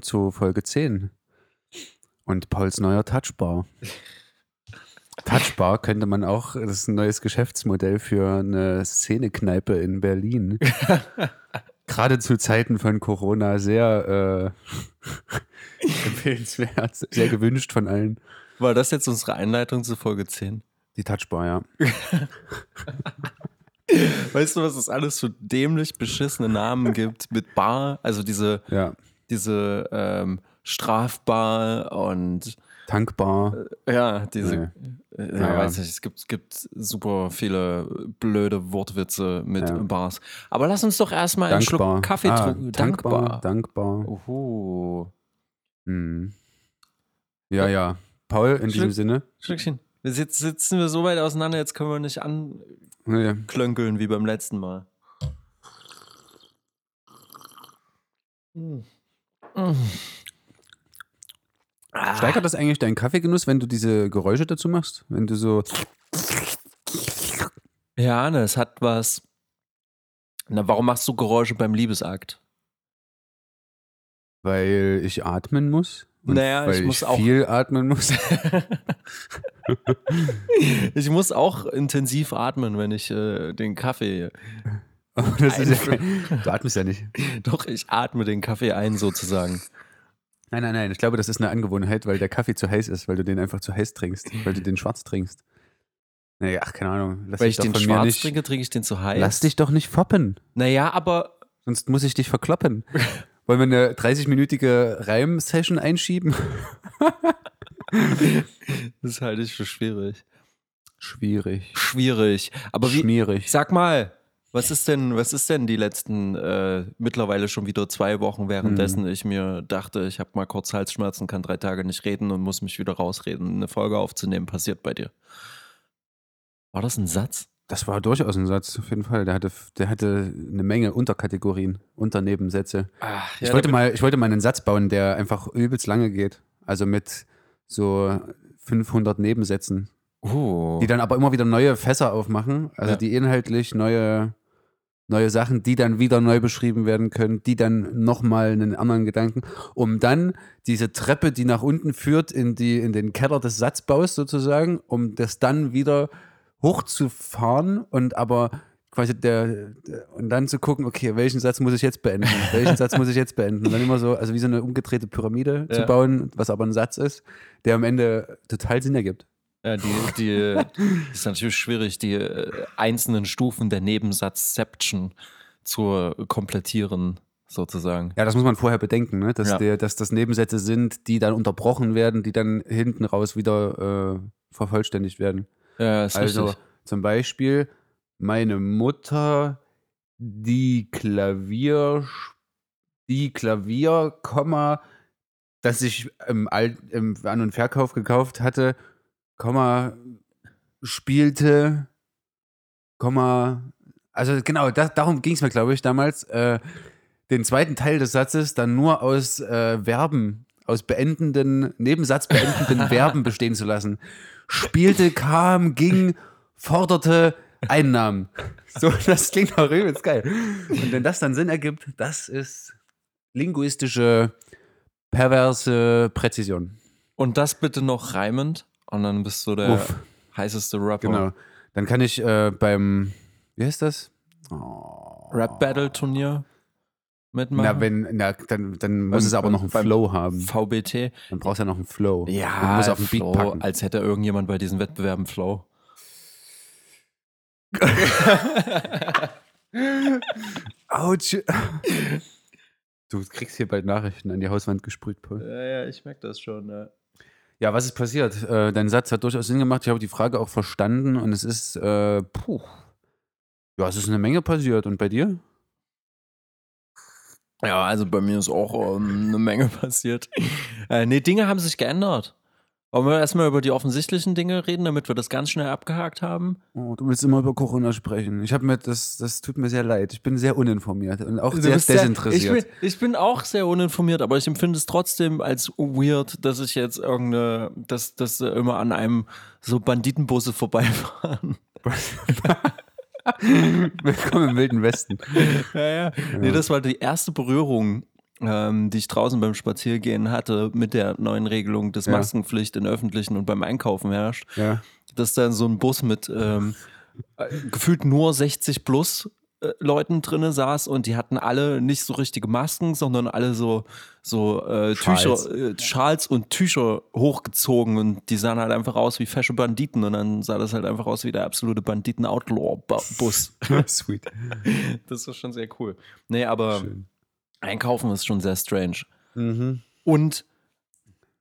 willkommen zu Folge 10 und Pauls neuer Touchbar. Touchbar könnte man auch, das ist ein neues Geschäftsmodell für eine Szenekneipe in Berlin. Gerade zu Zeiten von Corona sehr äh, empfehlenswert, sehr gewünscht von allen. War das jetzt unsere Einleitung zu Folge 10? Die Touchbar, ja. Weißt du, was es alles für dämlich beschissene Namen gibt mit Bar? Also diese, ja. Diese ähm, Strafbar und Tankbar. Äh, ja, diese. Nee. Äh, ja, weiß nicht, es gibt, gibt super viele blöde Wortwitze mit Ja. Bars. Aber lass uns doch erstmal einen. Schluck Kaffee Ah, trinken. Dankbar. Dankbar. Uhu. Hm. Ja, ja. Paul, in diesem Schluck. Sinne. Schlückchen. Sitz, sitzen wir so weit auseinander, jetzt können wir nicht anklönkeln wie beim letzten Mal. Mm. Ah. Steigert das eigentlich deinen Kaffeegenuss, wenn du diese Geräusche dazu machst? Wenn du so. Ja, ne, es hat was. Na, warum machst du Geräusche beim Liebesakt? Weil ich atmen muss? Und Naja, weil ich muss auch- viel atmen muss. ich muss auch intensiv atmen, wenn ich äh, den Kaffee. Aber das ist ja du atmest ja nicht. Doch, ich atme den Kaffee ein, sozusagen. Nein, nein, nein. Ich glaube, das ist eine Angewohnheit, weil der Kaffee zu heiß ist, weil du den einfach zu heiß trinkst, weil du den schwarz trinkst. Nee, ach, keine Ahnung. Lass Weil dich ich doch den schwarz nicht. trinke, trinke ich den zu heiß. Lass dich doch nicht foppen. Naja, aber Sonst muss ich dich verkloppen. Wollen wir eine 30-minütige Reim-Session einschieben? das halte ich für schwierig. Schwierig. Schwierig. Aber wie, Schmierig. sag mal, was ist denn, was ist denn die letzten äh, mittlerweile schon wieder zwei Wochen, währenddessen Hm. ich mir dachte, ich habe mal kurz Halsschmerzen, kann drei Tage nicht reden und muss mich wieder rausreden, eine Folge aufzunehmen, passiert bei dir. War das ein Satz? Das war durchaus ein Satz, auf jeden Fall. Der hatte, der hatte eine Menge Unterkategorien, Unternebensätze. Ach, Ich, wollte mal, ich wollte mal einen Satz bauen, der einfach übelst lange geht. Also mit so 500 Nebensätzen, Oh. die dann aber immer wieder neue Fässer aufmachen. Also Ja. die inhaltlich neue, neue Sachen, die dann wieder neu beschrieben werden können, die dann nochmal einen anderen Gedanken, um dann diese Treppe, die nach unten führt, in, die, in den Keller des Satzbaus sozusagen, um das dann wieder hochzufahren und aber quasi der, und dann zu gucken, okay, welchen Satz muss ich jetzt beenden? Welchen Satz muss ich jetzt beenden? Und dann immer so, also wie so eine umgedrehte Pyramide zu Ja. bauen, was aber ein Satz ist, der am Ende total Sinn ergibt. Ja, die, die ist natürlich schwierig, die äh, einzelnen Stufen der Nebensatzception zu komplettieren, sozusagen. Ja, das muss man vorher bedenken, ne? dass, Ja. der, dass das Nebensätze sind, die dann unterbrochen werden, die dann hinten raus wieder äh, vervollständigt werden. Ja, ist also richtig. zum Beispiel meine Mutter, die Klavier, die Klavier, das ich im, Alt, im An- und Verkauf gekauft hatte, Komma, spielte, Komma, also genau, das, darum ging es mir, glaube ich, damals, äh, den zweiten Teil des Satzes dann nur aus äh, Verben, aus beendenden, nebensatzbeendenden Verben bestehen zu lassen. Spielte, kam, ging, forderte, Einnahmen. So, das klingt auch übelst geil. Und wenn das dann Sinn ergibt, das ist linguistische, perverse Präzision. Und das bitte noch reimend und dann bist du der Uff. heißeste Rapper. Genau. Dann kann ich äh, beim, wie heißt das? Oh. Rap-Battle-Turnier mitmachen. Na, wenn, na, dann, dann muss Beim- es aber noch einen Flow haben. VBT. Dann brauchst du ja noch einen Flow. Ja, Du musst auf den Beat Flow, packen. als hätte irgendjemand bei diesen Wettbewerben Flow. Autsch. Du kriegst hier bald Nachrichten an die Hauswand gesprüht, Paul. Ja, ja, ich merke das schon. Ja. Ja, was ist passiert? Äh, dein Satz hat durchaus Sinn gemacht. Ich habe die Frage auch verstanden und es ist, äh, puh. Ja, es ist eine Menge passiert. Und bei dir? Ja, also bei mir ist auch ähm, eine Menge passiert. Äh, nee, Dinge haben sich geändert. Wollen wir erstmal über die offensichtlichen Dinge reden, damit wir das ganz schnell abgehakt haben? Oh, du willst immer über Corona sprechen. Ich habe mir das, das tut mir sehr leid. Ich bin sehr uninformiert und auch Du sehr bist sehr- desinteressiert. ich, bin, ich bin auch sehr uninformiert, aber ich empfinde es trotzdem als weird, dass ich jetzt irgendeine, dass, dass immer an einem so Banditenbusse vorbeifahren. Willkommen im Wilden Westen. Ja, ja. Nee, das war die erste Berührung ähm, die ich draußen beim Spaziergehen hatte, mit der neuen Regelung, dass Ja. Maskenpflicht in öffentlichen und beim Einkaufen herrscht, Ja. dass da so ein Bus mit ähm, äh, gefühlt nur 60 plus äh, Leuten drinne saß und die hatten alle nicht so richtige Masken, sondern alle so, so äh, Schals. Tücher, äh, Schals und Tücher hochgezogen und die sahen halt einfach aus wie fesche Banditen und dann sah das halt einfach aus wie der absolute Banditen-Outlaw-Bus. Sweet. das ist schon sehr cool. Nee, aber Schön. Einkaufen ist schon sehr strange. Mhm. Und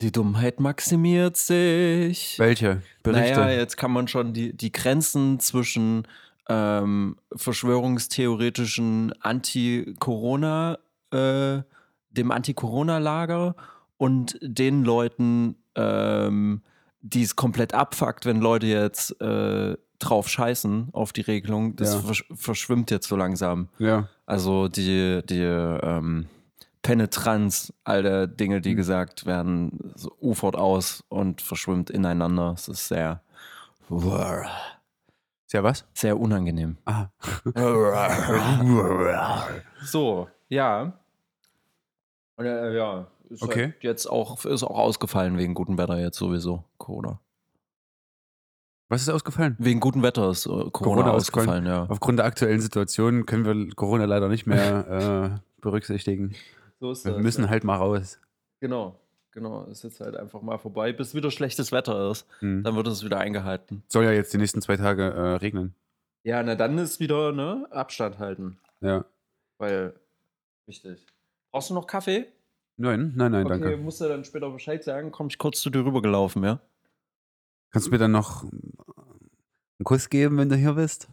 die Dummheit maximiert sich. Welche Berichte? Naja, jetzt kann man schon die, die Grenzen zwischen ähm, verschwörungstheoretischen Anti-Corona, äh, dem Anti-Corona-Lager und den Leuten, ähm, die es komplett abfuckt, wenn Leute jetzt äh, drauf scheißen auf die Regelung, das Ja. versch verschwimmt jetzt so langsam. ja. Also die, die ähm, Penetranz all der Dinge, die gesagt werden, so ufert aus und verschwimmt ineinander. Es ist sehr, ja was? sehr unangenehm. Ah. So, ja. Und, äh, ja, ist Okay. halt jetzt auch, ist auch ausgefallen wegen gutem Wetter jetzt sowieso, Corona. Was ist ausgefallen? Wegen gutem Wetter ist äh, Corona, Corona ausgefallen, ja. Aufgrund der aktuellen Situation können wir Corona leider nicht mehr äh, berücksichtigen. So ist Wir müssen halt mal raus. Genau, genau. Ist jetzt halt einfach mal vorbei, bis wieder schlechtes Wetter ist. Hm. Dann wird es wieder eingehalten. Soll ja jetzt die nächsten zwei Tage äh, regnen. Ja, na dann ist wieder, ne, Abstand halten. Ja. Weil, wichtig. Brauchst du noch Kaffee? Nein, nein, nein, okay, danke. musst du dann später Bescheid sagen. Komm ich kurz zu dir rübergelaufen, ja? Kannst du mir dann noch einen Kuss geben, wenn du hier bist?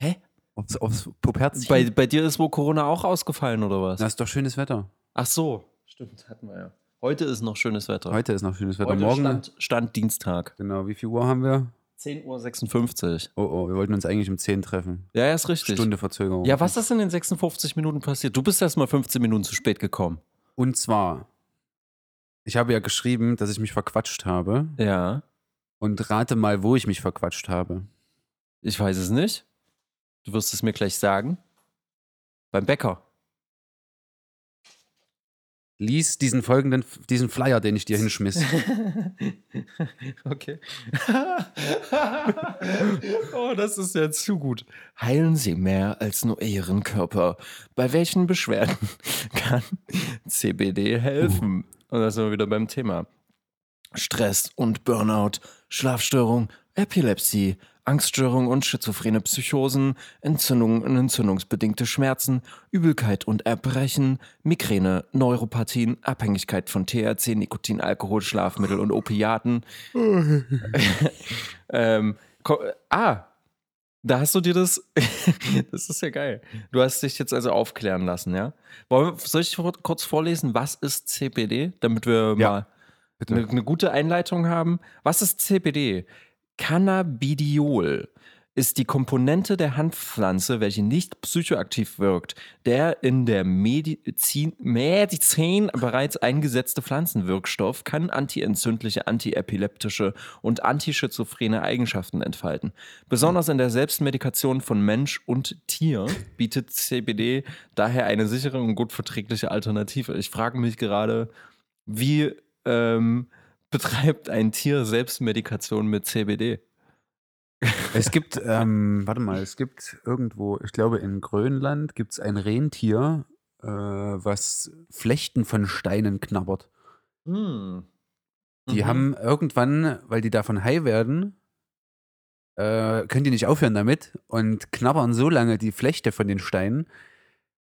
Hä? Aufs, aufs Puperzchen? Bei, bei dir ist wohl Corona auch ausgefallen, oder was? Na, ist doch schönes Wetter. Ach so, stimmt, hatten wir ja. Heute ist noch schönes Wetter. Heute ist noch schönes Wetter. Heute Morgen. stand, stand Dienstag. Genau, wie viel Uhr haben wir? 10.56 Uhr. Oh, oh, wir wollten uns eigentlich um 10 treffen. Ja, ja, ist richtig. Stunde Verzögerung. Ja, was ist in den 56 Minuten passiert? Du bist erst mal 15 Minuten zu spät gekommen. Und zwar, ich habe ja geschrieben, dass ich mich verquatscht habe. Ja. Und rate mal, wo ich mich verquatscht habe. Ich weiß es nicht. Du wirst es mir gleich sagen. Beim Bäcker. Lies diesen folgenden, diesen Flyer, den ich dir hinschmiss. okay. oh, das ist ja zu gut. Heilen Sie mehr als nur Ihren Körper. Bei welchen Beschwerden kann CBD helfen? Und da sind wir wieder beim Thema. Stress und Burnout, Schlafstörung, Epilepsie, Angststörung und schizophrene Psychosen, Entzündungen und entzündungsbedingte Schmerzen, Übelkeit und Erbrechen, Migräne, Neuropathien, Abhängigkeit von THC, Nikotin, Alkohol, Schlafmittel und Opiaten. ähm, ah, da hast du dir das. das ist ja geil. Du hast dich jetzt also aufklären lassen, ja? Wollen wir, soll ich kurz vorlesen, was ist CBD, damit wir Ja, mal. Eine, eine gute Einleitung haben. Was ist CBD? Cannabidiol ist die Komponente der Hanfpflanze, welche nicht psychoaktiv wirkt. Der in der Medizin, Medizin bereits eingesetzte Pflanzenwirkstoff kann antientzündliche, antiepileptische und antischizophrene Eigenschaften entfalten. Besonders in der Selbstmedikation von Mensch und Tier bietet CBD daher eine sichere und gut verträgliche Alternative. Ich frage mich gerade, wie ähm, betreibt ein Tier Selbstmedikation mit CBD? Es gibt, ähm, warte mal, es gibt irgendwo, ich glaube in Grönland gibt es ein Rentier, äh, was Flechten von Steinen knabbert. Hm. Die Mhm. haben irgendwann, weil die davon high werden, äh, können die nicht aufhören damit und knabbern so lange die Flechte von den Steinen,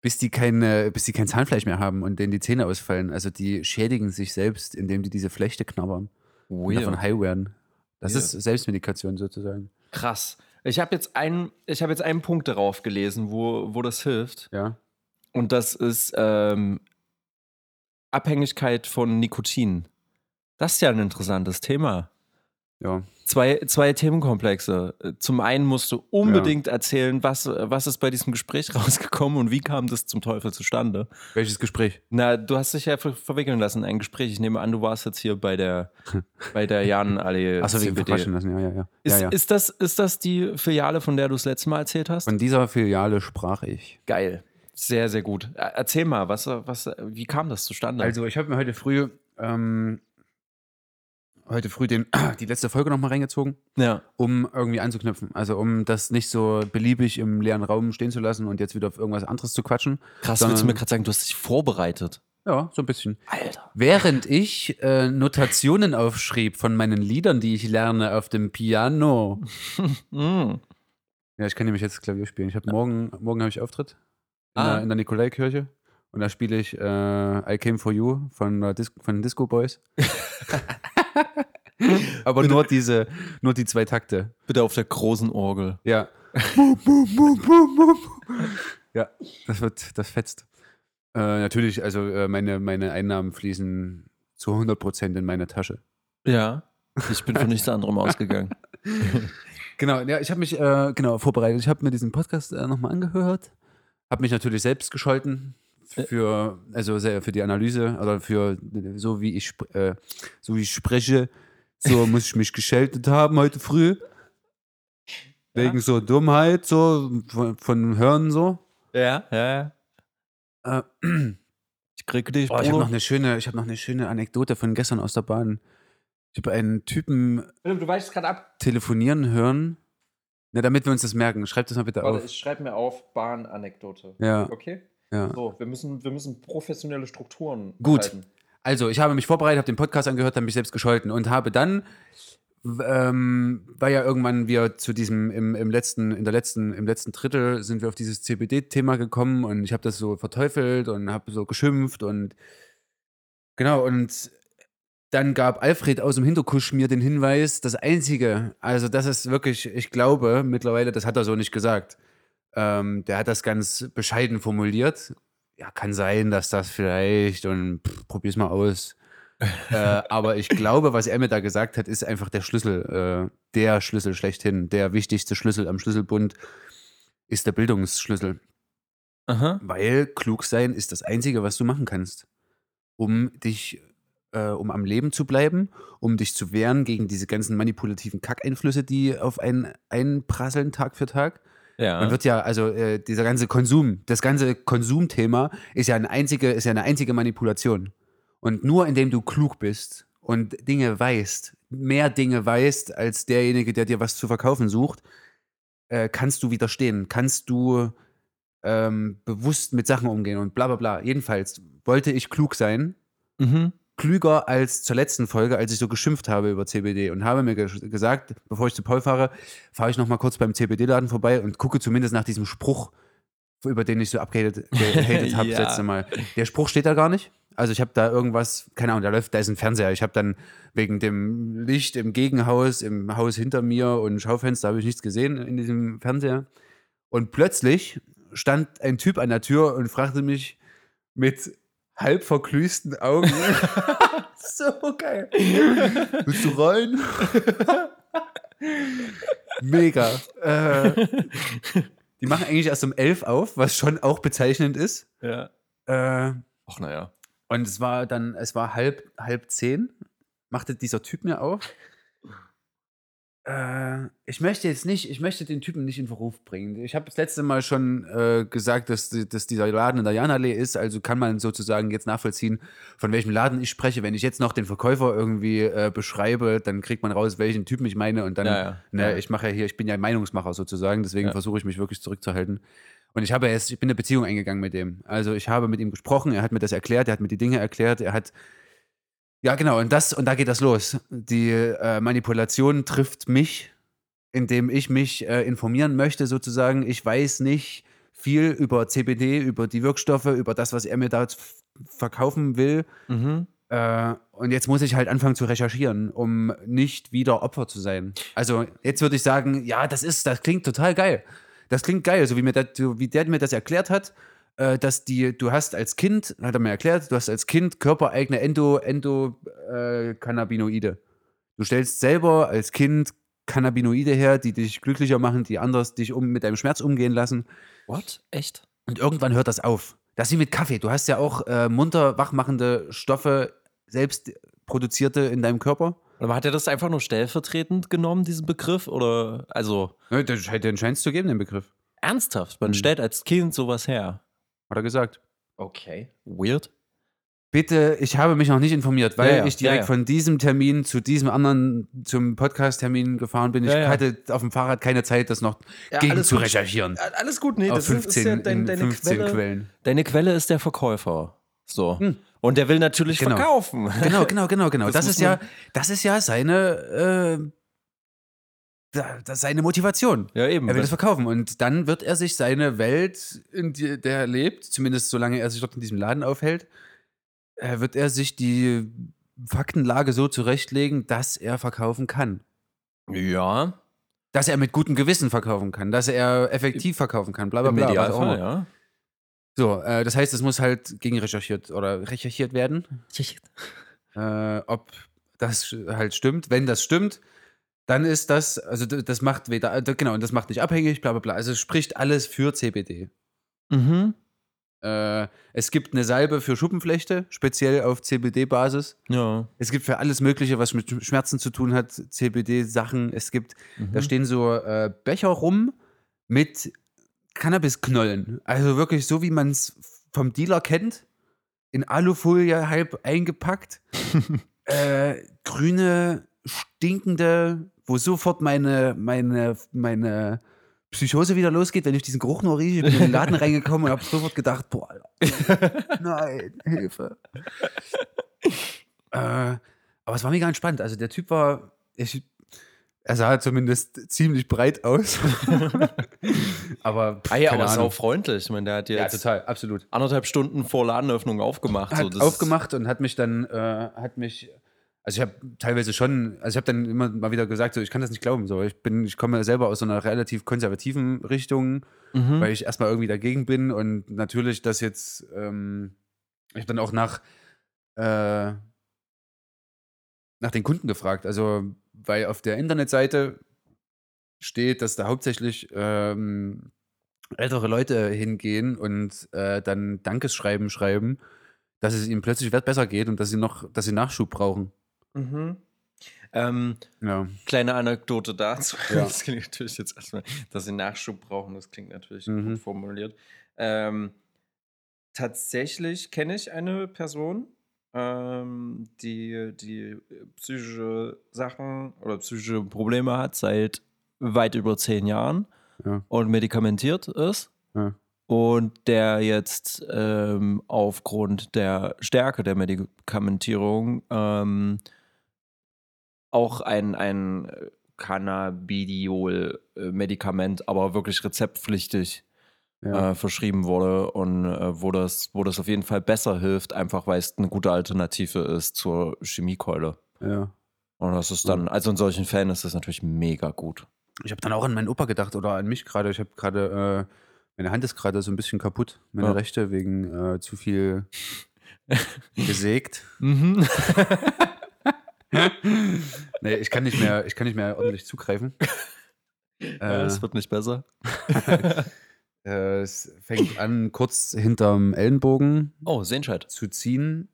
bis die, keine, bis die kein Zahnfleisch mehr haben und denen die Zähne ausfallen. Also die schädigen sich selbst, indem die diese Flechte knabbern und davon Weird. high werden. Das Weird. ist Selbstmedikation sozusagen. Krass. Ich habe jetzt einen, ich habe jetzt einen Punkt darauf gelesen, wo, wo das hilft. Ja. Und das ist ähm, Abhängigkeit von Nikotin. Das ist ja ein interessantes Thema. Ja. Zwei, zwei Themenkomplexe. Zum einen musst du unbedingt erzählen, was, was ist bei diesem Gespräch rausgekommen und wie kam das zum Teufel zustande. Welches Gespräch? Na, du hast dich ja ver verwickeln lassen in ein Gespräch. Ich nehme an, du warst jetzt hier bei der, bei der Jahnallee Achso, wegen verquatschen lassen, ja, ja, ja. Ist, ja, ja. Ist, das, ist das die Filiale, von der du das letzte Mal erzählt hast? Von dieser Filiale sprach ich. Geil. Sehr, sehr gut. Erzähl mal, was, was, wie kam das zustande? Also, ich habe mir heute früh, ähm, heute früh den, die letzte Folge nochmal reingezogen, ja. um irgendwie anzuknüpfen. Also, um das nicht so beliebig im leeren Raum stehen zu lassen und jetzt wieder auf irgendwas anderes zu quatschen. Krass, sondern- willst du mir gerade sagen, du hast dich vorbereitet? Ja, so ein bisschen. Alter. Während ich äh, Notationen aufschrieb von meinen Liedern, die ich lerne auf dem Piano. Mm. Ja, ich kann nämlich jetzt Klavier spielen. Ich habe morgen, morgen habe ich Auftritt in, Ah. der, in der Nikolaikirche. Und da spiele ich äh, I Came For You von, der Dis von den Disco Boys. Aber nur diese, nur die zwei Takte. Bitte auf der großen Orgel. Ja. ja, das wird, das fetzt. Äh, natürlich, also äh, meine, meine Einnahmen fließen zu 100% in meine Tasche. Ja. Ich bin von nichts anderem ausgegangen. Genau, ja, ich habe mich äh, genau vorbereitet. Ich habe mir diesen Podcast äh, nochmal angehört, habe mich natürlich selbst gescholten für also sehr für die Analyse oder für so wie ich sp- äh, so wie ich spreche, so muss ich mich geschaltet haben heute früh wegen so Dummheit so von, von Hören so. Ja, ja, ja. Äh, Ich kriege dich, oh, ich habe noch eine schöne, ich habe noch eine schöne Anekdote von gestern aus der Bahn. Ich habe einen Typen Du weichst gerade ab. telefonieren hören. Na, damit wir uns das merken. Schreib das mal bitte Warte, auf. ich schreibe mir auf Bahnanekdote. Ja, Okay? Ja. So, wir müssen, wir müssen professionelle Strukturen Gut. halten. Also, ich habe mich vorbereitet, habe den Podcast angehört, habe mich selbst gescholten und habe dann, ähm, weil ja irgendwann wir zu diesem, im, im letzten, in der letzten, im letzten Drittel sind wir auf dieses CBD-Thema gekommen und ich habe das so verteufelt und habe so geschimpft und genau, und dann gab Alfred aus dem Hinterkusch mir den Hinweis, das Einzige, also das ist wirklich, ich glaube mittlerweile, das hat er so nicht gesagt. Ähm, der hat das ganz bescheiden formuliert. Ja, kann sein, dass das vielleicht und pff, probier's mal aus. äh, aber ich glaube, was er mir da gesagt hat, ist einfach der Schlüssel, äh, der Schlüssel schlechthin. Der wichtigste Schlüssel am Schlüsselbund ist der Bildungsschlüssel. Aha. Weil klug sein ist das Einzige, was du machen kannst, um dich, äh, um am Leben zu bleiben, um dich zu wehren gegen diese ganzen manipulativen Kackeinflüsse, die auf einen einprasseln Tag für Tag. Ja. Man wird ja, also äh, dieser ganze Konsum, das ganze Konsumthema ist ja eine einzige, ist ja eine einzige Manipulation. Und nur indem du klug bist und Dinge weißt, mehr Dinge weißt als derjenige, der dir was zu verkaufen sucht, äh, kannst du widerstehen, kannst du ähm, bewusst mit Sachen umgehen und bla bla bla. Jedenfalls wollte ich klug sein, mhm. Klüger als zur letzten Folge, als ich so geschimpft habe über CBD und habe mir ge gesagt, bevor ich zu Paul fahre, fahre ich noch mal kurz beim CBD-Laden vorbei und gucke zumindest nach diesem Spruch, über den ich so abgehatet gehatet habe Ja. das letzte Mal. Der Spruch steht da gar nicht. Also ich habe da irgendwas, keine Ahnung, da läuft, da ist ein Fernseher. Ich habe dann wegen dem Licht im Gegenhaus, im Haus hinter mir und Schaufenster habe ich nichts gesehen in diesem Fernseher. Und plötzlich stand ein Typ an der Tür und fragte mich mit halb verklüsten Augen. so geil. Willst du rein? Mega. Äh, die machen eigentlich erst um elf auf, was schon auch bezeichnend ist. Ja. Äh, Ach, naja. und es war dann, es war halb, halb zehn, machte dieser Typ mir auf. Äh, ich möchte jetzt nicht, ich möchte den Typen nicht in Verruf bringen. Ich habe das letzte Mal schon äh, gesagt, dass, dass dieser Laden in der Janallee ist, also kann man sozusagen jetzt nachvollziehen, von welchem Laden ich spreche. Wenn ich jetzt noch den Verkäufer irgendwie äh, beschreibe, dann kriegt man raus, welchen Typen ich meine und dann, Ja, ja. ne, Ja. ich mache ja hier, ich bin ja ein Meinungsmacher sozusagen, deswegen versuche ich mich wirklich zurückzuhalten. Und ich habe erst, ich bin eine Beziehung eingegangen mit dem. Also ich habe mit ihm gesprochen, er hat mir das erklärt, er hat mir die Dinge erklärt, er hat ja genau und das und da geht das los. Die äh, Manipulation trifft mich, indem ich mich äh, informieren möchte sozusagen. Ich weiß nicht viel über CBD, über die Wirkstoffe, über das, was er mir da verkaufen will. Mhm. Äh, und jetzt muss ich halt anfangen zu recherchieren, um nicht wieder Opfer zu sein. Also jetzt würde ich sagen, ja, das ist, das klingt total geil. Das klingt geil, so wie, mir das, so wie der mir das erklärt hat, äh, dass die, du hast als Kind, hat er mir erklärt, du hast als Kind körpereigene Endo, Endo äh, Cannabinoide. Du stellst selber als Kind Cannabinoide her, die dich glücklicher machen, die anders dich um, mit deinem Schmerz umgehen lassen. What? Echt? Und irgendwann hört das auf. Das ist wie mit Kaffee. Du hast ja auch äh, munter wachmachende Stoffe selbst produzierte in deinem Körper. Aber hat er das einfach nur stellvertretend genommen, diesen Begriff? Oder, also, scheint- den scheint es zu geben, den Begriff. ernsthaft? Man Mhm. stellt als Kind sowas her. Hat er gesagt. Okay. Weird. Bitte, ich habe mich noch nicht informiert, weil Ja, ja, ich direkt ja, ja. von diesem Termin zu diesem anderen, zum Podcast-Termin gefahren bin. Ich Ja, ja. hatte auf dem Fahrrad keine Zeit, das noch Ja, gegen alles zu gut. recherchieren. Alles gut, nee, auf das ist- 15, ist ja dein, in deine 15 Quelle. Quellen. Deine Quelle ist der Verkäufer. So. Hm. Und der will natürlich Genau. verkaufen. Genau, genau, genau, genau. Das Das, ist ja, das ist ja seine, äh, das ist seine Motivation. Ja, eben. Er will das verkaufen und dann wird er sich seine Welt, in die, der er lebt, zumindest solange er sich dort in diesem Laden aufhält, äh, wird er sich die Faktenlage so zurechtlegen, dass er verkaufen kann. ja, Dass er mit gutem Gewissen verkaufen kann, dass er effektiv verkaufen kann, bla bla im bla. was auch Idealfall, immer. ja. So, äh, das heißt, es muss halt gegen recherchiert oder recherchiert werden, äh, ob das halt stimmt. Wenn das stimmt, dann ist das, also das macht weder, äh, genau, und das macht nicht abhängig, bla bla bla. Also es spricht alles für CBD. Mhm. Äh, es gibt eine Salbe für Schuppenflechte, speziell auf CBD-Basis. Ja. Es gibt für alles Mögliche, was mit Schmerzen zu tun hat, CBD-Sachen. Es gibt, da Mhm. stehen so äh, Becher rum mit Cannabisknollen. Also wirklich so, wie man es vom Dealer kennt. In Alufolie halb eingepackt. äh, grüne, stinkende, wo sofort meine, meine, meine Psychose wieder losgeht, wenn ich diesen Geruch nur rieche. Ich bin in den Laden reingekommen und habe sofort gedacht, boah, Alter, nein, Hilfe. äh, aber es war mega entspannt. Also der Typ war, ich, er sah zumindest ziemlich breit aus. aber pff, Ah ja, aber ist auch freundlich. Ich meine, der hat Ja, jetzt total, absolut. anderthalb Stunden vor Ladenöffnung aufgemacht. so, Hat das aufgemacht und hat mich dann, äh, hat mich, also ich habe teilweise schon, also ich habe dann immer mal wieder gesagt, so ich kann das nicht glauben, so ich bin, ich komme selber aus so einer relativ konservativen Richtung, mhm. weil ich erstmal irgendwie dagegen bin und natürlich das jetzt, ähm, ich habe dann auch nach, äh, nach den Kunden gefragt, also weil auf der Internetseite steht, dass da hauptsächlich ähm, ältere Leute hingehen und äh, dann Dankesschreiben schreiben, dass es ihnen plötzlich wert besser geht und dass sie noch, dass sie Nachschub brauchen. Mhm. Ähm, Ja. kleine Anekdote dazu. Ja. Das klingt natürlich jetzt erstmal, dass sie Nachschub brauchen. Das klingt natürlich Mhm. gut formuliert. Ähm, tatsächlich kenne ich eine Person, ähm, die, die psychische Sachen oder psychische Probleme hat seit weit über zehn Jahren Ja. und medikamentiert ist. Ja. Und der jetzt ähm, aufgrund der Stärke der Medikamentierung ähm, auch ein, ein äh, Cannabidiol-Medikament, aber wirklich rezeptpflichtig Ja. äh, verschrieben wurde und äh, wo, das, wo das auf jeden Fall besser hilft, einfach weil es eine gute Alternative ist zur Chemiekeule. ja. Und das ist dann, also in solchen Fällen ist das natürlich mega gut. Ich habe dann auch an meinen Opa gedacht oder an mich gerade. Ich habe gerade, äh, meine Hand ist gerade so ein bisschen kaputt, meine Ja. rechte, wegen äh, zu viel gesägt. Mhm. nee, ich kann nicht mehr, ich kann nicht mehr ordentlich zugreifen. Äh, es wird nicht besser. äh, es fängt an, kurz hinterm Ellenbogen Oh, Sehenscheid. zu ziehen,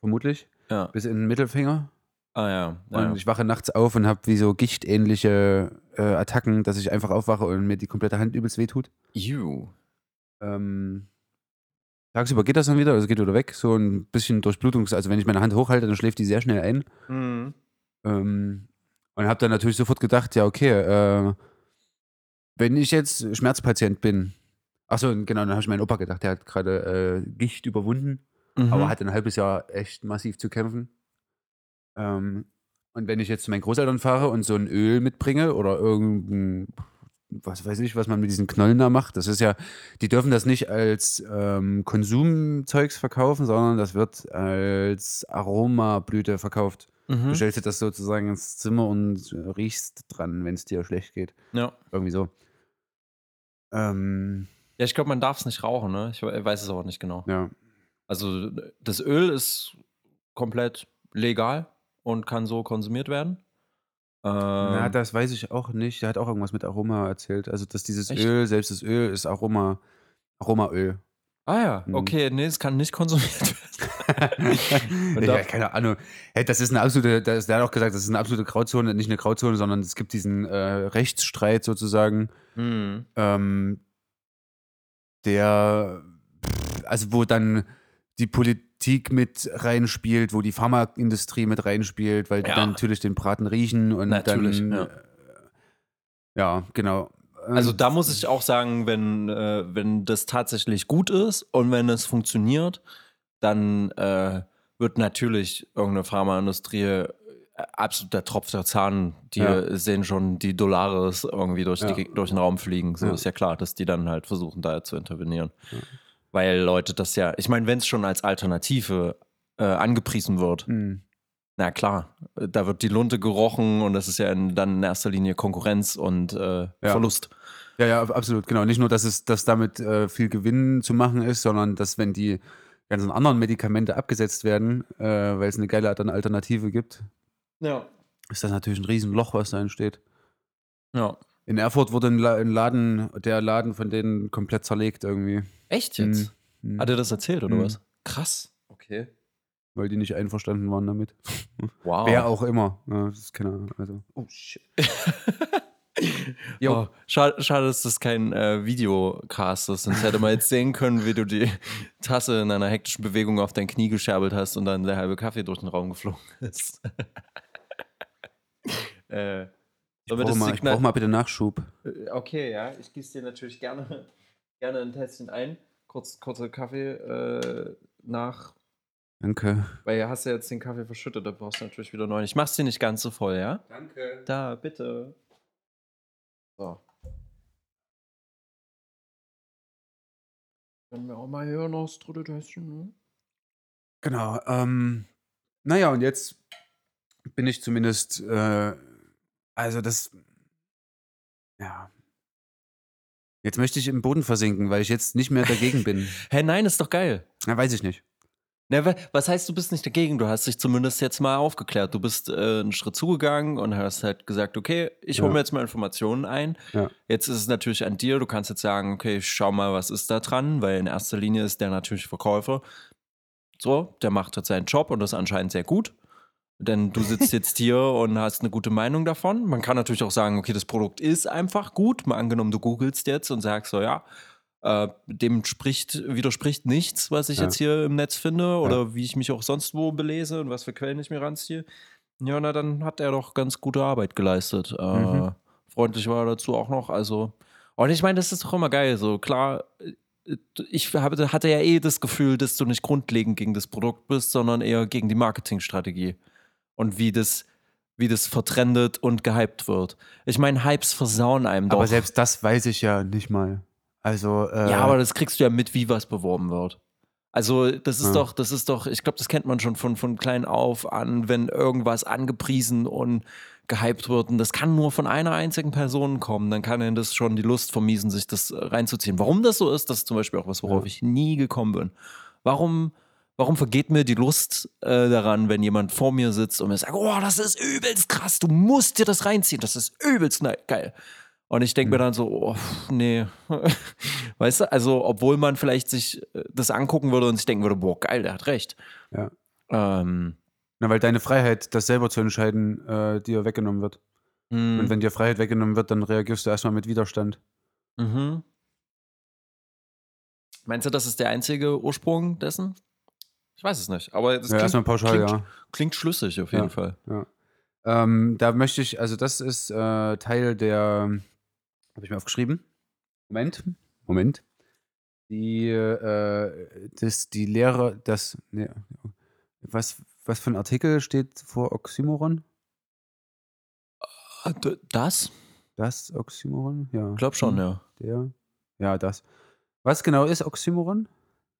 vermutlich, Ja. bis in den Mittelfinger. Ah ja. ja, Und ich wache nachts auf und habe wie so gichtähnliche äh, Attacken, dass ich einfach aufwache und mir die komplette Hand übelst wehtut. You. Ähm, tagsüber geht das dann wieder, also geht wieder weg. So ein bisschen Durchblutungs-, also wenn ich meine Hand hochhalte, dann schläft die sehr schnell ein. Mhm. Ähm, und habe dann natürlich sofort gedacht, ja, okay, äh, wenn ich jetzt Schmerzpatient bin, achso, genau, dann habe ich meinen Opa gedacht, der hat gerade äh, Gicht überwunden, Mhm. aber hat ein halbes Jahr echt massiv zu kämpfen. Ähm, und wenn ich jetzt zu meinen Großeltern fahre und so ein Öl mitbringe oder irgendein, was weiß ich, was man mit diesen Knollen da macht, das ist ja, die dürfen das nicht als ähm, Konsumzeugs verkaufen, sondern das wird als Aromablüte verkauft. Du Mhm. stellst dir das sozusagen ins Zimmer und riechst dran, wenn es dir schlecht geht. Ja. Irgendwie so. Ähm, Ja, ich glaube, man darf es nicht rauchen, ne? Ich we- weiß es aber nicht genau. ja. Also das Öl ist komplett legal und kann so konsumiert werden. Ähm, Na, das weiß ich auch nicht. Der hat auch irgendwas mit Aroma erzählt. Also, dass dieses Echt? Öl, selbst das Öl, ist Aroma, Aromaöl. ah ja, Mhm. okay, nee, es kann nicht konsumiert werden. Ja, keine Ahnung. Hey, das ist eine absolute, das, der hat auch gesagt, das ist eine absolute Grauzone, nicht eine Grauzone, sondern es gibt diesen äh, Rechtsstreit sozusagen, Mhm. ähm, der also wo dann die Politik mit reinspielt, wo die Pharmaindustrie mit reinspielt, weil die Ja. dann natürlich den Braten riechen und Natürlich, dann ja. äh, ja, genau. Also da muss ich auch sagen, wenn, äh, wenn das tatsächlich gut ist und wenn es funktioniert, dann äh, wird natürlich irgendeine Pharmaindustrie äh, absolut der Tropf der Zahn. Die Ja. sehen schon die Dollares irgendwie durch, Ja. die, durch den Raum fliegen. So Ja. ist ja klar, dass die dann halt versuchen, da zu intervenieren. Ja. Weil Leute das ja, ich meine, wenn es schon als Alternative äh, angepriesen wird, Hm. na klar, äh, da wird die Lunte gerochen und das ist ja in, dann in erster Linie Konkurrenz und äh, Verlust. Ja, ja, absolut, genau. Nicht nur, dass es dass damit äh, viel Gewinn zu machen ist, sondern dass, wenn die ganzen anderen Medikamente abgesetzt werden, äh, weil es eine geile Altern- Alternative gibt, Ja. ist das natürlich ein Riesenloch, was da entsteht. Ja. In Erfurt wurde ein, La ein Laden, der Laden von denen komplett zerlegt irgendwie. Echt jetzt? Hm, hm. Hat er das erzählt oder Mhm. was? Krass. Okay. Weil die nicht einverstanden waren damit. Wow. Wer auch immer. Ja, das ist keine Ahnung. Also. Oh shit. Jo. oh, schade, schade, dass das kein äh, Videocast ist. Sonst hätte man jetzt sehen können, wie du die Tasse in einer hektischen Bewegung auf dein Knie gescherbelt hast und dann der halbe Kaffee durch den Raum geflogen ist. äh, Ich brauche das mal, Signal- brauch mal bitte Nachschub. Äh, Okay, ja, ich gieße dir natürlich gerne, gerne ein Tässchen ein. Kurz, kurzer Kaffee äh, nach, Danke. weil ja hast du jetzt den Kaffee verschüttet, da brauchst du natürlich wieder neuen. Ich mach's dir nicht ganz so voll, ja? Danke. Da, bitte. So. Können wir auch mal hören aus dritte Tässchen, ne? Genau. Ähm, naja, und jetzt bin ich zumindest, äh, also das, ja. Jetzt möchte ich im Boden versinken, weil ich jetzt nicht mehr dagegen bin. Hä, nein, ist doch geil. Na, weiß ich nicht. Na, wa- was heißt, du bist nicht dagegen? Du hast dich zumindest jetzt mal aufgeklärt. Du bist äh, einen Schritt zugegangen und hast halt gesagt, okay, ich hole Ja. mir jetzt mal Informationen ein. Ja. Jetzt ist es natürlich an dir. Du kannst jetzt sagen, okay, ich schau mal, was ist da dran, weil in erster Linie ist der natürlich Verkäufer. So, der macht jetzt seinen Job und das anscheinend sehr gut. Denn du sitzt jetzt hier und hast eine gute Meinung davon. Man kann natürlich auch sagen, okay, das Produkt ist einfach gut. Mal angenommen, du googelst jetzt und sagst so, ja, äh, dem spricht, widerspricht nichts, was ich Ja. jetzt hier im Netz finde oder wie ich mich auch sonst wo belese und was für Quellen ich mir ranziehe. Ja, na, dann hat er doch ganz gute Arbeit geleistet. Äh, Mhm. Freundlich war er dazu auch noch. Also, und ich meine, das ist doch immer geil. So, klar, äh, ich habe, hatte ja eh das Gefühl, dass du nicht grundlegend gegen das Produkt bist, sondern eher gegen die Marketingstrategie und wie das, wie das vertrendet und gehypt wird. Ich meine, Hypes versauen einem doch. Aber selbst das weiß ich ja nicht mal. Also, äh, Ja, aber das kriegst du ja mit, wie was beworben wird. Also, das ist Ja. doch, das ist doch, ich glaube, das kennt man schon von, von klein auf an, wenn irgendwas angepriesen und gehypt wird. Und das kann nur von einer einzigen Person kommen, dann kann ihnen das schon die Lust vermiesen, sich das reinzuziehen. Warum das so ist, das ist zum Beispiel auch was, worauf Ja. ich nie gekommen bin. Warum, warum vergeht mir die Lust äh, daran, wenn jemand vor mir sitzt und mir sagt, oh, das ist übelst krass, du musst dir das reinziehen, das ist übelst geil. Und ich denke mir Hm. dann so, oh, nee. weißt du, also obwohl man vielleicht sich äh, das angucken würde und sich denken würde, boah, geil, der hat recht. Ja. Ähm, na, weil deine Freiheit, das selber zu entscheiden, äh, dir weggenommen wird. mh, Und wenn dir Freiheit weggenommen wird, dann reagierst du erstmal mit Widerstand. mhm. Meinst du, das ist der einzige Ursprung dessen? Ich weiß es nicht, aber das Ja, klingt, pauschal, klingt, ja. klingt schlüssig auf jeden Ja. Fall. Ähm, da möchte ich, also das ist äh, Teil der, habe ich mir aufgeschrieben. Moment, Moment. Die, äh, das, die Lehre, das, nee, was, was für ein Artikel steht vor Oxymoron? Ah, Das? Das Oxymoron? Ja. Ich glaube schon, Hm, ja. Der? Ja, das. Was genau ist Oxymoron?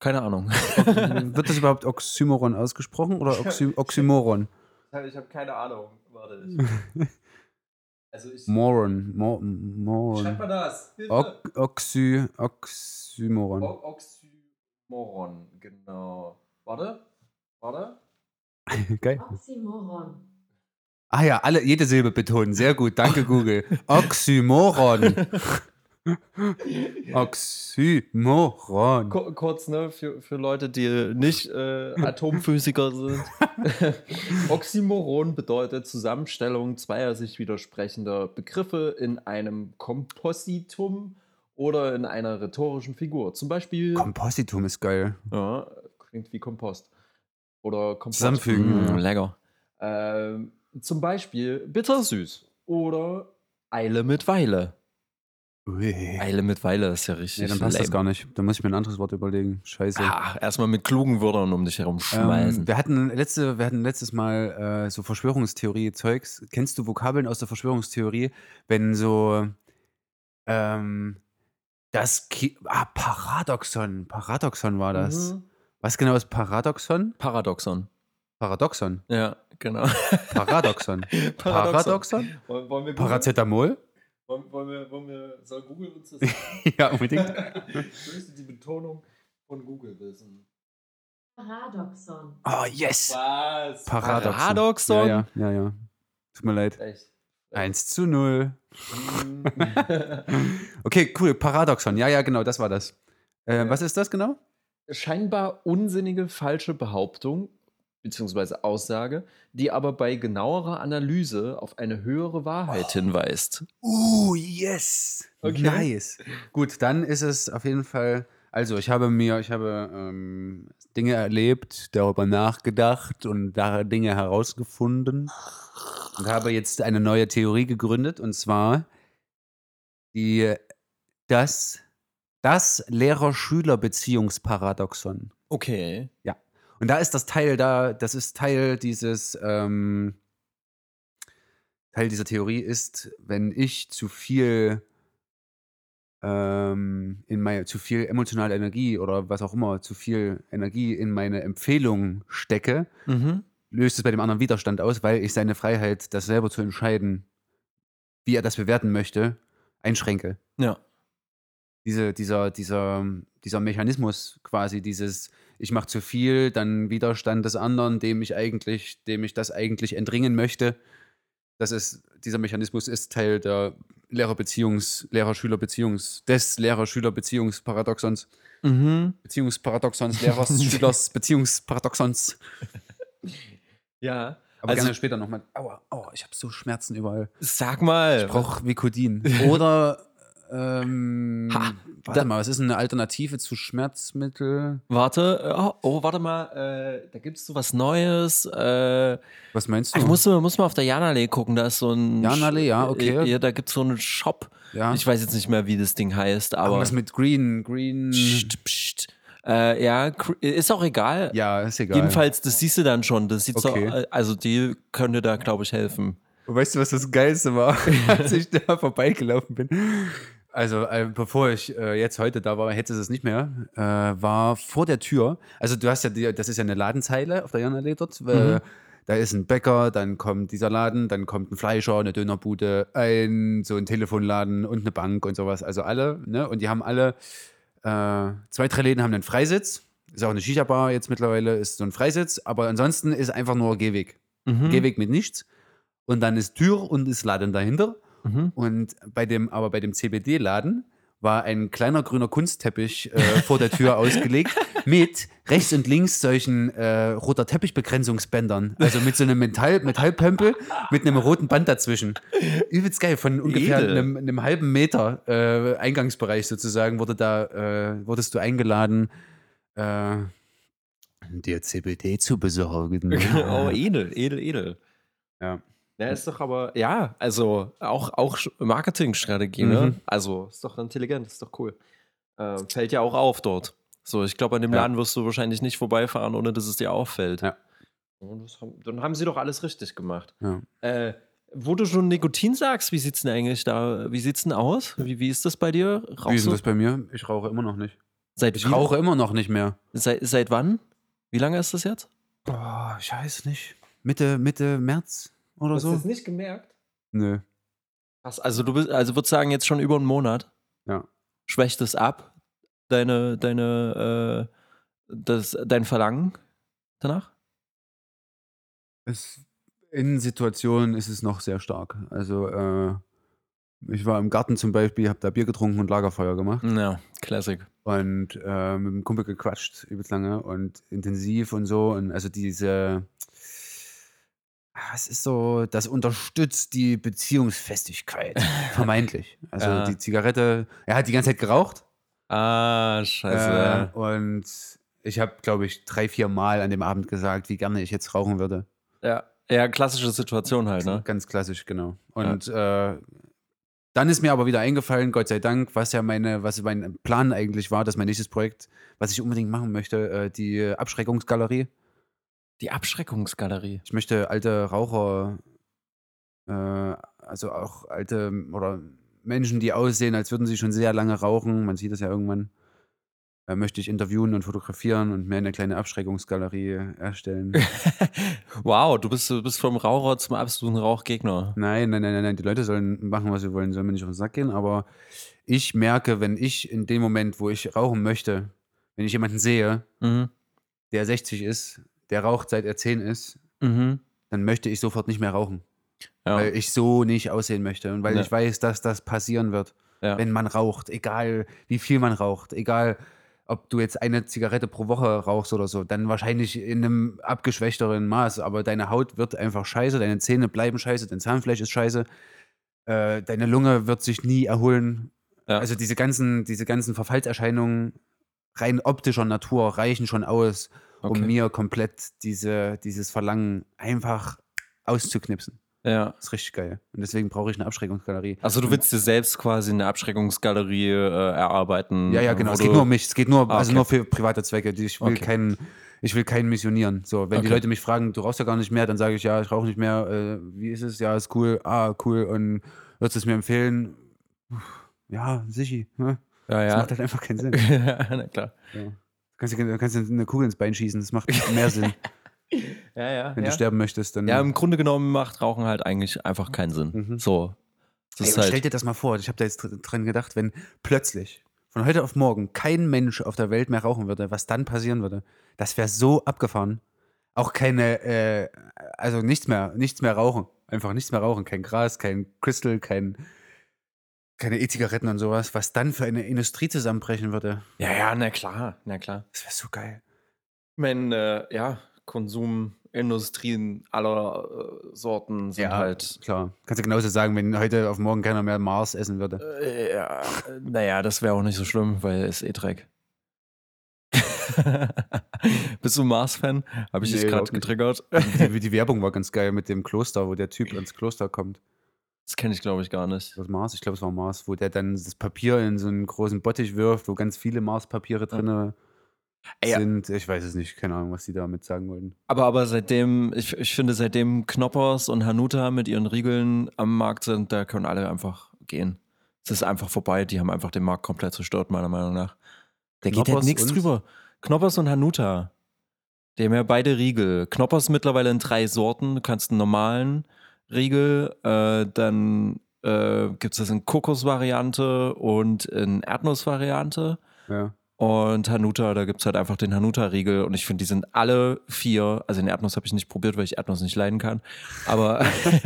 Keine Ahnung. Wird das überhaupt Oxymoron ausgesprochen oder Oxy Oxymoron? Ich habe keine Ahnung. Warte. Also ich. Moron. Mo Moron. das? Ok Oxy Oxymoron. Oxymoron, genau. Warte. Warte. Geil. Oxymoron. Ah ja, alle, jede Silbe betonen. Sehr gut. Danke, Google. Oxymoron. Oxymoron. Ku- kurz, ne, für, für Leute, die nicht äh, Atomphysiker sind. Oxymoron bedeutet Zusammenstellung zweier sich widersprechender Begriffe in einem Kompositum oder in einer rhetorischen Figur. Zum Beispiel. Kompositum ist geil. Ja, klingt wie Kompost. Oder Kompost. Zusammenfügen, Mm, lecker. Ähm, zum Beispiel bittersüß oder Eile mit Weile. Ui. Eile mit Weile ist ja richtig. Nee, dann passt das lame. gar nicht. Da muss ich mir ein anderes Wort überlegen. Scheiße. Ah, erstmal mit klugen Wörtern um dich herum schmeißen. Ähm, wir, hatten letzte, wir hatten letztes Mal äh, so Verschwörungstheorie-Zeugs. Kennst du Vokabeln aus der Verschwörungstheorie? Wenn so ähm, das Ki ah, Paradoxon. Paradoxon war das. Mhm. Was genau ist Paradoxon? Paradoxon. Paradoxon. Ja, genau. Paradoxon. Paradoxon? Wollen, wollen wir Paracetamol? Wollen, wollen, wir, wollen wir, soll Google uns das ja, unbedingt. Ich möchte die Betonung von Google wissen. Paradoxon. Oh, yes. Was? Paradoxon. Paradoxon? Ja, ja, ja, ja. Tut mir leid. Echt? 1 zu 0. Mhm. Okay, cool. Paradoxon. Ja, ja, genau, das war das. Äh, was ist das genau? Scheinbar unsinnige falsche Behauptung bzw. Aussage, die aber bei genauerer Analyse auf eine höhere Wahrheit hinweist. Uh, yes. Okay. Nice. Gut, dann ist es auf jeden Fall. Also, ich habe mir, ich habe ähm, Dinge erlebt, darüber nachgedacht und da Dinge herausgefunden und habe jetzt eine neue Theorie gegründet und zwar die das das Lehrer-Schüler-Beziehungsparadoxon. Okay. Und da ist das Teil da, das ist Teil dieses, ähm, Teil dieser Theorie ist, wenn ich zu viel ähm, in meine, zu viel emotionale Energie oder was auch immer, zu viel Energie in meine Empfehlung stecke, Mhm. löst es bei dem anderen Widerstand aus, weil ich seine Freiheit, das selber zu entscheiden, wie er das bewerten möchte, einschränke Ja. diese, dieser, dieser, dieser Mechanismus quasi, dieses, ich mache zu viel, dann Widerstand des anderen, dem ich eigentlich, dem ich das eigentlich entringen möchte. Das ist, dieser Mechanismus ist Teil der Lehrer-Beziehungs-, Lehrer-Schüler-Beziehungs-, des Lehrer-Schüler-Beziehungsparadoxons, Mhm. Beziehungsparadoxons, Lehrers-Schülers, Beziehungsparadoxons. Ja. Aber Also- gerne später nochmal. Aua, aua, ich habe so Schmerzen überall. Sag mal. Ich brauche Vicodin. Oder, ähm, Ha, warte mal, was ist eine Alternative zu Schmerzmittel? Warte, oh, oh warte mal, äh, da gibt es so was Neues. Äh, Was meinst du? ich muss, muss mal auf der Janallee gucken, da ist so ein. Janallee, ja, okay. Ja, da gibt es so einen Shop. ja. Ich weiß jetzt nicht mehr, wie das Ding heißt, aber. was mit Green, Green. Psst, psst. Äh, ja, ist auch egal. Ja, ist egal. Jedenfalls, das siehst du dann schon. Das sieht Okay. so, also die könnte da, glaube ich, helfen. Weißt du, was das Geilste war, als ich da vorbeigelaufen bin? Also, äh, bevor ich äh, jetzt heute da war, hätte es nicht mehr, äh, war vor der Tür. Also, du hast ja, die, das ist ja eine Ladenzeile auf der Janallee dort. Äh, da ist ein Bäcker, dann kommt dieser Laden, dann kommt ein Fleischer, eine Dönerbude, ein so ein Telefonladen und eine Bank und sowas. Also alle, ne? Und die haben alle, äh, zwei, drei Läden haben einen Freisitz. Ist auch eine Shisha-Bar jetzt mittlerweile, ist so ein Freisitz. Aber ansonsten ist einfach nur Gehweg. Mhm. Gehweg mit nichts. Und dann ist Tür und ist Laden dahinter. Mhm. Und bei dem, aber bei dem CBD-Laden war ein kleiner grüner Kunstteppich äh, vor der Tür ausgelegt mit rechts und links solchen äh, roter Teppichbegrenzungsbändern. Also mit so einem Metall, Metallpömpel mit einem roten Band dazwischen. Übelst geil, von ungefähr einem, einem halben Meter äh, Eingangsbereich sozusagen wurde da, äh, wurdest du eingeladen, äh, dir CBD zu besorgen. oh, edel, edel, edel. Ja. Ja, ist doch aber, ja, also auch, auch Marketingstrategie, ne? Mhm. Also ist doch intelligent, ist doch cool. Ähm, fällt ja auch auf dort. So, ich glaube, an dem Ja. Laden wirst du wahrscheinlich nicht vorbeifahren, ohne dass es dir auffällt. Ja. Und das haben, dann haben sie doch alles richtig gemacht. Ja. Äh, wo du schon Nikotin sagst, wie sieht's denn eigentlich da, wie sieht's denn aus? Wie, wie ist das bei dir? Wie ist Rauchst denn du? das bei mir? Ich rauche immer noch nicht. Seit, Ich wie- rauche immer noch nicht mehr. Seit, seit wann? Wie lange ist das jetzt? Boah, ich weiß nicht. Mitte, Mitte März oder so? nicht gemerkt? Nö. Krass, also du bist, also würdest sagen, jetzt schon über einen Monat? Ja. Schwächt es ab, deine, deine, äh, das, dein Verlangen danach? Es, in Situationen ist es noch sehr stark. Also, äh, ich war im Garten zum Beispiel, habe da Bier getrunken und Lagerfeuer gemacht Ja, Classic. und äh, mit dem Kumpel gequatscht übelst lange und intensiv und so. Und also diese, ah, es ist so, das unterstützt die Beziehungsfestigkeit. Vermeintlich. Also Ja. die Zigarette, er hat die ganze Zeit geraucht. Ah, scheiße. Äh, und ich habe, glaube ich, drei, vier Mal an dem Abend gesagt, wie gerne ich jetzt rauchen würde. ja. ja, klassische Situation halt, ne? Ganz klassisch, genau. Und äh, dann ist mir aber wieder eingefallen, Gott sei Dank, was ja meine, was mein Plan eigentlich war, dass mein nächstes Projekt, was ich unbedingt machen möchte, äh, die Abschreckungsgalerie. Die Abschreckungsgalerie. Ich möchte alte Raucher, äh, also auch alte oder Menschen, die aussehen, als würden sie schon sehr lange rauchen, man sieht das ja irgendwann, äh, möchte ich interviewen und fotografieren und mir eine kleine Abschreckungsgalerie erstellen. wow, du bist, du bist vom Raucher zum absoluten Rauchgegner. Nein, nein, nein, nein, nein. Die Leute sollen machen, was sie wollen, sollen mir nicht auf den Sack gehen. Aber ich merke, wenn ich in dem Moment, wo ich rauchen möchte, wenn ich jemanden sehe, Mhm. der 60 ist, der raucht seit er 10 ist, Mhm. dann möchte ich sofort nicht mehr rauchen. Ja. Weil ich so nicht aussehen möchte. Und weil Ja. ich weiß, dass das passieren wird, ja. wenn man raucht. Egal, wie viel man raucht. Egal, ob du jetzt eine Zigarette pro Woche rauchst oder so. Dann wahrscheinlich in einem abgeschwächteren Maß. Aber deine Haut wird einfach scheiße. Deine Zähne bleiben scheiße. Dein Zahnfleisch ist scheiße. Äh, deine Lunge wird sich nie erholen. Also diese ganzen, diese ganzen Verfallserscheinungen rein optischer Natur reichen schon aus, um Okay. mir komplett diese, dieses Verlangen einfach auszuknipsen. ja. Das ist richtig geil. Und deswegen brauche ich eine Abschreckungsgalerie. Also du willst dir selbst quasi eine Abschreckungsgalerie äh, erarbeiten. Ja, ja, genau. wo Es geht nur um mich. Es geht nur, Ah, also okay. nur für private Zwecke. Die- Ich will Okay. keinen, ich will keinen missionieren. So, wenn die Okay. Leute mich fragen, du rauchst ja gar nicht mehr, dann sage ich, ja, ich rauche nicht mehr. Äh, wie ist es? Ja, ist cool. Ah, cool. Und würdest du es mir empfehlen? Ja, sicher. Ne? Ja, Das ja. macht halt einfach keinen Sinn. Na klar. Ja. Du kannst, dir- du kannst eine Kugel ins Bein schießen. Das macht mehr Sinn. Ja, ja. Wenn ja. du sterben möchtest, dann. ja, im Grunde genommen macht Rauchen halt eigentlich einfach keinen Sinn. Mhm. So. Ey, halt. stell dir das mal vor, ich habe da jetzt dr- dran gedacht, wenn plötzlich von heute auf morgen kein Mensch auf der Welt mehr rauchen würde, was dann passieren würde. Das wäre so abgefahren. Auch keine, äh, also nichts mehr, nichts mehr rauchen. Einfach nichts mehr rauchen. Kein Gras, kein Crystal, kein, keine E-Zigaretten und sowas. Was dann für eine Industrie zusammenbrechen würde. ja, ja, na klar, na klar. Das wäre so geil. Ich meine, äh, ja, Konsumindustrien aller äh, Sorten sind halt. klar. Kannst du genauso sagen, wenn heute auf morgen keiner mehr Mars essen würde. Äh, ja, naja, das wäre auch nicht so schlimm, weil es eh Dreck. Bist du ein Mars-Fan? Habe ich Nee, dich gerade getriggert? Die, die Werbung war ganz geil mit dem Kloster, wo der Typ ins Kloster kommt. Das kenne ich, glaube ich, gar nicht. Das Mars, ich glaube, es war Mars, wo der dann das Papier in so einen großen Bottich wirft, wo ganz viele Mars-Papiere drin ja. sind. Ich weiß es nicht, keine Ahnung, was die damit sagen wollten. Aber, aber seitdem, ich, ich finde, seitdem Knoppers und Hanuta mit ihren Riegeln am Markt sind, da können alle einfach gehen. Es ist einfach vorbei. Die haben einfach den Markt komplett zerstört, meiner Meinung nach. Da geht halt nichts drüber. Knoppers und Hanuta. Die haben ja beide Riegel. Knoppers mittlerweile in drei Sorten. Du kannst einen normalen Riegel, äh, dann äh, gibt es das in Kokosvariante und in Erdnussvariante. Ja. Und Hanuta, da gibt es halt einfach den Hanuta-Riegel. Und ich finde, die sind alle vier, also den Erdnuss habe ich nicht probiert, weil ich Erdnuss nicht leiden kann. Aber,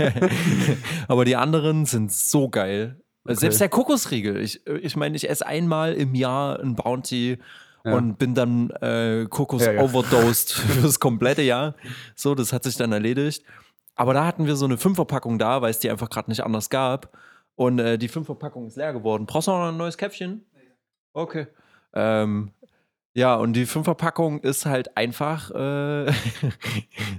aber die anderen sind so geil. Selbst der Kokosriegel. Ich, ich meine, ich esse einmal im Jahr ein Bounty Ja. und bin dann äh, Kokos Ja, ja. fürs komplette Jahr. So, das hat sich dann erledigt. Aber da hatten wir so eine Fünferpackung da, weil es die einfach gerade nicht anders gab. Und äh, die Fünferpackung ist leer geworden. Brauchst du noch ein neues Käppchen? Okay. Ähm, ja, und die Fünferpackung ist halt einfach. Äh,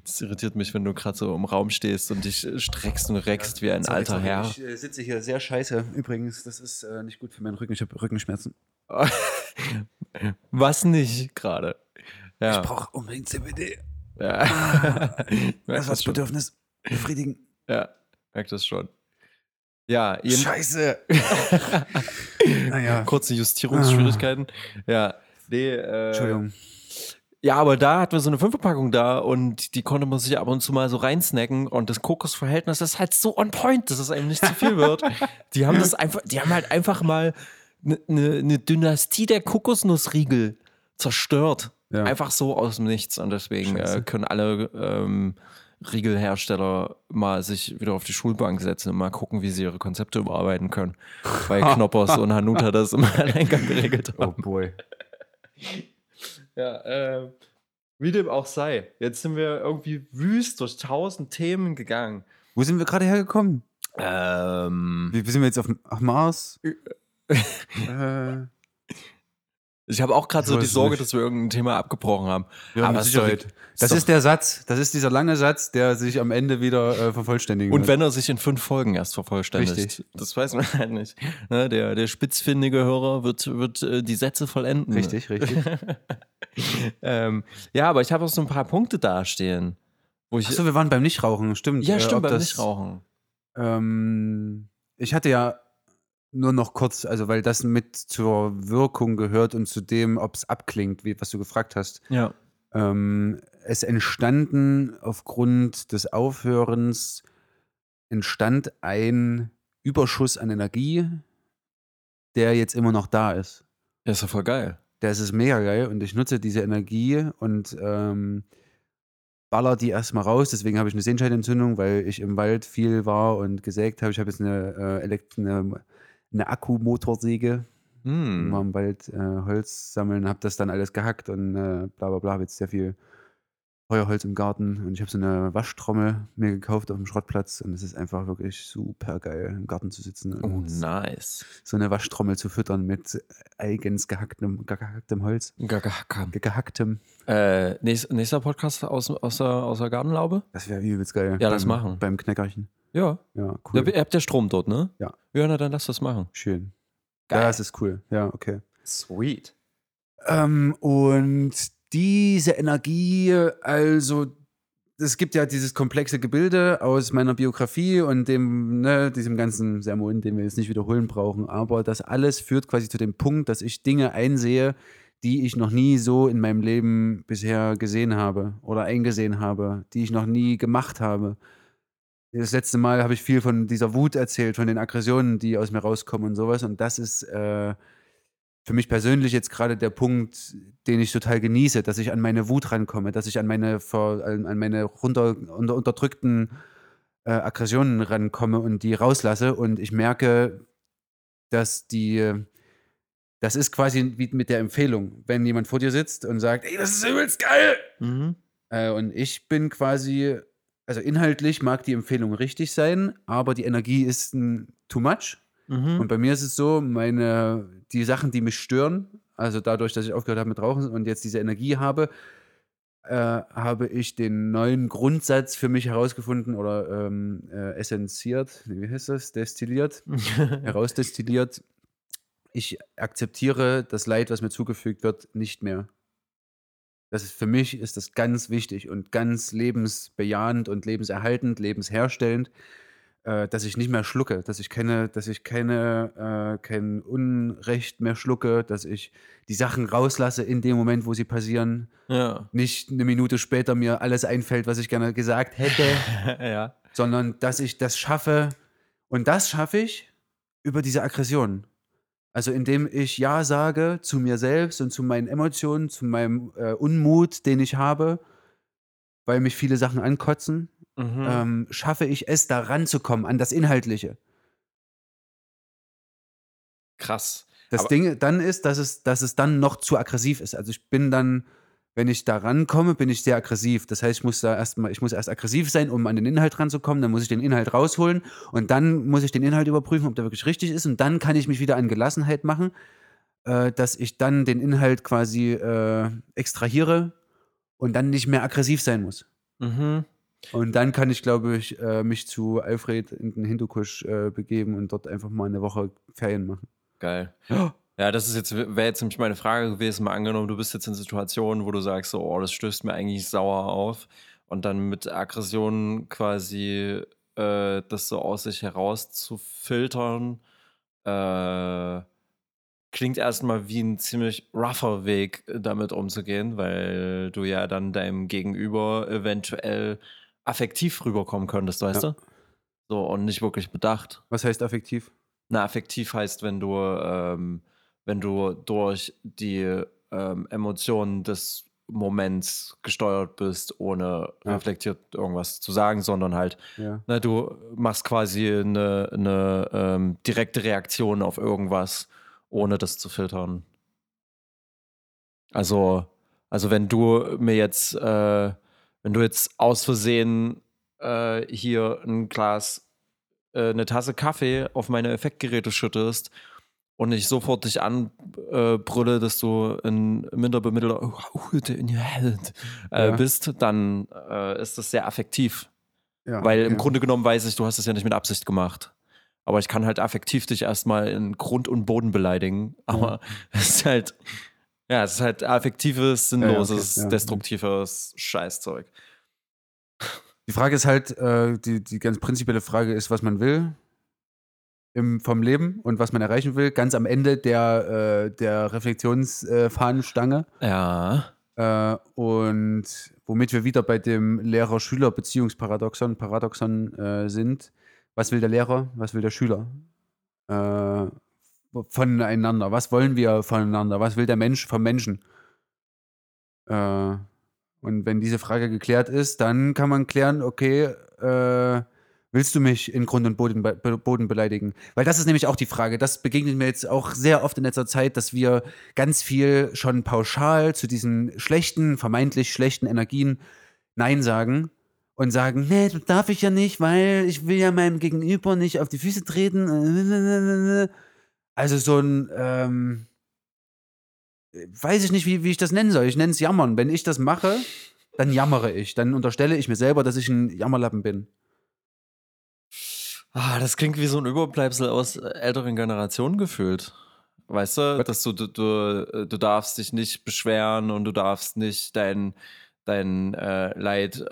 das irritiert mich, wenn du gerade so im Raum stehst und dich äh, streckst und reckst wie ein Sorry, alter Herr. Ich äh, sitze hier sehr scheiße. Übrigens, das ist äh, nicht gut für meinen Rücken. Ich habe Rückenschmerzen. Was nicht gerade? Ja. Ich brauche unbedingt CBD. ja. Merk Das das schon. Bedürfnis befriedigen. Ja, merkt das schon. Ja, Scheiße. naja. kurze Justierungsschwierigkeiten. Ja, nee, äh, Entschuldigung. Ja, aber da hatten wir so eine Fünferpackung da und die konnte man sich ab und zu mal so reinsnacken und das Kokosverhältnis ist halt so on point, dass es einem nicht zu viel wird. die haben das einfach, die haben halt einfach mal eine ne, ne Dynastie der Kokosnussriegel zerstört. Ja. Einfach so aus dem Nichts und deswegen äh, können alle ähm, Riegelhersteller mal sich wieder auf die Schulbank setzen und mal gucken, wie sie ihre Konzepte überarbeiten können. Weil Knoppers und Hanuta das im Alleingang geregelt Oh haben. boy. Ja, äh, Wie dem auch sei. Jetzt sind wir irgendwie wüst durch tausend Themen gegangen. Wo sind wir gerade hergekommen? Ähm, Wie wie sind wir jetzt auf Mars? äh, ich habe auch gerade so die Sorge, nicht. dass wir irgendein Thema abgebrochen haben. ja, Aber mit es ist doch- Das ist der Satz. Das ist dieser lange Satz, der sich am Ende wieder äh, vervollständigen Und wird. wenn er sich in fünf Folgen erst vervollständigt. Richtig. Das weiß man halt nicht. Ne, der, der spitzfindige Hörer wird, wird äh, die Sätze vollenden. Richtig, richtig. ähm, ja, aber ich habe auch so ein paar Punkte dastehen. Wo ich, Achso, wir waren beim Nichtrauchen, stimmt. ja, Äh, stimmt, ob beim das- Nichtrauchen. Ähm, ich hatte ja nur noch kurz, also weil das mit zur Wirkung gehört und zu dem, ob es abklingt, wie, was du gefragt hast. Ja. Ähm, es entstanden aufgrund des Aufhörens entstand ein Überschuss an Energie, der jetzt immer noch da ist. Ja, ist ja voll geil. Das ist mega geil und ich nutze diese Energie und ähm, baller die erstmal raus. Deswegen habe ich eine Sehenscheidentzündung, weil ich im Wald viel war und gesägt habe. Ich habe jetzt eine, äh, eine, eine Akkumotorsäge, Hm. mal im Wald äh, Holz sammeln, habe das dann alles gehackt und äh, bla bla bla. Habe jetzt sehr viel Feuerholz im Garten und ich habe so eine Waschtrommel mir gekauft auf dem Schrottplatz und es ist einfach wirklich super geil, im Garten zu sitzen und Oh, nice. so eine Waschtrommel zu füttern mit eigens gehacktem, gehacktem Holz. Gagahakam. Ge- Gehacktem. Äh, nächst, nächster Podcast aus, aus, der, aus der Gartenlaube? Das wäre übelst geil. Ja, beim, machen. Beim Knäckerchen. Ja. Ja, cool. Da, ihr habt ja Strom dort, ne? Ja. Ja, na dann lass das machen. Schön. Geil. Ja, das ist cool. Ja, okay. Sweet. Ähm, und diese Energie, also es gibt ja dieses komplexe Gebilde aus meiner Biografie und dem, ne, diesem ganzen Sermon, den wir jetzt nicht wiederholen brauchen, aber das alles führt quasi zu dem Punkt, dass ich Dinge einsehe, die ich noch nie so in meinem Leben bisher gesehen habe oder eingesehen habe, die ich noch nie gemacht habe. Das letzte Mal habe ich viel von dieser Wut erzählt, von den Aggressionen, die aus mir rauskommen und sowas. Und das ist äh, für mich persönlich jetzt gerade der Punkt, den ich total genieße, dass ich an meine Wut rankomme, dass ich an meine, an meine runter, unter, unterdrückten äh, Aggressionen rankomme und die rauslasse. Und ich merke, dass die, das ist quasi wie mit der Empfehlung, wenn jemand vor dir sitzt und sagt, ey, das ist übelst geil. Mhm. Äh, und ich bin quasi, also inhaltlich mag die Empfehlung richtig sein, aber die Energie ist ein too much. Mhm. Und bei mir ist es so, meine, die Sachen, die mich stören, also dadurch, dass ich aufgehört habe mit Rauchen und jetzt diese Energie habe, äh, habe ich den neuen Grundsatz für mich herausgefunden oder ähm, äh, essenziert, wie heißt das, destilliert, herausdestilliert. Ich akzeptiere das Leid, was mir zugefügt wird, nicht mehr. Das ist für mich ist das ganz wichtig und ganz lebensbejahend und lebenserhaltend, lebensherstellend, äh, dass ich nicht mehr schlucke, dass ich keine, dass ich keine, äh, kein Unrecht mehr schlucke, dass ich die Sachen rauslasse in dem Moment, wo sie passieren. ja. Nicht eine Minute später mir alles einfällt, was ich gerne gesagt hätte, ja. sondern dass ich das schaffe. Und das schaffe ich über diese Aggression. Also indem ich Ja sage zu mir selbst und zu meinen Emotionen, zu meinem äh, Unmut, den ich habe, weil mich viele Sachen ankotzen, Mhm. ähm, schaffe ich es, da ranzukommen, an das Inhaltliche. Krass. Das Aber- Ding dann ist, dass es, dass es dann noch zu aggressiv ist. Also ich bin dann, wenn ich da rankomme, bin ich sehr aggressiv. Das heißt, ich muss da erstmal, ich muss erst aggressiv sein, um an den Inhalt ranzukommen, dann muss ich den Inhalt rausholen und dann muss ich den Inhalt überprüfen, ob der wirklich richtig ist und dann kann ich mich wieder an Gelassenheit machen, äh, dass ich dann den Inhalt quasi äh, extrahiere und dann nicht mehr aggressiv sein muss. Mhm. Und dann kann ich, glaube ich, äh, mich zu Alfred in den Hindukusch äh, begeben und dort einfach mal eine Woche Ferien machen. Geil. Ja, das ist jetzt, wäre jetzt nämlich meine Frage gewesen, mal angenommen, du bist jetzt in Situationen, wo du sagst, so, oh, das stößt mir eigentlich sauer auf und dann mit Aggressionen quasi äh, das so aus sich heraus zu filtern, äh, klingt erstmal wie ein ziemlich rougher Weg, äh, damit umzugehen, weil du ja dann deinem Gegenüber eventuell affektiv rüberkommen könntest, weißt Ja. du? So, und nicht wirklich bedacht. Was heißt affektiv? Na, affektiv heißt, wenn du, ähm, wenn du durch die ähm, Emotionen des Moments gesteuert bist, ohne Ja. reflektiert irgendwas zu sagen, sondern halt, Ja. na, du machst quasi eine, eine ähm, direkte Reaktion auf irgendwas, ohne das zu filtern. Also Also wenn du mir jetzt, äh, wenn du jetzt aus Versehen äh, hier ein Glas, äh, eine Tasse Kaffee auf meine Effektgeräte schüttest und ich sofort dich anbrülle, äh, dass du ein minder bemittelter in your head äh, Ja. bist, dann äh, ist das sehr affektiv. Ja, Weil im ja. Grunde genommen weiß ich, du hast es ja nicht mit Absicht gemacht. Aber ich kann halt affektiv dich erstmal in Grund und Boden beleidigen. Aber es ist halt, ja, es ist halt affektives, sinnloses, ja. destruktives Scheißzeug. Die Frage ist halt, äh, die, die ganz prinzipielle Frage ist, was man will im, vom Leben und was man erreichen will. Ganz am Ende der, äh, der Reflexionsfahnenstange. Ja. Äh, und womit wir wieder bei dem Lehrer-Schüler-Beziehungsparadoxon Paradoxon, äh, sind. Was will der Lehrer? Was will der Schüler? Äh, voneinander. Was wollen wir voneinander? Was will der Mensch vom Menschen? Äh, und wenn diese Frage geklärt ist, dann kann man klären, okay, äh, willst du mich in Grund und Boden, be Boden beleidigen? Weil das ist nämlich auch die Frage. Das begegnet mir jetzt auch sehr oft in letzter Zeit, dass wir ganz viel schon pauschal zu diesen schlechten, vermeintlich schlechten Energien Nein sagen und sagen, nee, das darf ich ja nicht, weil ich will ja meinem Gegenüber nicht auf die Füße treten. Also so ein, ähm, weiß ich nicht, wie, wie ich das nennen soll. Ich nenne es Jammern. Wenn ich das mache, dann jammere ich. Dann unterstelle ich mir selber, dass ich ein Jammerlappen bin. Ah, das klingt wie so ein Überbleibsel aus äh, älteren Generationen gefühlt. Weißt du, dass du, du, du, du darfst dich nicht beschweren und du darfst nicht dein, dein äh, Leid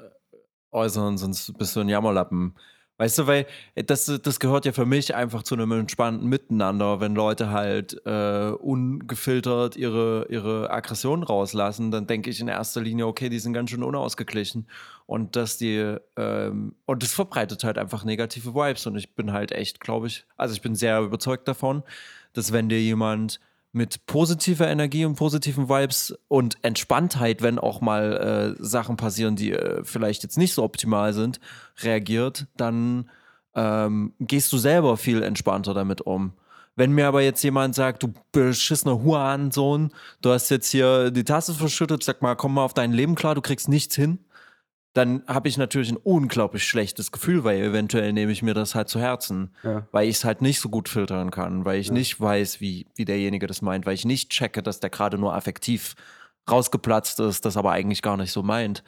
äußern, sonst bist du ein Jammerlappen. Weißt du, weil äh, das, das gehört ja für mich einfach zu einem entspannten Miteinander, wenn Leute halt äh, ungefiltert ihre, ihre Aggression rauslassen, dann denke ich in erster Linie, okay, die sind ganz schön unausgeglichen und dass die, ähm, und das verbreitet halt einfach negative Vibes und ich bin halt echt, glaube ich, also ich bin sehr überzeugt davon, dass wenn dir jemand mit positiver Energie und positiven Vibes und Entspanntheit, wenn auch mal äh, Sachen passieren, die äh, vielleicht jetzt nicht so optimal sind, reagiert, dann ähm, gehst du selber viel entspannter damit um. Wenn mir aber jetzt jemand sagt, du beschissener Hurensohn, du hast jetzt hier die Tasse verschüttet, sag mal, komm mal auf dein Leben klar, du kriegst nichts hin, dann habe ich natürlich ein unglaublich schlechtes Gefühl, weil eventuell nehme ich mir das halt zu Herzen, Ja. weil ich es halt nicht so gut filtern kann, weil ich Ja. nicht weiß, wie, wie derjenige das meint, weil ich nicht checke, dass der gerade nur affektiv rausgeplatzt ist, das aber eigentlich gar nicht so meint.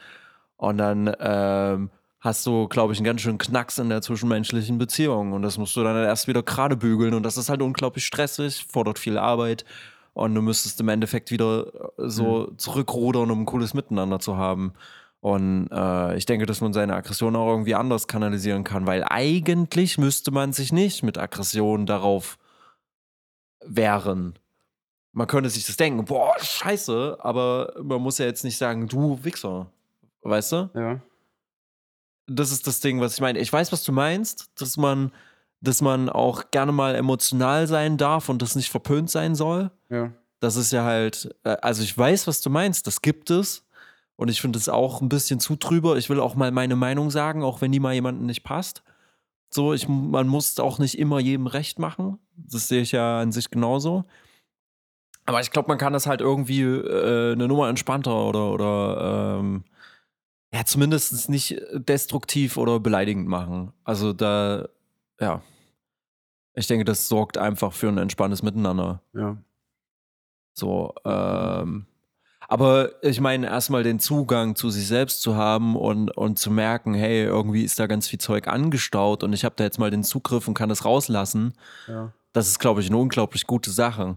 Und dann ähm, hast du, glaube ich, einen ganz schönen Knacks in der zwischenmenschlichen Beziehung und das musst du dann erst wieder gerade bügeln und das ist halt unglaublich stressig, fordert viel Arbeit und du müsstest im Endeffekt wieder äh, so zurückrudern, um ein cooles Miteinander zu haben. Und äh, ich denke, dass man seine Aggression auch irgendwie anders kanalisieren kann, weil eigentlich müsste man sich nicht mit Aggression darauf wehren. Man könnte sich das denken, boah, scheiße, aber man muss ja jetzt nicht sagen, du Wichser. Weißt du? Ja. Das ist das Ding, was ich meine. Ich weiß, was du meinst, dass man, dass man auch gerne mal emotional sein darf und das nicht verpönt sein soll. Ja. Das ist ja halt, äh, also ich weiß, was du meinst, das gibt es. Und ich finde es auch ein bisschen zu drüber. Ich will auch mal meine Meinung sagen, auch wenn die mal jemandem nicht passt. So, ich, man muss auch nicht immer jedem recht machen. Das sehe ich ja an sich genauso. Aber ich glaube, man kann das halt irgendwie äh, eine Nummer entspannter oder, oder ähm, ja, zumindest nicht destruktiv oder beleidigend machen. Also da, ja. Ich denke, das sorgt einfach für ein entspanntes Miteinander. Ja. So, ähm, aber ich meine, erstmal den Zugang zu sich selbst zu haben und, und zu merken, hey, irgendwie ist da ganz viel Zeug angestaut und ich habe da jetzt mal den Zugriff und kann das rauslassen. Ja. Das ist, glaube ich, eine unglaublich gute Sache.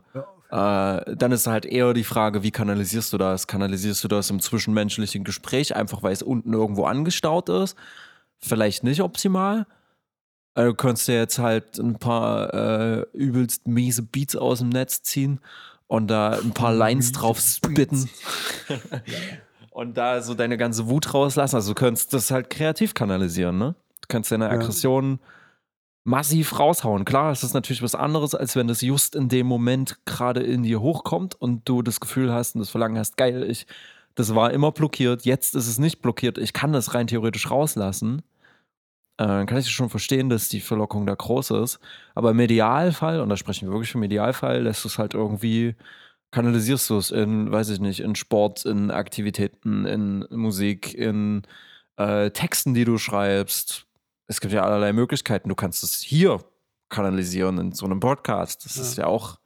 Äh, dann ist halt eher die Frage, wie kanalisierst du das? Kanalisierst du das im zwischenmenschlichen Gespräch, einfach weil es unten irgendwo angestaut ist? Vielleicht nicht optimal. Äh, Du könntest dir jetzt halt ein paar äh, übelst miese Beats aus dem Netz ziehen und da ein paar Lines drauf spitten. und da so deine ganze Wut rauslassen. Also du könntest das halt kreativ kanalisieren, ne? Du kannst deine Aggression massiv raushauen. Klar, es ist natürlich was anderes, als wenn das just in dem Moment gerade in dir hochkommt und du das Gefühl hast und das Verlangen hast, geil, ich, das war immer blockiert, jetzt ist es nicht blockiert, ich kann das rein theoretisch rauslassen. Äh, kann ich schon verstehen, dass die Verlockung da groß ist. Aber im Idealfall, und da sprechen wir wirklich vom Idealfall, lässt du es halt irgendwie kanalisierst du es in, weiß ich nicht, in Sport, in Aktivitäten, in Musik, in äh, Texten, die du schreibst. Es gibt ja allerlei Möglichkeiten. Du kannst es hier kanalisieren in so einem Podcast. Das ist ja auch,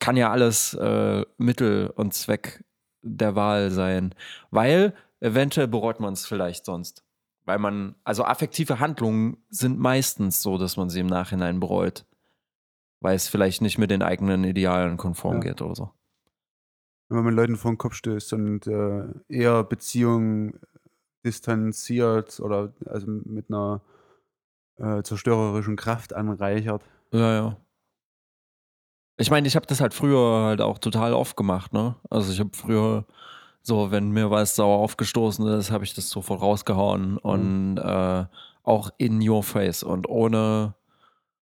kann ja alles äh, Mittel und Zweck der Wahl sein. Weil eventuell bereut man es vielleicht sonst. Weil man, also affektive Handlungen sind meistens so, dass man sie im Nachhinein bereut. Weil es vielleicht nicht mit den eigenen Idealen konform Ja. geht oder so. Wenn man Leuten vor den Kopf stößt und äh, eher Beziehungen distanziert oder also mit einer äh, zerstörerischen Kraft anreichert. Ja, ja. Ich meine, ich habe das halt früher halt auch total oft gemacht, ne? Also ich habe früher so, wenn mir was sauer aufgestoßen ist, habe ich das sofort rausgehauen und äh, auch in your face und ohne,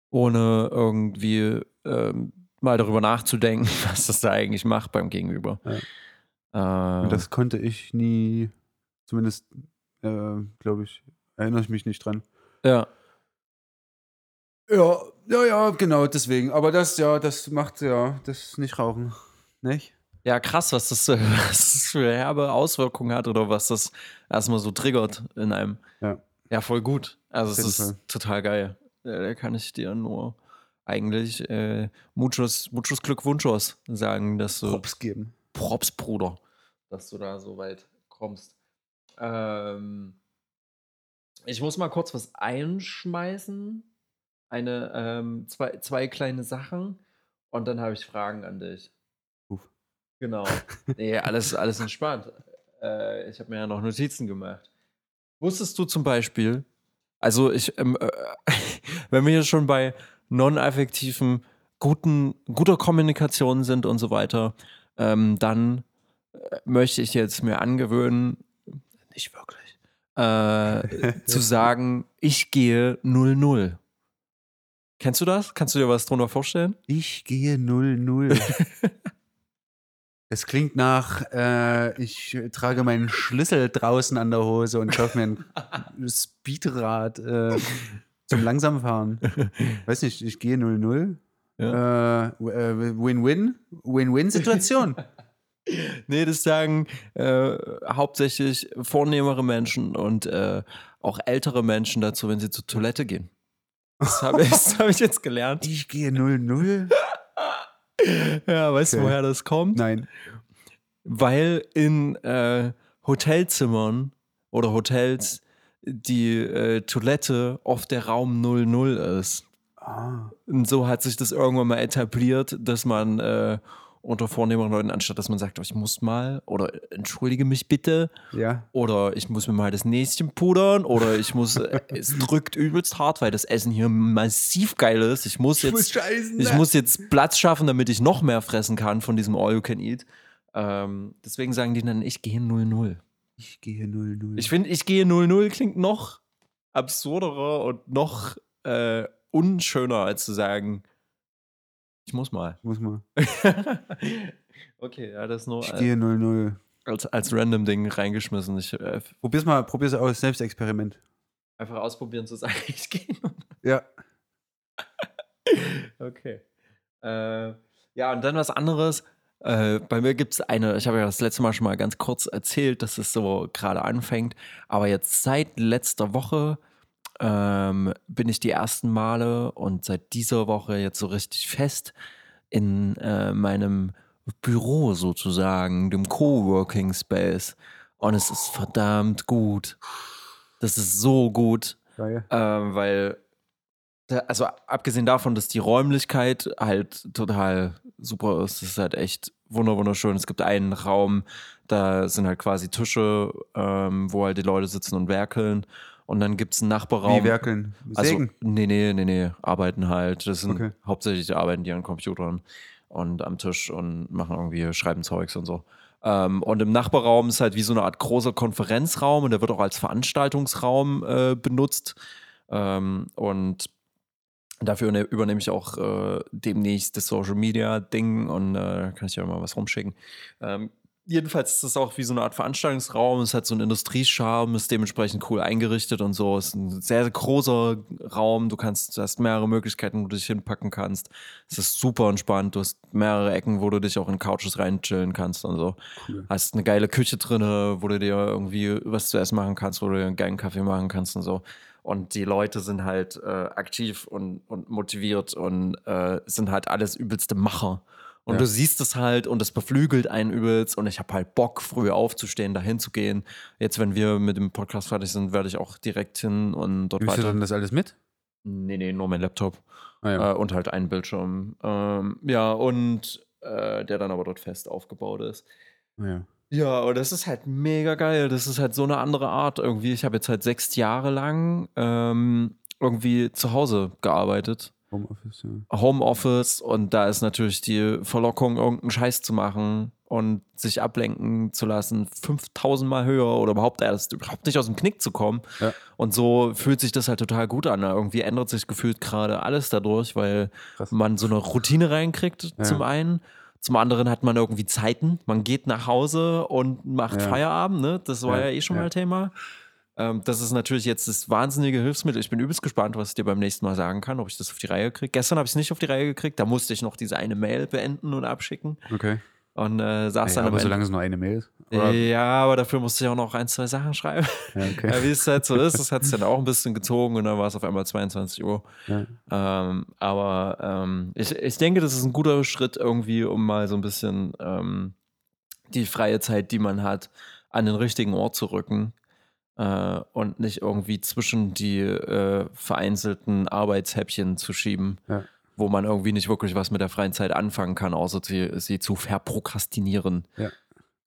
ohne irgendwie ähm, mal darüber nachzudenken, was das da eigentlich macht beim Gegenüber. Äh, Und das konnte ich nie, zumindest äh, glaube ich, erinnere ich mich nicht dran. ja, Ja, ja, ja, genau, deswegen. Aber das, ja, das macht ja, das nicht rauchen. Nicht? Ja, krass, was das, was das für herbe Auswirkungen hat oder was das erstmal so triggert in einem. Ja. Ja, voll gut. Also es ist Fall. total geil. Da kann ich dir nur eigentlich äh, muchos, muchos Glückwunschos sagen, dass du Props geben. Props, Bruder, dass du da so weit kommst. Ähm, ich muss mal kurz was einschmeißen. Eine, ähm, zwei, zwei kleine Sachen und dann habe ich Fragen an dich. Genau. Nee, alles, alles entspannt. Äh, ich habe mir ja noch Notizen gemacht. Wusstest du zum Beispiel, also ich, ähm, äh, wenn wir hier schon bei non-affektiven, guten, guter Kommunikation sind und so weiter, ähm, dann äh, möchte ich jetzt mir angewöhnen, nicht wirklich, äh, zu sagen, ich gehe 0-0. Kennst du das? Kannst du dir was drunter vorstellen? Ich gehe 0-0. Das klingt nach, äh, ich trage meinen Schlüssel draußen an der Hose und kaufe mir ein Speedrad äh, zum Langsamfahren. Weiß nicht, ich gehe 0-0. Ja. Äh, äh, Win-Win. Win-Win-Situation. Nee, das sagen äh, hauptsächlich vornehmere Menschen und äh, auch ältere Menschen dazu, wenn sie zur Toilette gehen. Das habe ich, hab ich jetzt gelernt. ich gehe 0-0? Ja, weißt du, Okay. woher das kommt? Nein. Weil in äh, Hotelzimmern oder Hotels die äh, Toilette oft der Raum 00 ist. Ah, Und so hat sich das irgendwann mal etabliert, dass man äh, unter vornehmeren Leuten, anstatt dass man sagt, oh, ich muss mal oder entschuldige mich bitte ja. oder ich muss mir mal das Näschen pudern oder ich muss, äh, es drückt übelst hart, weil das Essen hier massiv geil ist. Ich muss jetzt, scheißen. ich muss jetzt Platz schaffen, damit ich noch mehr fressen kann von diesem All You Can Eat. Ähm, deswegen sagen die dann, ich gehe 0-0. Ich gehe 0-0. Ich finde, ich gehe 0-0 klingt noch absurderer und noch äh, unschöner, als zu sagen, ich muss mal. muss mal. okay, ja, das nur Ich als, gehe 0-0. als, als random Ding reingeschmissen. Ich äh, Probier's mal, probier's aus, Selbstexperiment. einfach ausprobieren zu sagen, ich gehe 0 Ja. Okay. Äh, ja, und dann was anderes. Äh, bei mir gibt es eine, ich habe ja das letzte Mal schon mal ganz kurz erzählt, dass es so gerade anfängt. Aber jetzt seit letzter Woche ähm, bin ich die ersten Male und seit dieser Woche jetzt so richtig fest in äh, meinem Büro sozusagen, dem Coworking Space. Und es ist verdammt gut. Das ist so gut. Ähm, weil, also abgesehen davon, dass die Räumlichkeit halt total super ist, das ist halt echt wunder wunderschön. Es gibt einen Raum, da sind halt quasi Tische, ähm, wo halt die Leute sitzen und werkeln. Und dann gibt es einen Nachbarraum. Wie werkeln? Also, Sägen? nee, nee, nee, nee, arbeiten halt. Das sind Okay. hauptsächlich die arbeiten die an Computern und am Tisch und machen irgendwie, schreiben Zeugs und so. Ähm, und im Nachbarraum ist halt wie so eine Art großer Konferenzraum und der wird auch als Veranstaltungsraum äh, benutzt. Ähm, und dafür ne- übernehme ich auch äh, demnächst das Social Media Ding und äh, kann ich ja mal was rumschicken. Ähm, jedenfalls ist es auch wie so eine Art Veranstaltungsraum. Es hat so einen Industriescharme, ist dementsprechend cool eingerichtet und so. Es ist ein sehr, sehr großer Raum. Du kannst, du hast mehrere Möglichkeiten, wo du dich hinpacken kannst. Es ist super entspannt. Du hast mehrere Ecken, wo du dich auch in Couches reinchillen kannst und so. Cool. Hast eine geile Küche drin, wo du dir irgendwie was zu essen machen kannst, wo du dir einen geilen Kaffee machen kannst und so. Und die Leute sind halt äh, aktiv und, und motiviert und äh, sind halt alles übelste Macher. Und Ja. du siehst es halt und es beflügelt einen übelst. Und ich habe halt Bock, früh aufzustehen, dahin zu gehen. Jetzt, wenn wir mit dem Podcast fertig sind, werde ich auch direkt hin und dort Nimmst du weiter. dann das alles mit? Nee, nee, nur mein Laptop. Ah, ja. Äh, und halt einen Bildschirm. Ähm, ja, und äh, der dann aber dort fest aufgebaut ist. Ah, ja. Ja, und das ist halt mega geil. Das ist halt so eine andere Art irgendwie. Ich habe jetzt halt sechs Jahre lang ähm, irgendwie zu Hause gearbeitet. Homeoffice, ja. Homeoffice und da ist natürlich die Verlockung, irgendeinen Scheiß zu machen und sich ablenken zu lassen, 5000 Mal höher oder überhaupt erst überhaupt nicht aus dem Knick zu kommen. Ja. Und so fühlt sich das halt total gut an. Irgendwie ändert sich gefühlt gerade alles dadurch, weil Krass. man so eine Routine reinkriegt, Ja. zum einen. Zum anderen hat man irgendwie Zeiten. Man geht nach Hause und macht. Feierabend. Ne? Das war ja, eh schon mal Thema. Ähm, das ist natürlich jetzt das wahnsinnige Hilfsmittel. Ich bin übelst gespannt, was ich dir beim nächsten Mal sagen kann, ob ich das auf die Reihe kriege. Gestern habe ich es nicht auf die Reihe gekriegt. Da musste ich noch diese eine Mail beenden und abschicken. Okay. Und äh, saß Ja, dann aber solange es nur eine Mail ist. Ende- Oder? Ja, aber dafür musste ich auch noch ein, zwei Sachen schreiben. Ja, okay. Ja, wie es halt so ist, das hat es dann auch ein bisschen gezogen und dann war es auf einmal 22 Uhr. Ja. Ähm, aber ähm, ich, ich denke, das ist ein guter Schritt irgendwie, um mal so ein bisschen ähm, die freie Zeit, die man hat, an den richtigen Ort zu rücken äh, und nicht irgendwie zwischen die äh, vereinzelten Arbeitshäppchen zu schieben, Ja. wo man irgendwie nicht wirklich was mit der freien Zeit anfangen kann, außer sie, sie zu verprokrastinieren. Ja.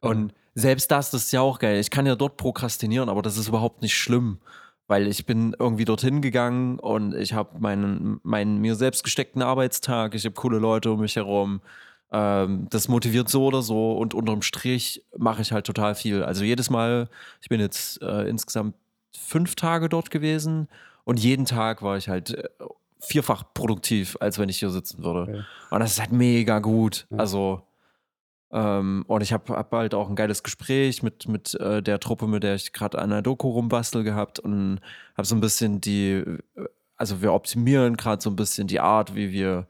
Und selbst das, das ist ja auch geil. Ich kann ja dort prokrastinieren, aber das ist überhaupt nicht schlimm, weil ich bin irgendwie dorthin gegangen und ich habe meinen, meinen mir selbst gesteckten Arbeitstag, ich habe coole Leute um mich herum. Ähm, das motiviert so oder so und unterm Strich mache ich halt total viel. Also jedes Mal, ich bin jetzt äh, insgesamt fünf Tage dort gewesen und jeden Tag war ich halt äh, vierfach produktiv, als wenn ich hier sitzen würde. Ja. Und das ist halt mega gut. Ja. Also ähm, und ich habe hab halt auch ein geiles Gespräch mit, mit äh, der Truppe, mit der ich gerade an der Doku rumbastel gehabt und habe so ein bisschen die, äh, also wir optimieren gerade so ein bisschen die Art, wie wir,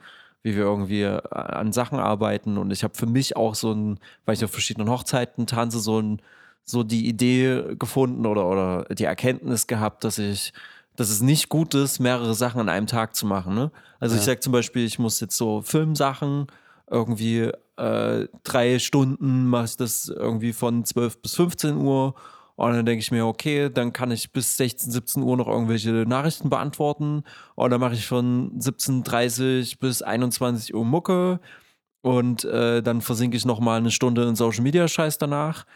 wie wir irgendwie äh, an Sachen arbeiten. Und ich habe für mich auch so ein, weil ich auf verschiedenen Hochzeiten tanze, so ein, so die Idee gefunden oder, oder die Erkenntnis gehabt, dass ich, dass es nicht gut ist, mehrere Sachen an einem Tag zu machen. Ne? Also ich Ja. sag zum Beispiel, ich muss jetzt so Filmsachen irgendwie äh, drei Stunden mache ich das irgendwie von 12 bis 15 Uhr. Und dann denke ich mir, okay, dann kann ich bis 16, 17 Uhr noch irgendwelche Nachrichten beantworten. Und dann mache ich von 17.30 bis 21 Uhr Mucke. Und äh, dann versinke ich noch mal eine Stunde in Social Media Scheiß danach.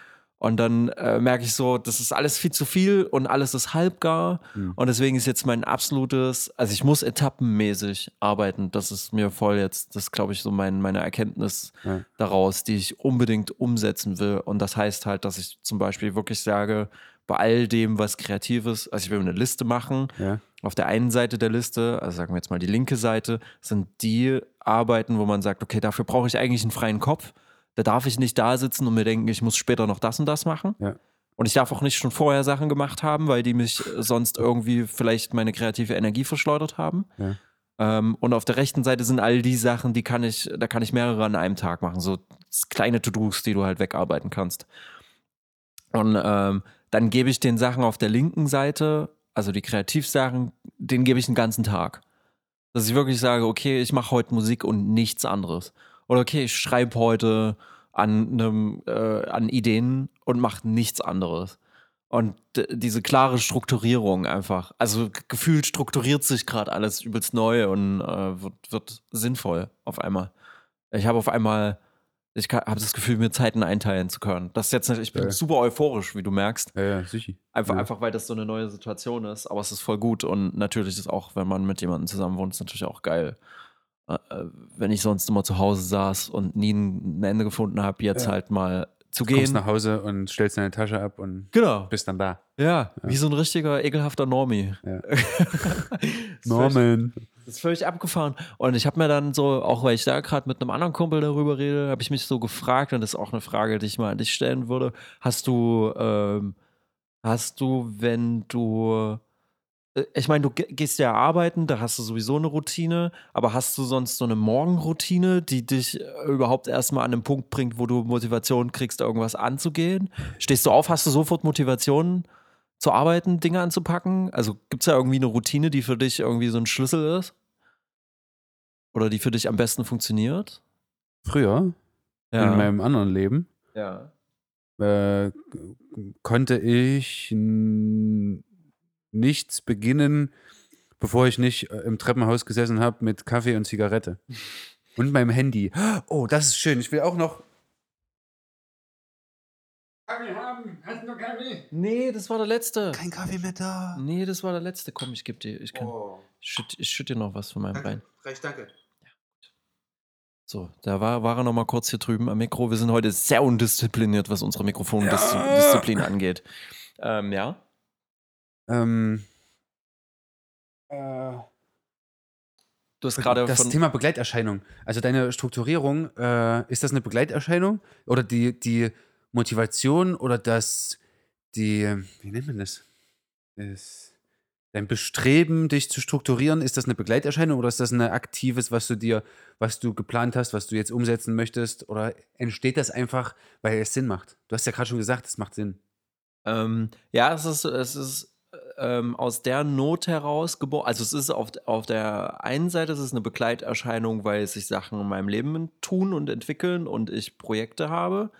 Und dann äh, merke ich so, das ist alles viel zu viel und alles ist halbgar. Mhm. Und deswegen ist jetzt mein absolutes, also ich muss etappenmäßig arbeiten. Das ist mir voll jetzt, das glaube ich so mein, meine Erkenntnis Ja. daraus, die ich unbedingt umsetzen will. Und das heißt halt, dass ich zum Beispiel wirklich sage, bei all dem, was kreativ ist, also ich will eine Liste machen. Ja. Auf der einen Seite der Liste, also sagen wir jetzt mal die linke Seite, sind die Arbeiten, wo man sagt, okay, dafür brauche ich eigentlich einen freien Kopf. Da darf ich nicht da sitzen und mir denken, ich muss später noch das und das machen. Ja. Und ich darf auch nicht schon vorher Sachen gemacht haben, weil die mich sonst irgendwie vielleicht meine kreative Energie verschleudert haben. Ja. Ähm, und auf der rechten Seite sind all die Sachen, die kann ich, da kann ich mehrere an einem Tag machen. So kleine To-Dos, die du halt wegarbeiten kannst. Und ähm, dann gebe ich den Sachen auf der linken Seite, also die Kreativsachen, denen gebe ich einen ganzen Tag. Dass ich wirklich sage, okay, ich mache heute Musik und nichts anderes. Oder okay, ich schreibe heute an, einem, äh, an Ideen und mache nichts anderes. Und diese klare Strukturierung einfach. Also gefühlt strukturiert sich gerade alles übelst neu und äh, wird, wird sinnvoll auf einmal. Ich habe auf einmal, ich habe das Gefühl, mir Zeiten einteilen zu können. Das ist jetzt ich bin Ja. super euphorisch, wie du merkst. Ja, ja, sicher. Einfach, ja. einfach, weil das so eine neue Situation ist. Aber es ist voll gut. Und natürlich ist auch, wenn man mit jemandem zusammen wohnt, ist natürlich auch geil. Äh, Wenn ich sonst immer zu Hause saß und nie ein Ende gefunden habe, jetzt Ja. halt mal zu Du kommst gehen. nach Hause und stellst deine Tasche ab und Genau. bist dann da. Ja, wie so ein richtiger ekelhafter Normie. Ja. Norman. Das ist völlig abgefahren. Und ich habe mir dann so, auch weil ich da gerade mit einem anderen Kumpel darüber rede, habe ich mich so gefragt, und das ist auch eine Frage, die ich mal an dich stellen würde. Hast du, ähm, hast du, wenn du, ich meine, du ge- gehst ja arbeiten, da hast du sowieso eine Routine, aber hast du sonst so eine Morgenroutine, die dich äh, überhaupt erstmal an den Punkt bringt, wo du Motivation kriegst, irgendwas anzugehen? Stehst du auf, hast du sofort Motivation zu arbeiten, Dinge anzupacken? Also gibt es da irgendwie eine Routine, die für dich irgendwie so ein Schlüssel ist? Oder die für dich am besten funktioniert? Früher, in meinem anderen Leben, ja. äh, konnte ich nichts beginnen, bevor ich nicht äh, im Treppenhaus gesessen habe mit Kaffee und Zigarette. Und meinem Handy. Oh, das ist schön. Ich will auch noch. Kaffee haben. Hast du noch Kaffee? Nee, das war der letzte. Kein Kaffee mehr da. Nee, das war der letzte. Komm, ich geb dir. Ich, kann, Oh, ich, schütt, ich schütt dir noch was von meinem danke. Recht, danke. So, da war, war er noch mal kurz hier drüben am Mikro. Wir sind heute sehr undiszipliniert, was unsere Mikrofondisziplin angeht. Ähm, ja. Ähm, äh, Du hast gerade das von. Thema Begleiterscheinung. Also deine Strukturierung, äh, ist das eine Begleiterscheinung? Oder die, die Motivation oder das, die, wie nennt man das? das? Dein Bestreben, dich zu strukturieren, ist das eine Begleiterscheinung oder ist das ein aktives, was du dir, was du geplant hast, was du jetzt umsetzen möchtest? Oder entsteht das einfach, weil es Sinn macht? Du hast ja gerade schon gesagt, es macht Sinn. Ähm, ja, es ist, es ist ähm, aus der Not heraus geboren. Also es ist auf, auf der einen Seite es ist eine Begleiterscheinung, weil sich Sachen in meinem Leben tun und entwickeln und ich Projekte habe.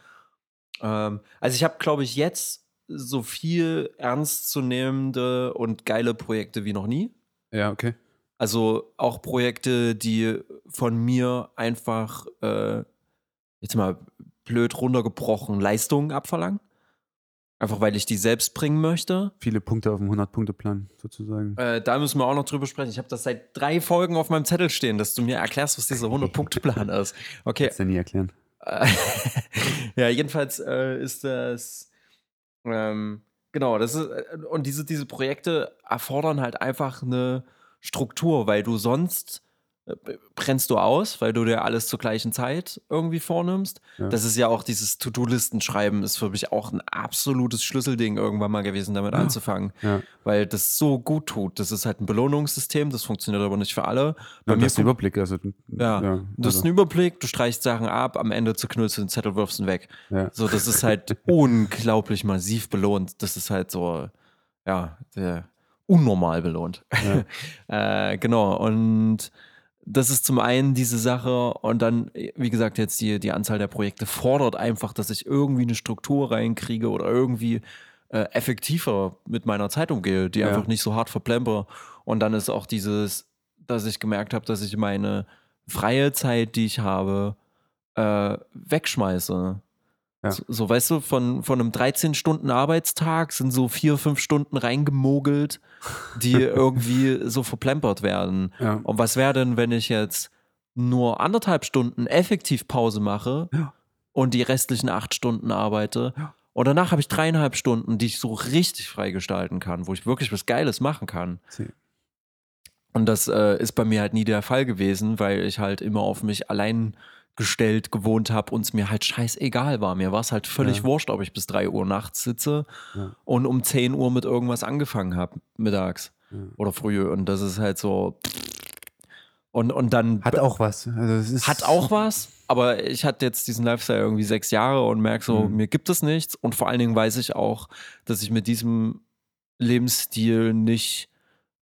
Ähm, also ich habe, glaube ich, jetzt so viel ernstzunehmende und geile Projekte wie noch nie. Ja, okay. Also auch Projekte, die von mir einfach, äh, jetzt mal blöd runtergebrochen, Leistungen abverlangen. Einfach weil ich die selbst bringen möchte. Viele Punkte auf dem 100-Punkte-Plan sozusagen. Äh, da müssen wir auch noch drüber sprechen. Ich habe das seit drei Folgen auf meinem Zettel stehen, dass du mir erklärst, was dieser 100-Punkte-Plan ist. Okay. Kannst du nie erklären. Ja, jedenfalls äh, ist das. Ähm, genau, das ist. äh, Und diese, diese Projekte erfordern halt einfach eine Struktur, weil du sonst brennst du aus, weil du dir alles zur gleichen Zeit irgendwie vornimmst. Ja. Das ist ja auch dieses To-Do-Listen schreiben, ist für mich auch ein absolutes Schlüsselding irgendwann mal gewesen, damit Ja. anzufangen, Ja. weil das so gut tut. Das ist halt ein Belohnungssystem, das funktioniert aber nicht für alle. Bei mir du hast einen fun- Überblick. Also, ja, ja, du hast also, einen Überblick, du streichst Sachen ab, am Ende zerknüllst du den Zettel, wirfst ihn weg. So, das ist halt unglaublich massiv belohnt. Das ist halt so, ja, der, unnormal belohnt. äh, genau, und das ist zum einen diese Sache und dann, wie gesagt, jetzt die, die Anzahl der Projekte fordert einfach, dass ich irgendwie eine Struktur reinkriege oder irgendwie äh, effektiver mit meiner Zeit umgehe, die Ja. einfach nicht so hart verplemper. Und dann ist auch dieses, dass ich gemerkt habe, dass ich meine freie Zeit, die ich habe, äh, wegschmeiße. Ja. So, so, weißt du, von, von einem 13-Stunden-Arbeitstag sind so vier, fünf Stunden reingemogelt, die irgendwie so verplempert werden. Ja. Und was wäre denn, wenn ich jetzt nur anderthalb Stunden effektiv Pause mache Ja. und die restlichen acht Stunden arbeite? Und danach habe ich dreieinhalb Stunden, die ich so richtig freigestalten kann, wo ich wirklich was Geiles machen kann. Sie- Und das äh, ist bei mir halt nie der Fall gewesen, weil ich halt immer auf mich allein gestellt gewohnt habe und es mir halt scheißegal war. Mir war es halt völlig Ja. wurscht, ob ich bis 3 Uhr nachts sitze Ja. und um 10 Uhr mit irgendwas angefangen habe, mittags Ja. oder früh. Und das ist halt so. Und, und dann Hat auch was. Also hat auch was, aber ich hatte jetzt diesen Lifestyle irgendwie sechs Jahre und merke so, Mhm. mir gibt es nichts. Und vor allen Dingen weiß ich auch, dass ich mit diesem Lebensstil nicht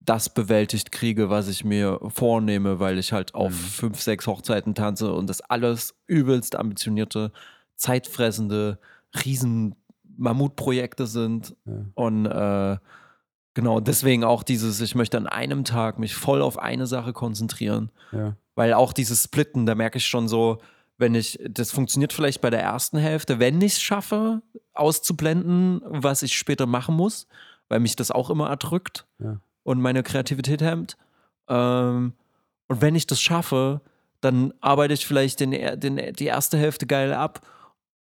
das bewältigt kriege, was ich mir vornehme, weil ich halt auf Mhm. fünf, sechs Hochzeiten tanze und das alles übelst ambitionierte, zeitfressende, riesen Mammutprojekte sind. Ja. Und äh, genau deswegen auch dieses, ich möchte an einem Tag mich voll auf eine Sache konzentrieren. Ja. Weil auch dieses Splitten, da merke ich schon so, wenn ich, das funktioniert vielleicht bei der ersten Hälfte, wenn ich es schaffe, auszublenden, was ich später machen muss, weil mich das auch immer erdrückt Ja. Und meine Kreativität hemmt. Ähm, und wenn ich das schaffe, dann arbeite ich vielleicht den, den, die erste Hälfte geil ab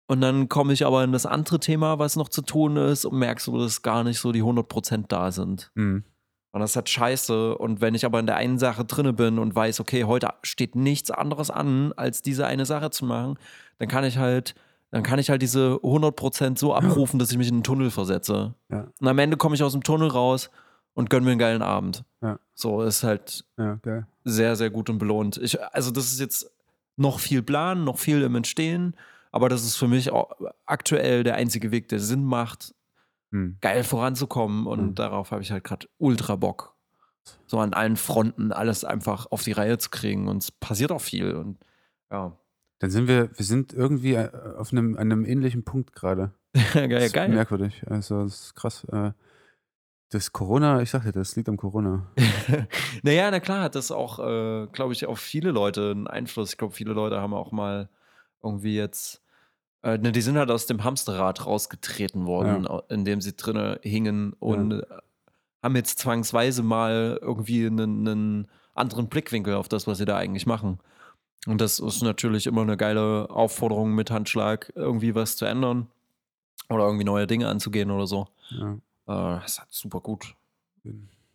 und dann komme ich aber in das andere Thema, was noch zu tun ist und merke so, dass gar nicht so die 100% da sind. Mhm. Und das ist halt scheiße. Und wenn ich aber in der einen Sache drinne bin und weiß, okay, heute steht nichts anderes an, als diese eine Sache zu machen, dann kann ich halt, dann kann ich halt diese 100% so abrufen, dass ich mich in den Tunnel versetze. Ja. Und am Ende komme ich aus dem Tunnel raus und gönne mir einen geilen Abend. Ja. So ist halt Ja, geil. sehr, sehr gut und belohnt. Ich, also, das ist jetzt noch viel Plan, noch viel im Entstehen, aber das ist für mich auch aktuell der einzige Weg, der Sinn macht, Hm. geil voranzukommen und Mhm. darauf habe ich halt gerade ultra Bock. So an allen Fronten alles einfach auf die Reihe zu kriegen und es passiert auch viel und ja. Dann sind wir, wir sind irgendwie äh, auf einem, einem ähnlichen Punkt gerade. geil, Das ist geil. merkwürdig. Also, das ist krass. Äh, Das Corona, ich sagte, das liegt am Corona. naja, na klar, hat das auch, äh, glaube ich, auf viele Leute einen Einfluss. Ich glaube, viele Leute haben auch mal irgendwie jetzt, äh, ne, die sind halt aus dem Hamsterrad rausgetreten worden, au- in dem sie drinne hingen und äh, haben jetzt zwangsweise mal irgendwie einen, einen anderen Blickwinkel auf das, was sie da eigentlich machen. Und das ist natürlich immer eine geile Aufforderung mit Handschlag, irgendwie was zu ändern oder irgendwie neue Dinge anzugehen oder so. Ja. Äh, das halt super gut.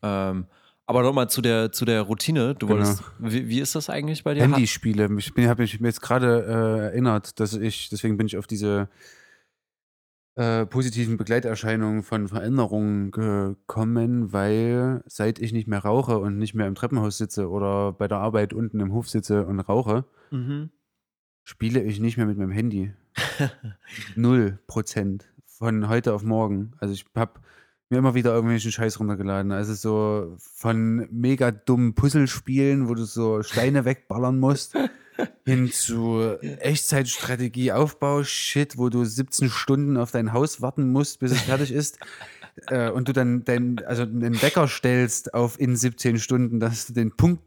Ähm, aber nochmal zu der, zu der Routine. Du Genau. wolltest, wie, wie ist das eigentlich bei dir? Handyspiele. Ich habe mich jetzt gerade äh, erinnert, dass ich, deswegen bin ich auf diese äh, positiven Begleiterscheinungen von Veränderungen gekommen, weil seit ich nicht mehr rauche und nicht mehr im Treppenhaus sitze oder bei der Arbeit unten im Hof sitze und rauche, Mhm. spiele ich nicht mehr mit meinem Handy. Null Prozent von heute auf morgen. Also ich habe mir immer wieder irgendwelchen Scheiß runtergeladen. Also so von mega dummen Puzzlespielen, wo du so Steine wegballern musst, hin zu Echtzeitstrategie, Aufbau, Shit, wo du 17 Stunden auf dein Haus warten musst, bis es fertig ist. Äh, und du dann dein, also einen Wecker stellst auf in 17 Stunden, dass du den Punkt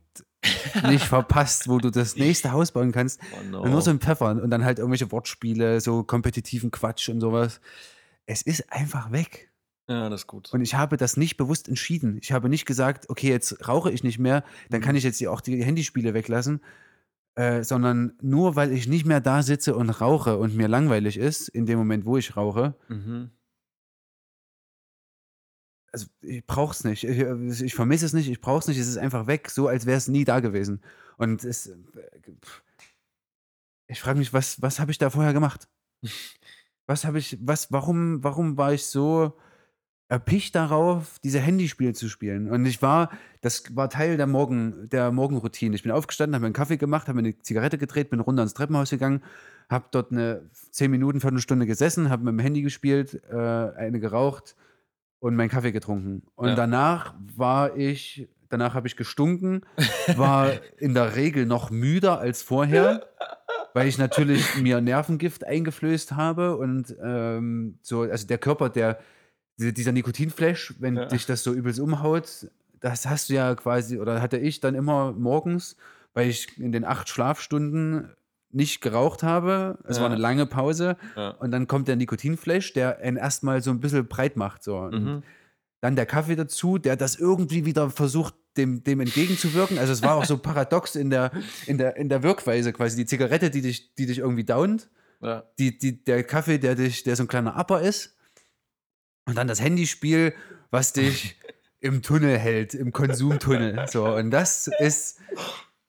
nicht verpasst, wo du das nächste Haus bauen kannst. Oh no. Und nur so ein Pfeffer und dann halt irgendwelche Wortspiele, so kompetitiven Quatsch und sowas. Es ist einfach weg. Ja, das ist gut. Und ich habe das nicht bewusst entschieden. Ich habe nicht gesagt, okay, jetzt rauche ich nicht mehr, dann kann ich jetzt hier auch die Handyspiele weglassen. Äh, sondern nur weil ich nicht mehr da sitze und rauche und mir langweilig ist, in dem Moment, wo ich rauche, Mhm. also ich brauch's nicht. Ich, ich vermisse es nicht, ich brauch's nicht, es ist einfach weg, so als wäre es nie da gewesen. Und es, äh, pff, ich frage mich, was, was habe ich da vorher gemacht? Was habe ich, was, warum, warum war ich so erpicht darauf, diese Handyspiele zu spielen? Und ich war, das war Teil der Morgen, der Morgenroutine. Ich bin aufgestanden, habe mir einen Kaffee gemacht, habe mir eine Zigarette gedreht, bin runter ins Treppenhaus gegangen, habe dort eine 10 Minuten, Viertelstunde gesessen, habe mit dem Handy gespielt, äh, eine geraucht und meinen Kaffee getrunken. Und Ja. danach war ich, danach habe ich gestunken, war in der Regel noch müder als vorher, weil ich natürlich mir Nervengift eingeflößt habe und ähm, so, also der Körper, der, dieser Nikotinflash, wenn Ja. dich das so übelst umhaut, das hast du ja quasi, oder hatte ich dann immer morgens, weil ich in den acht Schlafstunden nicht geraucht habe. Es war Ja. eine lange Pause. Ja. Und dann kommt der Nikotinflash, der einen erstmal so ein bisschen breit macht. So. Und Mhm. dann der Kaffee dazu, der das irgendwie wieder versucht, dem, dem entgegenzuwirken. Also es war auch so paradox in der, in der, in der Wirkweise quasi. Die Zigarette, die dich, die dich irgendwie downt, Ja. die, die, der Kaffee, der dich, der so ein kleiner Upper ist. Und dann das Handyspiel, was dich im Tunnel hält, im Konsumtunnel. So, und das ist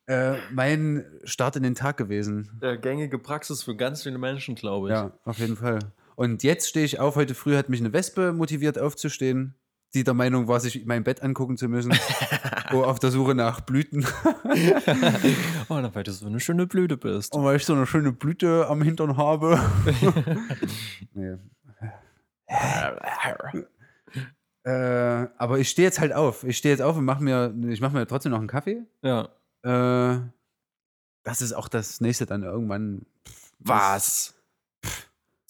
äh, mein Start in den Tag gewesen. Der gängige Praxis für ganz viele Menschen, glaube ich. Ja, auf jeden Fall. Und jetzt stehe ich auf. Heute früh hat mich eine Wespe motiviert aufzustehen, die der Meinung war, sich mein Bett angucken zu müssen. oh, auf der Suche nach Blüten. oh, na, weil du so eine schöne Blüte bist. Und weil ich so eine schöne Blüte am Hintern habe. nee. Äh, aber ich stehe jetzt halt auf. Ich stehe jetzt auf und mache mir, ich mache mir trotzdem noch einen Kaffee. Ja. Äh, das ist auch das nächste dann irgendwann. Was?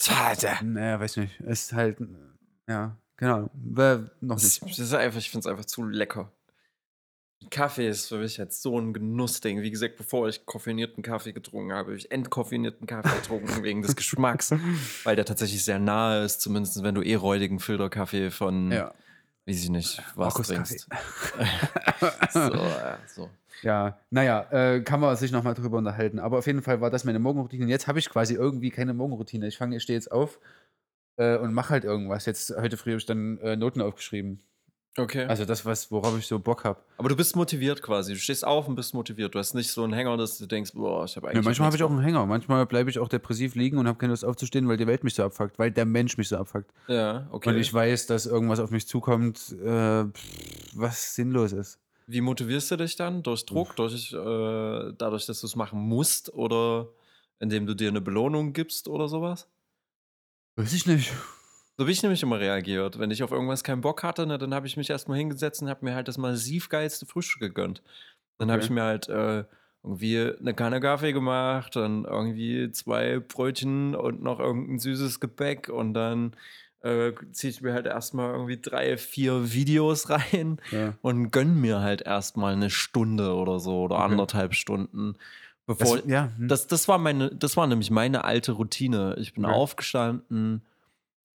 Schade. Naja, weiß nicht. Ist halt, ja, genau. Noch nicht. das ist einfach, ich finde es einfach zu lecker. Kaffee ist für mich jetzt so ein Genussding. Wie gesagt, bevor ich koffinierten Kaffee getrunken habe, habe ich entkoffinierten Kaffee getrunken wegen des Geschmacks, weil der tatsächlich sehr nahe ist, zumindest wenn du eh räudigen Filterkaffee von, Ja. weiß ich nicht, was Markus trinkst. so, ja, so. Ja, naja, äh, kann man sich nochmal drüber unterhalten. Aber auf jeden Fall war das meine Morgenroutine. Und jetzt habe ich quasi irgendwie keine Morgenroutine. Ich fange, ich stehe jetzt auf äh, und mache halt irgendwas. Jetzt, heute früh habe ich dann äh, Noten aufgeschrieben. Okay. Also das, was, worauf ich so Bock habe. Aber du bist motiviert quasi. Du stehst auf und bist motiviert. Du hast nicht so einen Hänger, dass du denkst, boah, ich habe eigentlich. Ja, manchmal habe ich auch einen Hänger. Manchmal bleibe ich auch depressiv liegen und habe keine Lust aufzustehen, weil die Welt mich so abfuckt, weil der Mensch mich so abfuckt. Ja, okay. Und ich weiß, dass irgendwas auf mich zukommt, äh, was sinnlos ist. Wie motivierst du dich dann? Durch Druck, durch, äh, dadurch, dass du es machen musst oder indem du dir eine Belohnung gibst oder sowas? Weiß ich nicht. So habe ich nämlich immer reagiert. Wenn ich auf irgendwas keinen Bock hatte, ne, dann habe ich mich erstmal hingesetzt und habe mir halt das massiv geilste Frühstück gegönnt. Dann habe Okay. ich mir halt äh, irgendwie eine Kanne Kaffee gemacht, dann irgendwie zwei Brötchen und noch irgendein süßes Gebäck und dann äh, ziehe ich mir halt erstmal irgendwie drei, vier Videos rein Ja. und gönn mir halt erstmal eine Stunde oder so oder Okay. anderthalb Stunden. Bevor, Das, ja, hm. das, das, war meine, das war nämlich meine alte Routine. Ich bin Okay. aufgestanden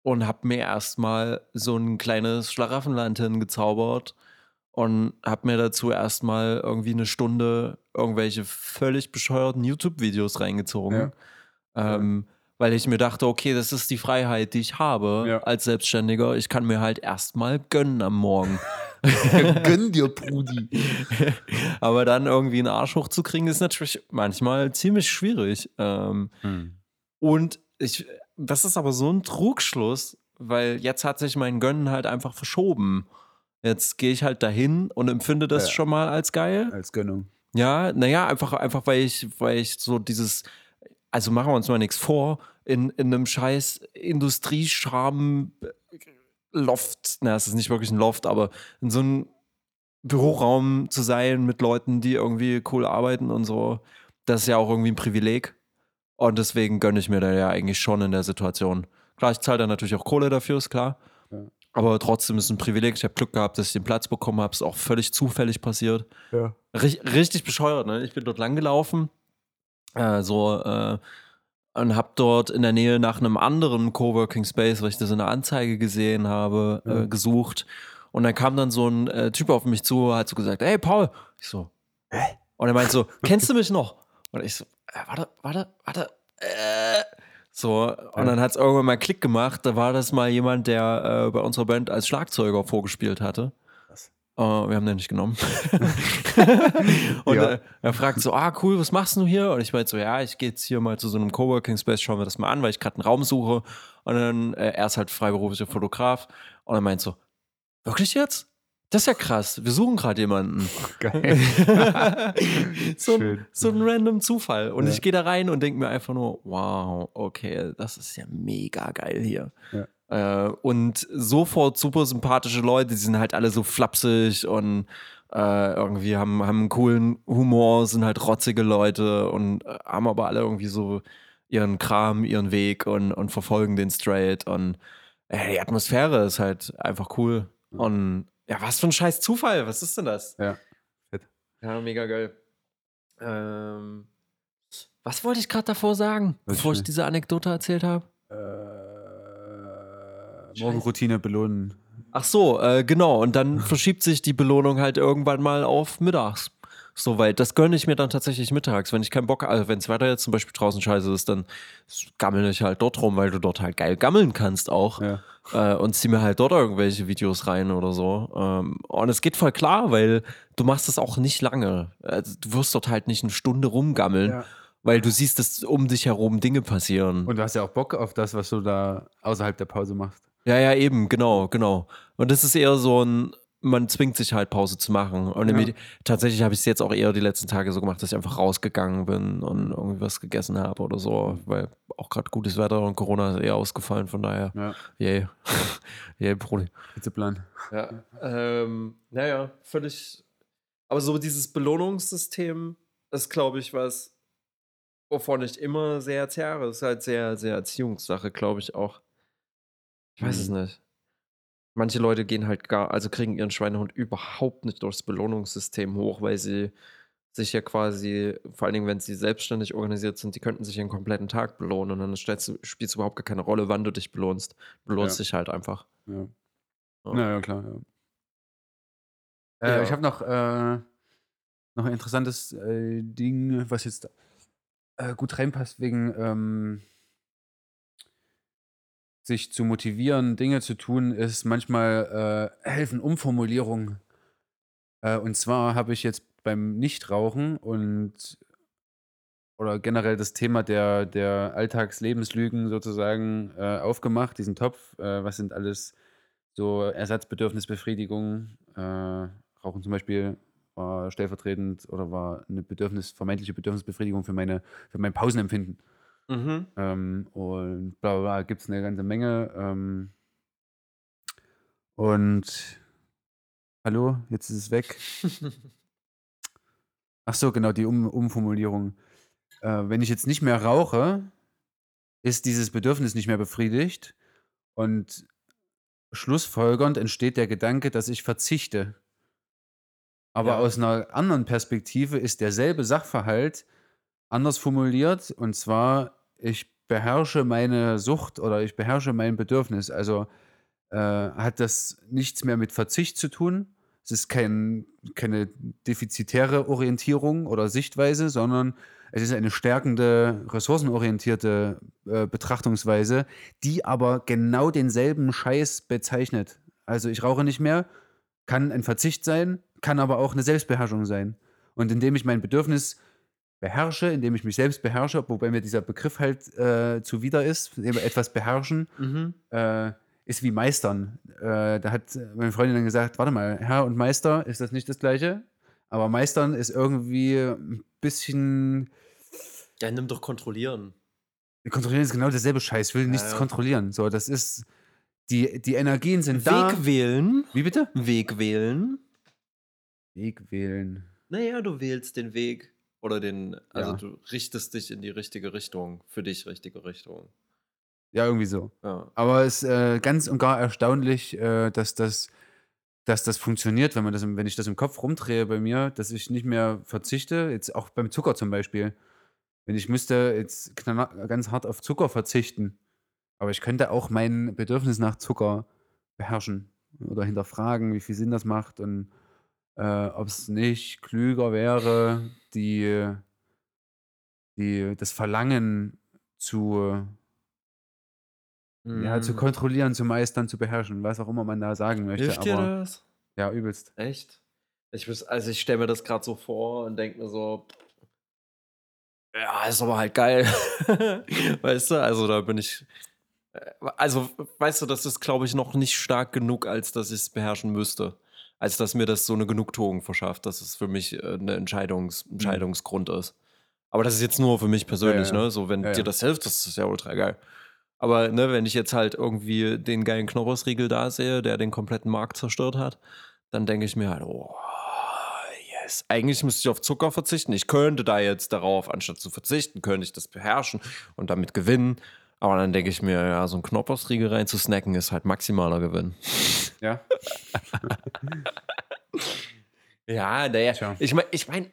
und habe mir erstmal so ein kleines Schlaraffenland hingezaubert und habe mir dazu erstmal irgendwie eine Stunde irgendwelche völlig bescheuerten YouTube-Videos reingezogen. Ähm, weil ich mir dachte, okay, das ist die Freiheit, die ich habe Ja. als Selbstständiger. Ich kann mir halt erstmal gönnen am Morgen. Gönn dir, Brudi. Aber dann irgendwie einen Arsch hochzukriegen, ist natürlich manchmal ziemlich schwierig. Ähm, Hm. und ich, das ist aber so ein Trugschluss, weil jetzt hat sich mein Gönnen halt einfach verschoben. Jetzt gehe ich halt dahin und empfinde das Ja. schon mal als geil. Als Gönnung. Ja, naja, einfach, einfach weil ich, weil ich so dieses, also machen wir uns mal nichts vor, in, in einem scheiß Industriescham Loft, na, es ist nicht wirklich ein Loft, aber in so einem Büroraum zu sein mit Leuten, die irgendwie cool arbeiten und so, das ist ja auch irgendwie ein Privileg. Und deswegen gönne ich mir da ja eigentlich schon in der Situation. Klar, ich zahle da natürlich auch Kohle dafür, ist klar. Ja. Aber trotzdem ist es ein Privileg. Ich habe Glück gehabt, dass ich den Platz bekommen habe. Ist auch völlig zufällig passiert. Ja. Rich, richtig bescheuert, ne? Ich bin dort lang gelaufen, äh, so, äh, und hab dort in der Nähe nach einem anderen Coworking Space, weil ich das in einer Anzeige gesehen habe, Ja. äh, gesucht. Und dann kam dann so ein äh, Typ auf mich zu, hat so gesagt, hey Paul. Ich so, hä? Und er meint so, kennst du mich noch? Und ich so, äh, warte, warte, warte, äh. So, und dann hat es irgendwann mal Klick gemacht. Da war das mal jemand, der äh, bei unserer Band als Schlagzeuger vorgespielt hatte. Äh, wir haben den nicht genommen. und Ja. äh, er fragt so, ah cool, was machst du hier? Und ich meinte so, ja, ich gehe jetzt hier mal zu so einem Coworking Space, schauen wir das mal an, weil ich gerade einen Raum suche. Und dann, äh, er ist halt freiberuflicher Fotograf. Und er meint so, wirklich jetzt? Das ist ja krass, wir suchen gerade jemanden. Geil. so, ein, so ein random Zufall. Und Ja. ich gehe da rein und denke mir einfach nur, wow, okay, das ist ja mega geil hier. Äh, und sofort super sympathische Leute, die sind halt alle so flapsig und äh, irgendwie haben, haben einen coolen Humor, sind halt rotzige Leute und äh, haben aber alle irgendwie so ihren Kram, ihren Weg und, und verfolgen den straight. Und die Atmosphäre ist halt einfach cool. Ja. Und ja, was für ein scheiß Zufall, was ist denn das? Ja. Ja, mega geil. Ähm, was wollte ich gerade davor sagen, ich bevor ich nicht. diese Anekdote erzählt habe? Äh, Morgenroutine belohnen. Ach so, äh, genau. Und dann verschiebt sich die Belohnung halt irgendwann mal auf mittags. Soweit. Das gönne ich mir dann tatsächlich mittags. Wenn ich keinen Bock, also wenn das Wetter jetzt zum Beispiel draußen scheiße ist, dann gammel ich halt dort rum, weil du dort halt geil gammeln kannst auch. Ja. Äh, und zieh mir halt dort irgendwelche Videos rein oder so. Ähm, und es geht voll klar, weil du machst das auch nicht lange. Also, du wirst dort halt nicht eine Stunde rumgammeln, Ja. weil du siehst, dass um dich herum Dinge passieren. Und du hast ja auch Bock auf das, was du da außerhalb der Pause machst. Ja, ja, eben, genau, genau. Und das ist eher so ein, man zwingt sich halt Pause zu machen. Und Ja. Tatsächlich habe ich es jetzt auch eher die letzten Tage so gemacht, dass ich einfach rausgegangen bin und irgendwie was gegessen habe oder so, weil auch gerade gutes Wetter und Corona ist eher ausgefallen, von daher, Ja. yay. yay, Brudi. Hitzeplan. Ja, ähm, naja, völlig. Aber so dieses Belohnungssystem ist, glaube ich, was, wovon ich immer sehr zehre. Ist halt sehr, sehr Erziehungssache, glaube ich auch. Ich weiß es Mhm. nicht. Manche Leute gehen halt gar, also kriegen ihren Schweinehund überhaupt nicht durchs Belohnungssystem hoch, weil sie sich ja quasi, vor allen Dingen, wenn sie selbstständig organisiert sind, die könnten sich einen kompletten Tag belohnen und dann stellst du, spielt es überhaupt gar keine Rolle, wann du dich belohnst. Du belohnst Ja. dich halt einfach. Ja. Ja. Ja, ja, klar. Ja. Äh. Ich habe noch, äh, noch ein interessantes äh, Ding, was jetzt äh, gut reinpasst wegen, ähm, sich zu motivieren, Dinge zu tun, ist manchmal äh, helfen Umformulierungen. Äh, und zwar habe ich jetzt beim Nichtrauchen und oder generell das Thema der, der Alltagslebenslügen sozusagen äh, aufgemacht, diesen Topf. Äh, was sind alles so Ersatzbedürfnisbefriedigungen? Äh, Rauchen zum Beispiel war stellvertretend oder war eine Bedürfnis, vermeintliche Bedürfnisbefriedigung für meine, für mein Pausenempfinden. Mhm. Ähm, und bla bla bla, gibt es eine ganze Menge. Ähm, und hallo, jetzt ist es weg. Ach so, genau, die um Umformulierung. Äh, wenn ich jetzt nicht mehr rauche, ist dieses Bedürfnis nicht mehr befriedigt. Und schlussfolgernd entsteht der Gedanke, dass ich verzichte. Aber Ja. aus einer anderen Perspektive ist derselbe Sachverhalt anders formuliert. Und zwar, ich beherrsche meine Sucht oder ich beherrsche mein Bedürfnis. Also äh, hat das nichts mehr mit Verzicht zu tun. Es ist kein, keine defizitäre Orientierung oder Sichtweise, sondern es ist eine stärkende, ressourcenorientierte äh, Betrachtungsweise, die aber genau denselben Scheiß bezeichnet. Also ich rauche nicht mehr, kann ein Verzicht sein, kann aber auch eine Selbstbeherrschung sein. Und indem ich mein Bedürfnis beherrsche, indem ich mich selbst beherrsche, wobei mir dieser Begriff halt äh, zuwider ist, etwas beherrschen, Mhm. äh, ist wie Meistern. Äh, da hat meine Freundin dann gesagt, warte mal, Herr und Meister, ist das nicht das Gleiche? Aber Meistern ist irgendwie ein bisschen, Ja, nimm doch kontrollieren. kontrollieren ist genau derselbe Scheiß, ich will Ja, nichts ja. kontrollieren. So, das ist, die, die Energien sind da. Weg wählen. Wie bitte? Weg wählen. Weg wählen. Naja, du wählst den Weg. Oder den, also Ja. du richtest dich in die richtige Richtung. Für dich richtige Richtung. Ja, irgendwie so. Ja. Aber es ist äh, ganz und gar erstaunlich, äh, dass, das, dass das funktioniert, wenn, man das, wenn ich das im Kopf rumdrehe bei mir, dass ich nicht mehr verzichte, jetzt auch beim Zucker zum Beispiel. Wenn ich müsste jetzt ganz hart auf Zucker verzichten, aber ich könnte auch mein Bedürfnis nach Zucker beherrschen oder hinterfragen, wie viel Sinn das macht und äh, ob es nicht klüger wäre, die, die, das Verlangen zu, ja, zu Mm. kontrollieren, zu meistern, zu beherrschen, was auch immer man da sagen möchte. Hilft dir aber das? ja, übelst. Echt? Ich muss, also ich stelle mir das gerade so vor und denke mir so, ja, ist aber halt geil. weißt du, also da bin ich, äh, also weißt du, das ist, glaube ich, noch nicht stark genug, als dass ich es beherrschen müsste. Als dass mir das so eine Genugtuung verschafft, dass es für mich äh, eine Entscheidungs Entscheidungsgrund ist. Aber das ist jetzt nur für mich persönlich, ja. ne? So, wenn Ja, dir ja. das hilft, das ist ja ultra geil. Aber ne, wenn ich jetzt halt irgendwie den geilen Knoppersriegel da sehe, der den kompletten Markt zerstört hat, dann denke ich mir halt, oh, yes. Eigentlich müsste ich auf Zucker verzichten. Ich könnte da jetzt darauf, anstatt zu verzichten, könnte ich das beherrschen und damit gewinnen. Aber dann denke ich mir, ja, so ein Knoppersriegel rein zu snacken ist halt maximaler Gewinn. Ja, Ja, naja. Ich meine, ich mein,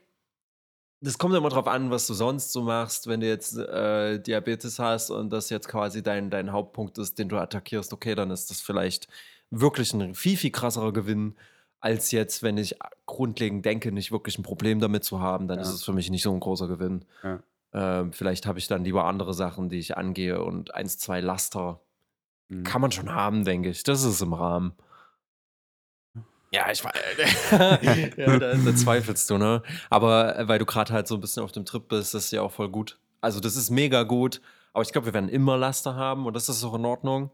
das kommt immer drauf an, was du sonst so machst, wenn du jetzt äh, Diabetes hast und das jetzt quasi dein, dein Hauptpunkt ist, den du attackierst. Okay, dann ist das vielleicht wirklich ein viel, viel krasserer Gewinn, als jetzt, wenn ich grundlegend denke, nicht wirklich ein Problem damit zu haben, dann Ja. ist es für mich nicht so ein großer Gewinn. Ja. Ähm, vielleicht habe ich dann lieber andere Sachen, die ich angehe und eins, zwei Laster Mhm. kann man schon haben, denke ich. Das ist im Rahmen. Ja, ich weiß. ja, da, da zweifelst du, ne? Aber äh, weil du gerade halt so ein bisschen auf dem Trip bist, das ist ja auch voll gut. Also, das ist mega gut. Aber ich glaube, wir werden immer Laster haben und das ist auch in Ordnung.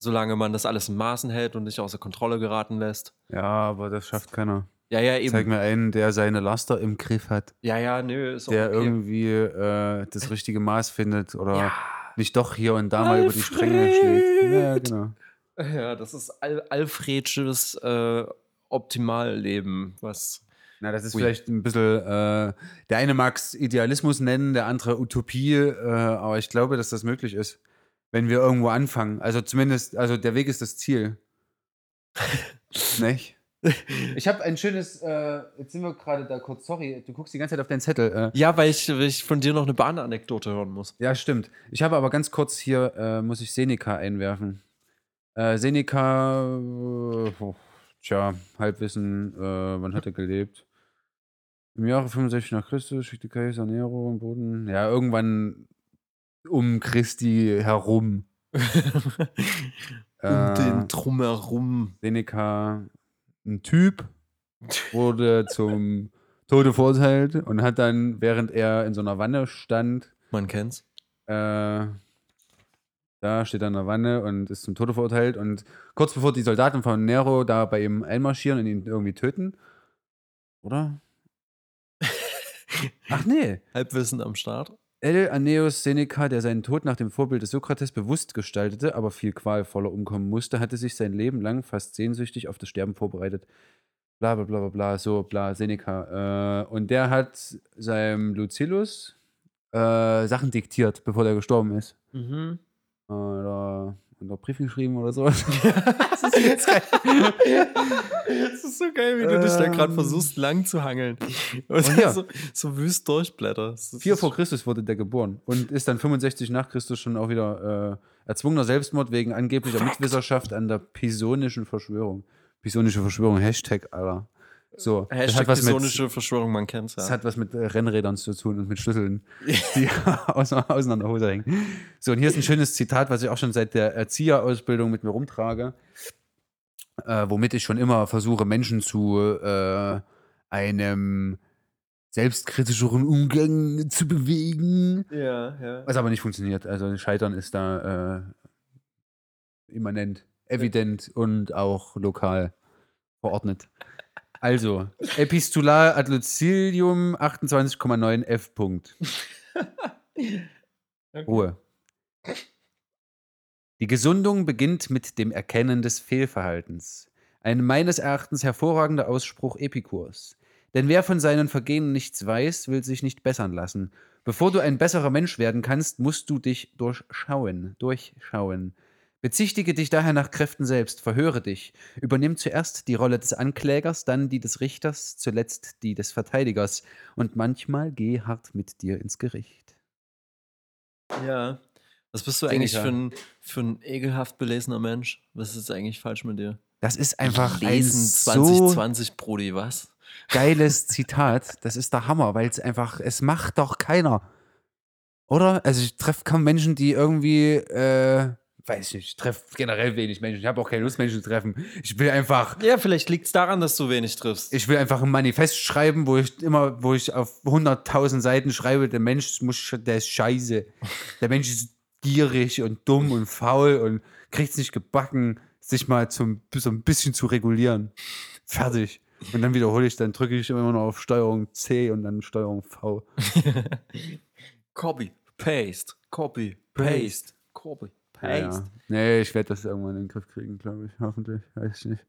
Solange man das alles in Maßen hält und nicht außer Kontrolle geraten lässt. ja, aber das schafft keiner. Ja, ja, eben. Zeig mir einen, der seine Laster im Griff hat, Ja, ja, nö, ist auch der okay. irgendwie äh, das richtige Maß findet oder Ja. nicht doch hier und da mal über die Stränge schlägt. Ja, Alfred! genau. Ja, das ist Al Alfredsches äh, Optimalleben, was. Na, das ist Ui. vielleicht ein bisschen, äh, der eine mag es Idealismus nennen, der andere Utopie, äh, aber ich glaube, dass das möglich ist, wenn wir irgendwo anfangen. Also zumindest, also der Weg ist das Ziel. Nicht? Ich habe ein schönes, äh, jetzt sind wir gerade da kurz, sorry, du guckst die ganze Zeit auf deinen Zettel. Äh, Ja, weil ich, weil ich von dir noch eine Bahnanekdote hören muss. ja, stimmt. Ich habe aber ganz kurz hier, äh, muss ich Seneca einwerfen. Äh, Seneca, äh, oh, tja, Halbwissen, äh, wann hat er gelebt? Im Jahre 65 nach Christus schickte Kaiser Nero im Boden. Ja, irgendwann um Christi herum. um den Drumherum. Seneca, ein Typ, wurde zum Tode verurteilt und hat dann, während er in so einer Wanne stand, Man kennt's. äh, da steht er in der Wanne und ist zum Tode verurteilt. Und kurz bevor die Soldaten von Nero da bei ihm einmarschieren und ihn irgendwie töten, oder? Ach nee. Halbwissen am Start. L. Aeneas Seneca, der seinen Tod nach dem Vorbild des Sokrates bewusst gestaltete, aber viel qualvoller umkommen musste, hatte sich sein Leben lang fast sehnsüchtig auf das Sterben vorbereitet. Bla bla bla bla bla, so bla, Seneca. Äh, und der hat seinem Lucillus äh, Sachen diktiert, bevor der gestorben ist. Mhm. Oder unter Brief geschrieben oder sowas. das ist jetzt geil. Das ist so geil, wie du dich da gerade Ähm. versuchst, lang zu hangeln. Und Und ja. so, so wüst durchblätterst. Das 4 ist- vor Christus wurde der geboren und ist dann 65 nach Christus schon auch wieder äh, erzwungener Selbstmord wegen angeblicher Mitwisserschaft an der pisonischen Verschwörung. Pisonische Verschwörung, Hashtag, Alter. So, das Hashtag hat was mit, Verschwörung, man kennt's ja. das hat was mit äh, Rennrädern zu tun und mit Schlüsseln, die an der Hose hängen. So, und hier ist ein schönes Zitat, was ich auch schon seit der Erzieherausbildung mit mir rumtrage, äh, womit ich schon immer versuche, Menschen zu äh, einem selbstkritischeren Umgang zu bewegen. ja, ja. Was aber nicht funktioniert. Also Scheitern ist da äh, immanent, evident und auch lokal verordnet. Also, Epistular ad Lucilium 28,9 F. Punkt. Ruhe. Die Gesundung beginnt mit dem Erkennen des Fehlverhaltens. Ein meines Erachtens hervorragender Ausspruch Epikurs. Denn wer von seinen Vergehen nichts weiß, will sich nicht bessern lassen. Bevor du ein besserer Mensch werden kannst, musst du dich durchschauen, durchschauen. Bezichtige dich daher nach Kräften selbst, verhöre dich. Übernimm zuerst die Rolle des Anklägers, dann die des Richters, zuletzt die des Verteidigers. Und manchmal geh hart mit dir ins Gericht. Ja. Was bist du Seneca. eigentlich für ein, für ein ekelhaft belesener Mensch? Was ist eigentlich falsch mit dir? Das ist einfach Lesen ein so 2020, Brody, was? geiles Zitat. Das ist der Hammer, weil es einfach, es macht doch keiner. Oder? Also ich treffe kaum Menschen, die irgendwie, äh, weiß ich nicht, ich treffe generell wenig Menschen. Ich habe auch keine Lust, Menschen zu treffen. Ich will einfach, Ja, vielleicht liegt es daran, dass du wenig triffst. ich will einfach ein Manifest schreiben, wo ich immer, wo ich auf 100.000 Seiten schreibe, der Mensch muss, der ist scheiße. Der Mensch ist gierig und dumm und faul und kriegt es nicht gebacken, sich mal zum, so ein bisschen zu regulieren. Fertig. Und dann wiederhole ich, dann drücke ich immer noch auf Steuerung C und dann Steuerung V. Copy, paste, copy, paste, copy, Ja, ja. Nee, ich werde das irgendwann in den Griff kriegen, glaube ich. Hoffentlich. Weiß ich nicht.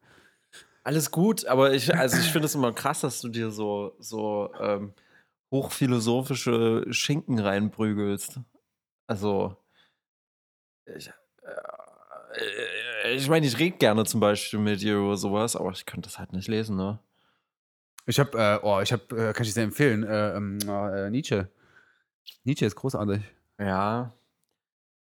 Alles gut, aber ich, also ich finde es immer krass, dass du dir so, so ähm, hochphilosophische Schinken reinprügelst. Also, ich, äh, ich meine, ich rede gerne zum Beispiel mit dir über sowas, aber ich könnte das halt nicht lesen, ne? Ich habe, äh, oh, ich habe, äh, kann ich sehr empfehlen, äh, ähm, äh, Nietzsche. Nietzsche ist großartig. Ja.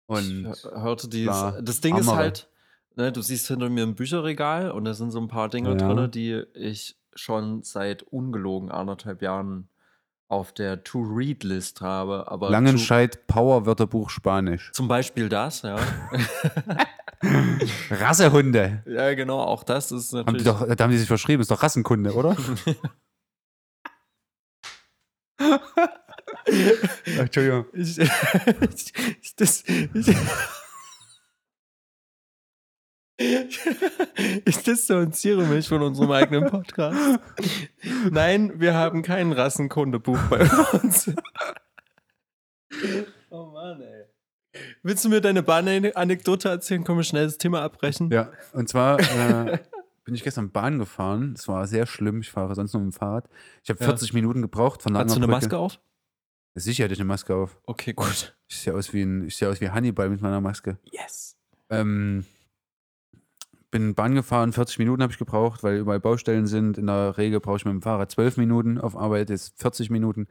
Und ich hörte war Das Ding ist Hammer. halt, ne, du siehst hinter mir ein Bücherregal und da sind so ein paar Dinge Ja. drin, die ich schon seit ungelogen anderthalb Jahren auf der To-Read-List habe. Aber Langenscheid Power-Wörterbuch Spanisch. zum Beispiel das, ja. Rassehunde. ja, genau, auch das ist Haben natürlich. die doch, da haben die sich verschrieben, ist doch Rassenkunde, oder? Entschuldigung. Ich, ich, das, ich, ich distanziere mich von unserem eigenen Podcast. Nein, wir haben kein Rassenkundebuch bei uns. Oh Mann, ey. Willst du mir deine Bahn-Anekdote erzählen? Können wir schnell das Thema abbrechen? Ja, und zwar äh, bin ich gestern Bahn gefahren. Es war sehr schlimm. Ich fahre sonst nur mit dem Fahrrad. Ich habe Ja. 40 Minuten gebraucht von der Hast du eine Maske auf? Sicher hatte ich eine Maske auf. Okay, gut. Ich sehe aus wie ein, ich sehe aus wie Hannibal mit meiner Maske. Yes. Ähm, bin Bahn gefahren, 40 Minuten habe ich gebraucht, weil überall Baustellen sind. In der Regel brauche ich mit dem Fahrrad 12 Minuten auf Arbeit, jetzt 40 Minuten.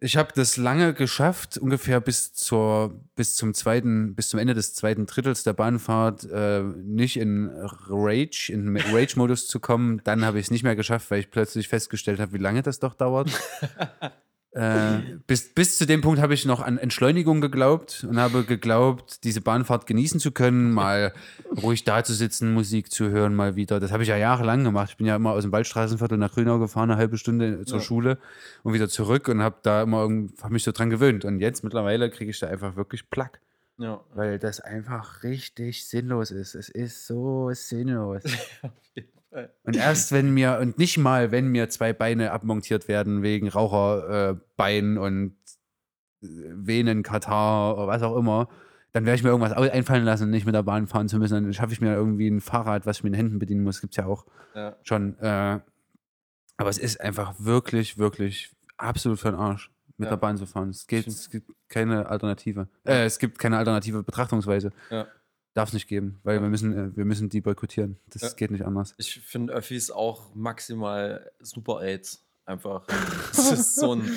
Ich habe das lange geschafft, ungefähr bis zur, bis zum zweiten, bis zum Ende des zweiten Drittels der Bahnfahrt, äh, nicht in Rage, in Rage-Modus zu kommen. Dann habe ich es nicht mehr geschafft, weil ich plötzlich festgestellt habe, wie lange das doch dauert. Äh, bis, bis zu dem Punkt habe ich noch an Entschleunigung geglaubt und habe geglaubt, diese Bahnfahrt genießen zu können, mal ruhig da zu sitzen, Musik zu hören, mal wieder. Das habe ich ja jahrelang gemacht. Ich bin ja immer aus dem Waldstraßenviertel nach Grünau gefahren, eine halbe Stunde zur Ja. Schule und wieder zurück und habe da immer hab mich so dran gewöhnt. Und jetzt mittlerweile kriege ich da einfach wirklich Plack, Ja. weil das einfach richtig sinnlos ist. Es ist so sinnlos. Und erst wenn mir, und nicht mal, wenn mir zwei Beine abmontiert werden wegen Raucherbein äh, und äh, Venen, Katar oder was auch immer, dann werde ich mir irgendwas einfallen lassen, nicht mit der Bahn fahren zu müssen. Dann schaffe ich mir irgendwie ein Fahrrad, was ich mit den Händen bedienen muss. Gibt es ja auch Ja. schon. Äh, aber es ist einfach wirklich, wirklich absolut für den Arsch, mit Ja. der Bahn zu fahren. Es, geht, es gibt keine Alternative. Äh, es gibt keine alternative Betrachtungsweise. Ja. Darf es nicht geben, weil Ja. wir müssen, äh, wir müssen die boykottieren. Das Ja. geht nicht anders. Ich finde Öffis auch maximal Super AIDS. Einfach. Es ist so ein.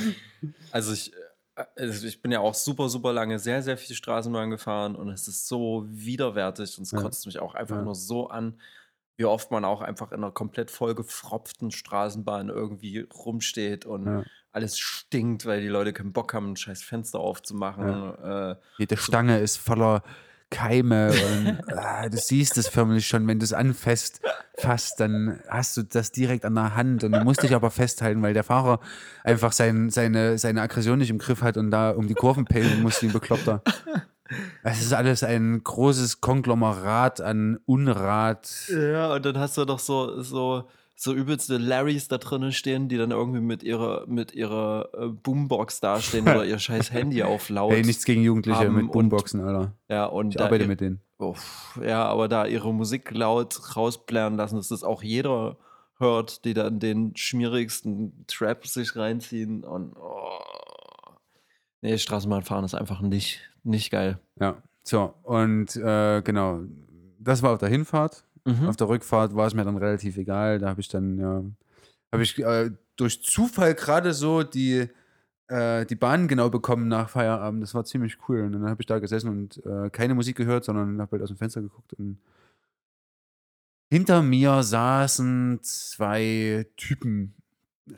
Also ich, äh, also ich bin ja auch super, super lange sehr, sehr viel Straßenbahn gefahren und es ist so widerwärtig und es Ja. kotzt mich auch einfach nur so an, wie oft man auch einfach in einer komplett vollgefropften Straßenbahn irgendwie rumsteht und alles stinkt, weil die Leute keinen Bock haben, ein scheiß Fenster aufzumachen. Äh, Jede Stange ist voller Keime und ah, du siehst es förmlich schon, wenn du es anfasst, fasst, dann hast du das direkt an der Hand und du musst dich aber festhalten, weil der Fahrer einfach sein, seine, seine Aggression nicht im Griff hat und da um die Kurven pellen muss wie ein Bekloppter. Es ist alles ein großes Konglomerat an Unrat. Ja, und dann hast du doch so, so, so übelste Larrys da drinnen stehen, die dann irgendwie mit ihrer, mit ihrer äh, Boombox dastehen oder ihr scheiß Handy auf laut. Ey, nichts gegen Jugendliche mit und- Boomboxen, Alter. ja, und Ich da arbeite ihr- mit denen. Uff, ja, aber da ihre Musik laut rausplären lassen, dass das auch jeder hört, die dann den schmierigsten Trap sich reinziehen und oh. Nee, Straßenbahnfahren ist einfach nicht, nicht geil. Ja, so, und äh, genau, das war auf der Hinfahrt. Mhm. Auf der Rückfahrt war es mir dann relativ egal. Da habe ich dann, ja, habe ich äh, durch Zufall gerade so die, äh, die Bahn genau bekommen nach Feierabend. Das war ziemlich cool. Und dann habe ich da gesessen und äh, keine Musik gehört, sondern habe halt aus dem Fenster geguckt. Und hinter mir saßen zwei Typen,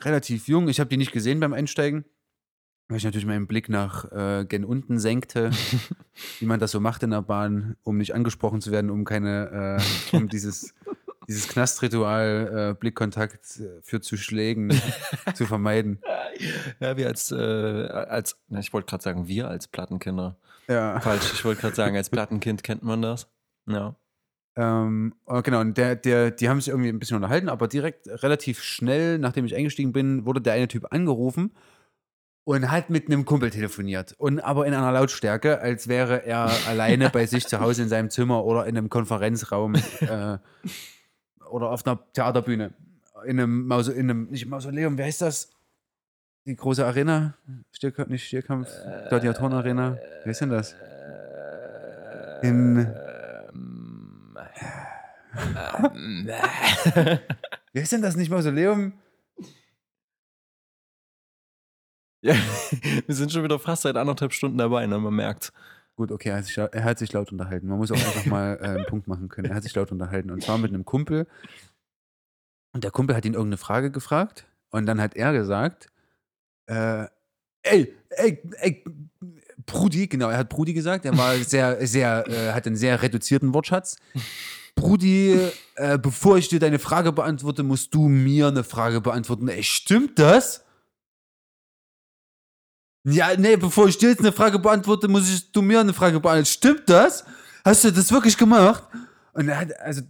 relativ jung. Ich habe die nicht gesehen beim Einsteigen. Weil ich natürlich meinen Blick nach äh, gen unten senkte, wie man das so macht in der Bahn, um nicht angesprochen zu werden, um keine, äh, um dieses, dieses Knastritual, äh, Blickkontakt äh, für zu Schlägen zu vermeiden. Ja, wir als, äh, als na, ich wollte gerade sagen, wir als Plattenkinder. Ja. Falsch, ich wollte gerade sagen, als Plattenkind kennt man das. Ja. Ähm, oh, genau, und der, der, die haben sich irgendwie ein bisschen unterhalten, aber direkt relativ schnell, nachdem ich eingestiegen bin, wurde der eine Typ angerufen und hat mit einem Kumpel telefoniert. Und aber in einer Lautstärke, als wäre er alleine bei sich zu Hause in seinem Zimmer oder in einem Konferenzraum äh, oder auf einer Theaterbühne. In einem, Mause, in einem nicht Mausoleum, wie heißt das? Die große Arena? Stierkampf, nicht Stierkampf, Gladiatorenarena. Wie ist denn das? In- Ähm, Wie heißt denn das nicht Mausoleum? Ja, wir sind schon wieder fast seit anderthalb Stunden dabei, ne? Man merkt. Gut, okay, er hat, sich, er hat sich laut unterhalten. Man muss auch einfach mal äh, einen Punkt machen können. Er hat sich laut unterhalten. Und zwar mit einem Kumpel. Und der Kumpel hat ihn irgendeine Frage gefragt. Und dann hat er gesagt, äh, ey, ey, ey, Brudi, genau, er hat Brudi gesagt. Er war sehr, sehr, äh, hat einen sehr reduzierten Wortschatz. Brudi, äh, bevor ich dir deine Frage beantworte, musst du mir eine Frage beantworten. Ey, stimmt das? Ja, nee, bevor ich dir jetzt eine Frage beantworte, muss ich du mir eine Frage beantworten. Stimmt das? Hast du das wirklich gemacht? Und er hat, also,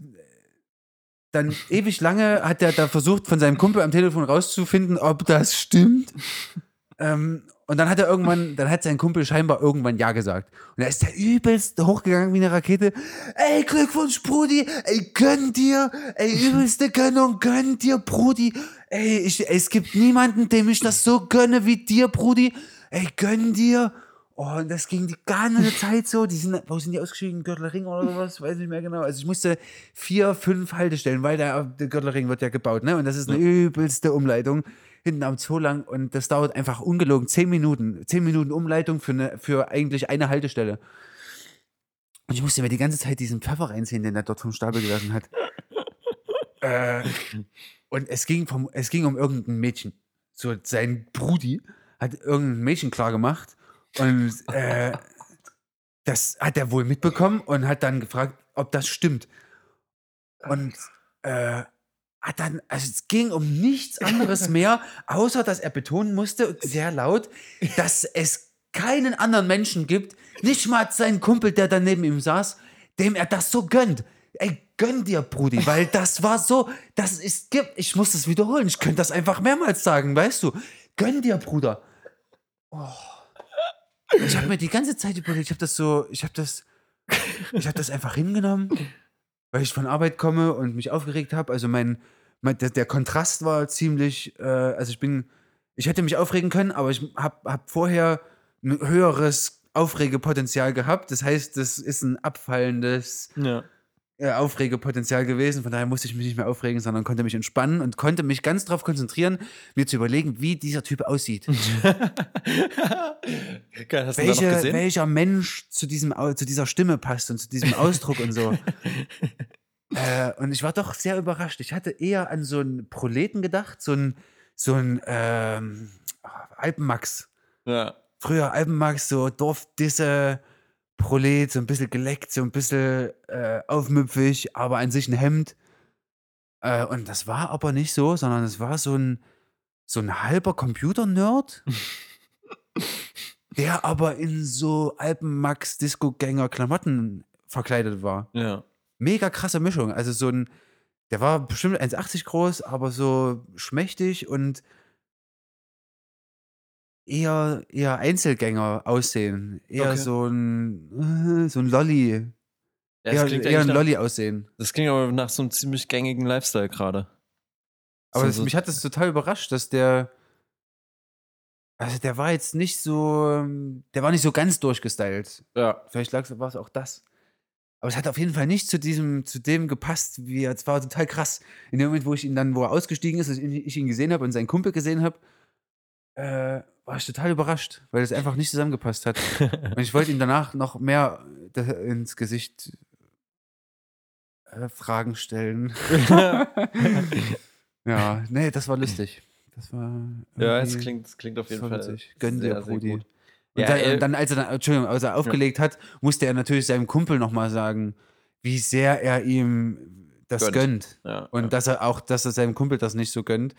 dann ewig lange hat er da versucht, von seinem Kumpel am Telefon rauszufinden, ob das stimmt. ähm, und dann hat er irgendwann, dann hat sein Kumpel scheinbar irgendwann Ja gesagt. Und da ist der übelst hochgegangen wie eine Rakete. Ey, Glückwunsch, Brudi. Ey, gönn dir. Ey, übelste Gönnung, gönn dir, Brudi. Ey, ich, ey, es gibt niemanden, dem ich das so gönne wie dir, Brudi. Ey, gönn dir. Oh, und das ging die ganze Zeit so. Die sind, wo sind die ausgeschieden? Gürtelring oder sowas? Weiß nicht mehr genau. Also ich musste vier, fünf Haltestellen, weil der, der Gürtelring wird ja gebaut, ne? Und das ist eine übelste Umleitung hinten am Zoo lang und das dauert einfach ungelogen zehn Minuten. Zehn Minuten Umleitung für, eine, für eigentlich eine Haltestelle. Und ich musste mir die ganze Zeit diesen Pfeffer reinziehen, den er dort vom Stapel gelassen hat. äh, und es ging, vom, es ging um irgendein Mädchen. So sein Brudi hat irgendein Mädchen klar gemacht und äh, das hat er wohl mitbekommen und hat dann gefragt, ob das stimmt. Und äh, hat dann, also es ging um nichts anderes mehr, außer dass er betonen musste, sehr laut, dass es keinen anderen Menschen gibt, nicht mal seinen Kumpel, der da neben ihm saß, dem er das so gönnt. Ey, gönn dir, Brudi, weil das war so, das ist, ich muss das wiederholen, ich könnte das einfach mehrmals sagen, weißt du. Gönn dir, Bruder. Oh. Ich habe mir die ganze Zeit überlegt, ich habe das so, ich habe das, ich habe das einfach hingenommen, weil ich von Arbeit komme und mich aufgeregt habe. Also mein, mein der, der, Kontrast war ziemlich, äh, also ich bin, ich hätte mich aufregen können, aber ich habe hab vorher ein höheres Aufregepotenzial gehabt. Das heißt, das ist ein abfallendes ja. Äh, Aufregepotenzial gewesen. Von daher musste ich mich nicht mehr aufregen, sondern konnte mich entspannen und konnte mich ganz darauf konzentrieren, mir zu überlegen, wie dieser Typ aussieht. Hast Welche, welcher Mensch zu, diesem, zu dieser Stimme passt und zu diesem Ausdruck und so. Äh, und ich war doch sehr überrascht. Ich hatte eher an so einen Proleten gedacht, so ein, so ein ähm, Alpenmax. Ja. Früher Alpenmax, so Dorfdisse, Prolet, so ein bisschen geleckt, so ein bisschen äh, aufmüpfig, aber an sich ein Hemd. Äh, und das war aber nicht so, sondern es war so ein, so ein halber Computer-Nerd, der aber in so Alpenmax-Disco-Gänger-Klamotten verkleidet war. Ja. Mega krasse Mischung. Also so ein, der war bestimmt 1,80 groß, aber so schmächtig und eher, eher Einzelgänger aussehen. Eher Okay. so ein, äh, so ein Lolli. Ja, eher eher ein nach, Lolli aussehen. das klingt aber nach so einem ziemlich gängigen Lifestyle gerade. Aber das, so- mich hat das total überrascht, dass der. Also der war jetzt nicht so. ähm, Der war nicht so ganz durchgestylt. Ja. Vielleicht lag war es auch das. Aber es hat auf jeden Fall nicht zu diesem, zu dem gepasst, wie er. Es war total krass. In dem Moment, wo ich ihn dann, wo er ausgestiegen ist, dass ich ich ihn gesehen habe und seinen Kumpel gesehen habe, äh, war ich total überrascht, weil es einfach nicht zusammengepasst hat. Und ich wollte ihm danach noch mehr äh, ins Gesicht äh, Fragen stellen. ja, nee, das war lustig. Das war. ja, es klingt, es klingt auf das jeden Fall. witzig. Gönn dir, Brudi. Und Ja, dann, ey. und dann, als er dann, Entschuldigung, als er aufgelegt hat, musste er natürlich seinem Kumpel nochmal sagen, wie sehr er ihm das Gönnt. gönnt. Ja, Und ja. dass er auch, dass er seinem Kumpel das nicht so gönnt.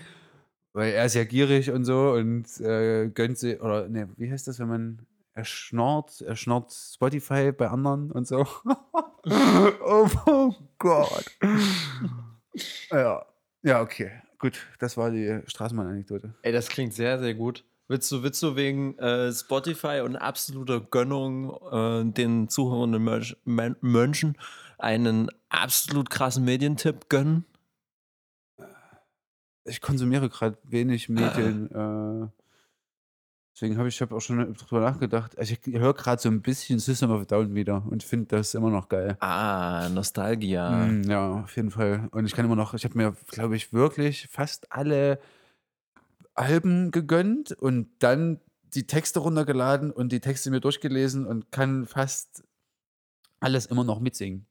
Weil er ist ja gierig und so und äh, gönnt sie, oder ne, wie heißt das, wenn man er schnorrt, er schnorrt Spotify bei anderen und so. oh, oh Gott. ja. Ja, okay. Gut, das war die Straßenbahn-Anekdote. Ey, das klingt sehr, sehr gut. Willst du, willst du wegen äh, Spotify und absoluter Gönnung äh, den zuhörenden Mönchen einen absolut krassen Medientipp gönnen? Ich konsumiere gerade wenig Medien. äh, deswegen habe ich hab auch schon drüber nachgedacht. Also ich höre gerade so ein bisschen System of a Down wieder und finde das immer noch geil. Ah, Nostalgia. Mm, ja, auf jeden Fall. Und ich kann immer noch, ich habe mir, glaube ich, wirklich fast alle Alben gegönnt und dann die Texte runtergeladen und die Texte mir durchgelesen und kann fast alles immer noch mitsingen.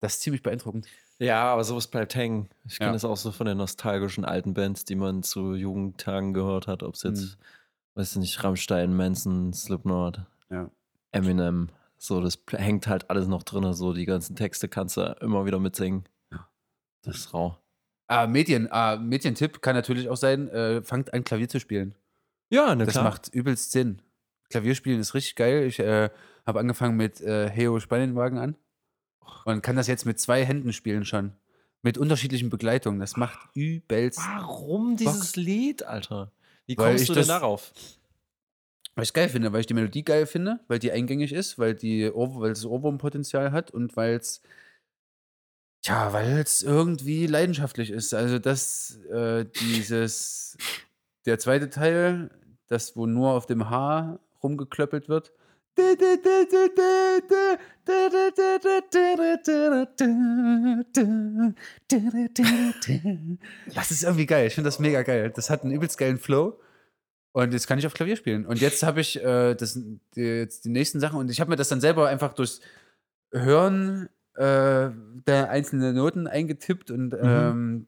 Das ist ziemlich beeindruckend. Ja, aber sowas bleibt hängen. Ich kenne Ja. das auch so von den nostalgischen alten Bands, die man zu Jugendtagen gehört hat. Ob es jetzt, Hm. weiß ich nicht, Rammstein, Manson, Slipknot, Ja. Eminem. So, das hängt halt alles noch drin. So, die ganzen Texte kannst du immer wieder mitsingen. Ja. Das ist rau. Ah, Medien, ah, Medientipp kann natürlich auch sein, äh, fangt an Klavier zu spielen. Ja, ne, Das klar. macht übelst Sinn. Klavierspielen ist richtig geil. Ich äh, habe angefangen mit äh, Heo Spannenwagen an und kann das jetzt mit zwei Händen spielen schon. Mit unterschiedlichen Begleitungen. Das macht übelst. Warum dieses Lied, Alter? Wie kommst du denn darauf? Weil ich es geil finde, weil ich die Melodie geil finde, weil die eingängig ist, weil die Ohr, weil es Ohrwurmpotenzial hat und weil es Tja, weil es irgendwie leidenschaftlich ist. Also das, äh, dieses, der zweite Teil, das, wo nur auf dem H rumgeklöppelt wird. Das ist irgendwie geil. Ich finde das mega geil. Das hat einen übelst geilen Flow. Und jetzt kann ich auf Klavier spielen. Und jetzt habe ich äh, das, die, jetzt die nächsten Sachen und ich habe mir das dann selber einfach durchs Hören äh, der einzelnen Noten eingetippt und ähm,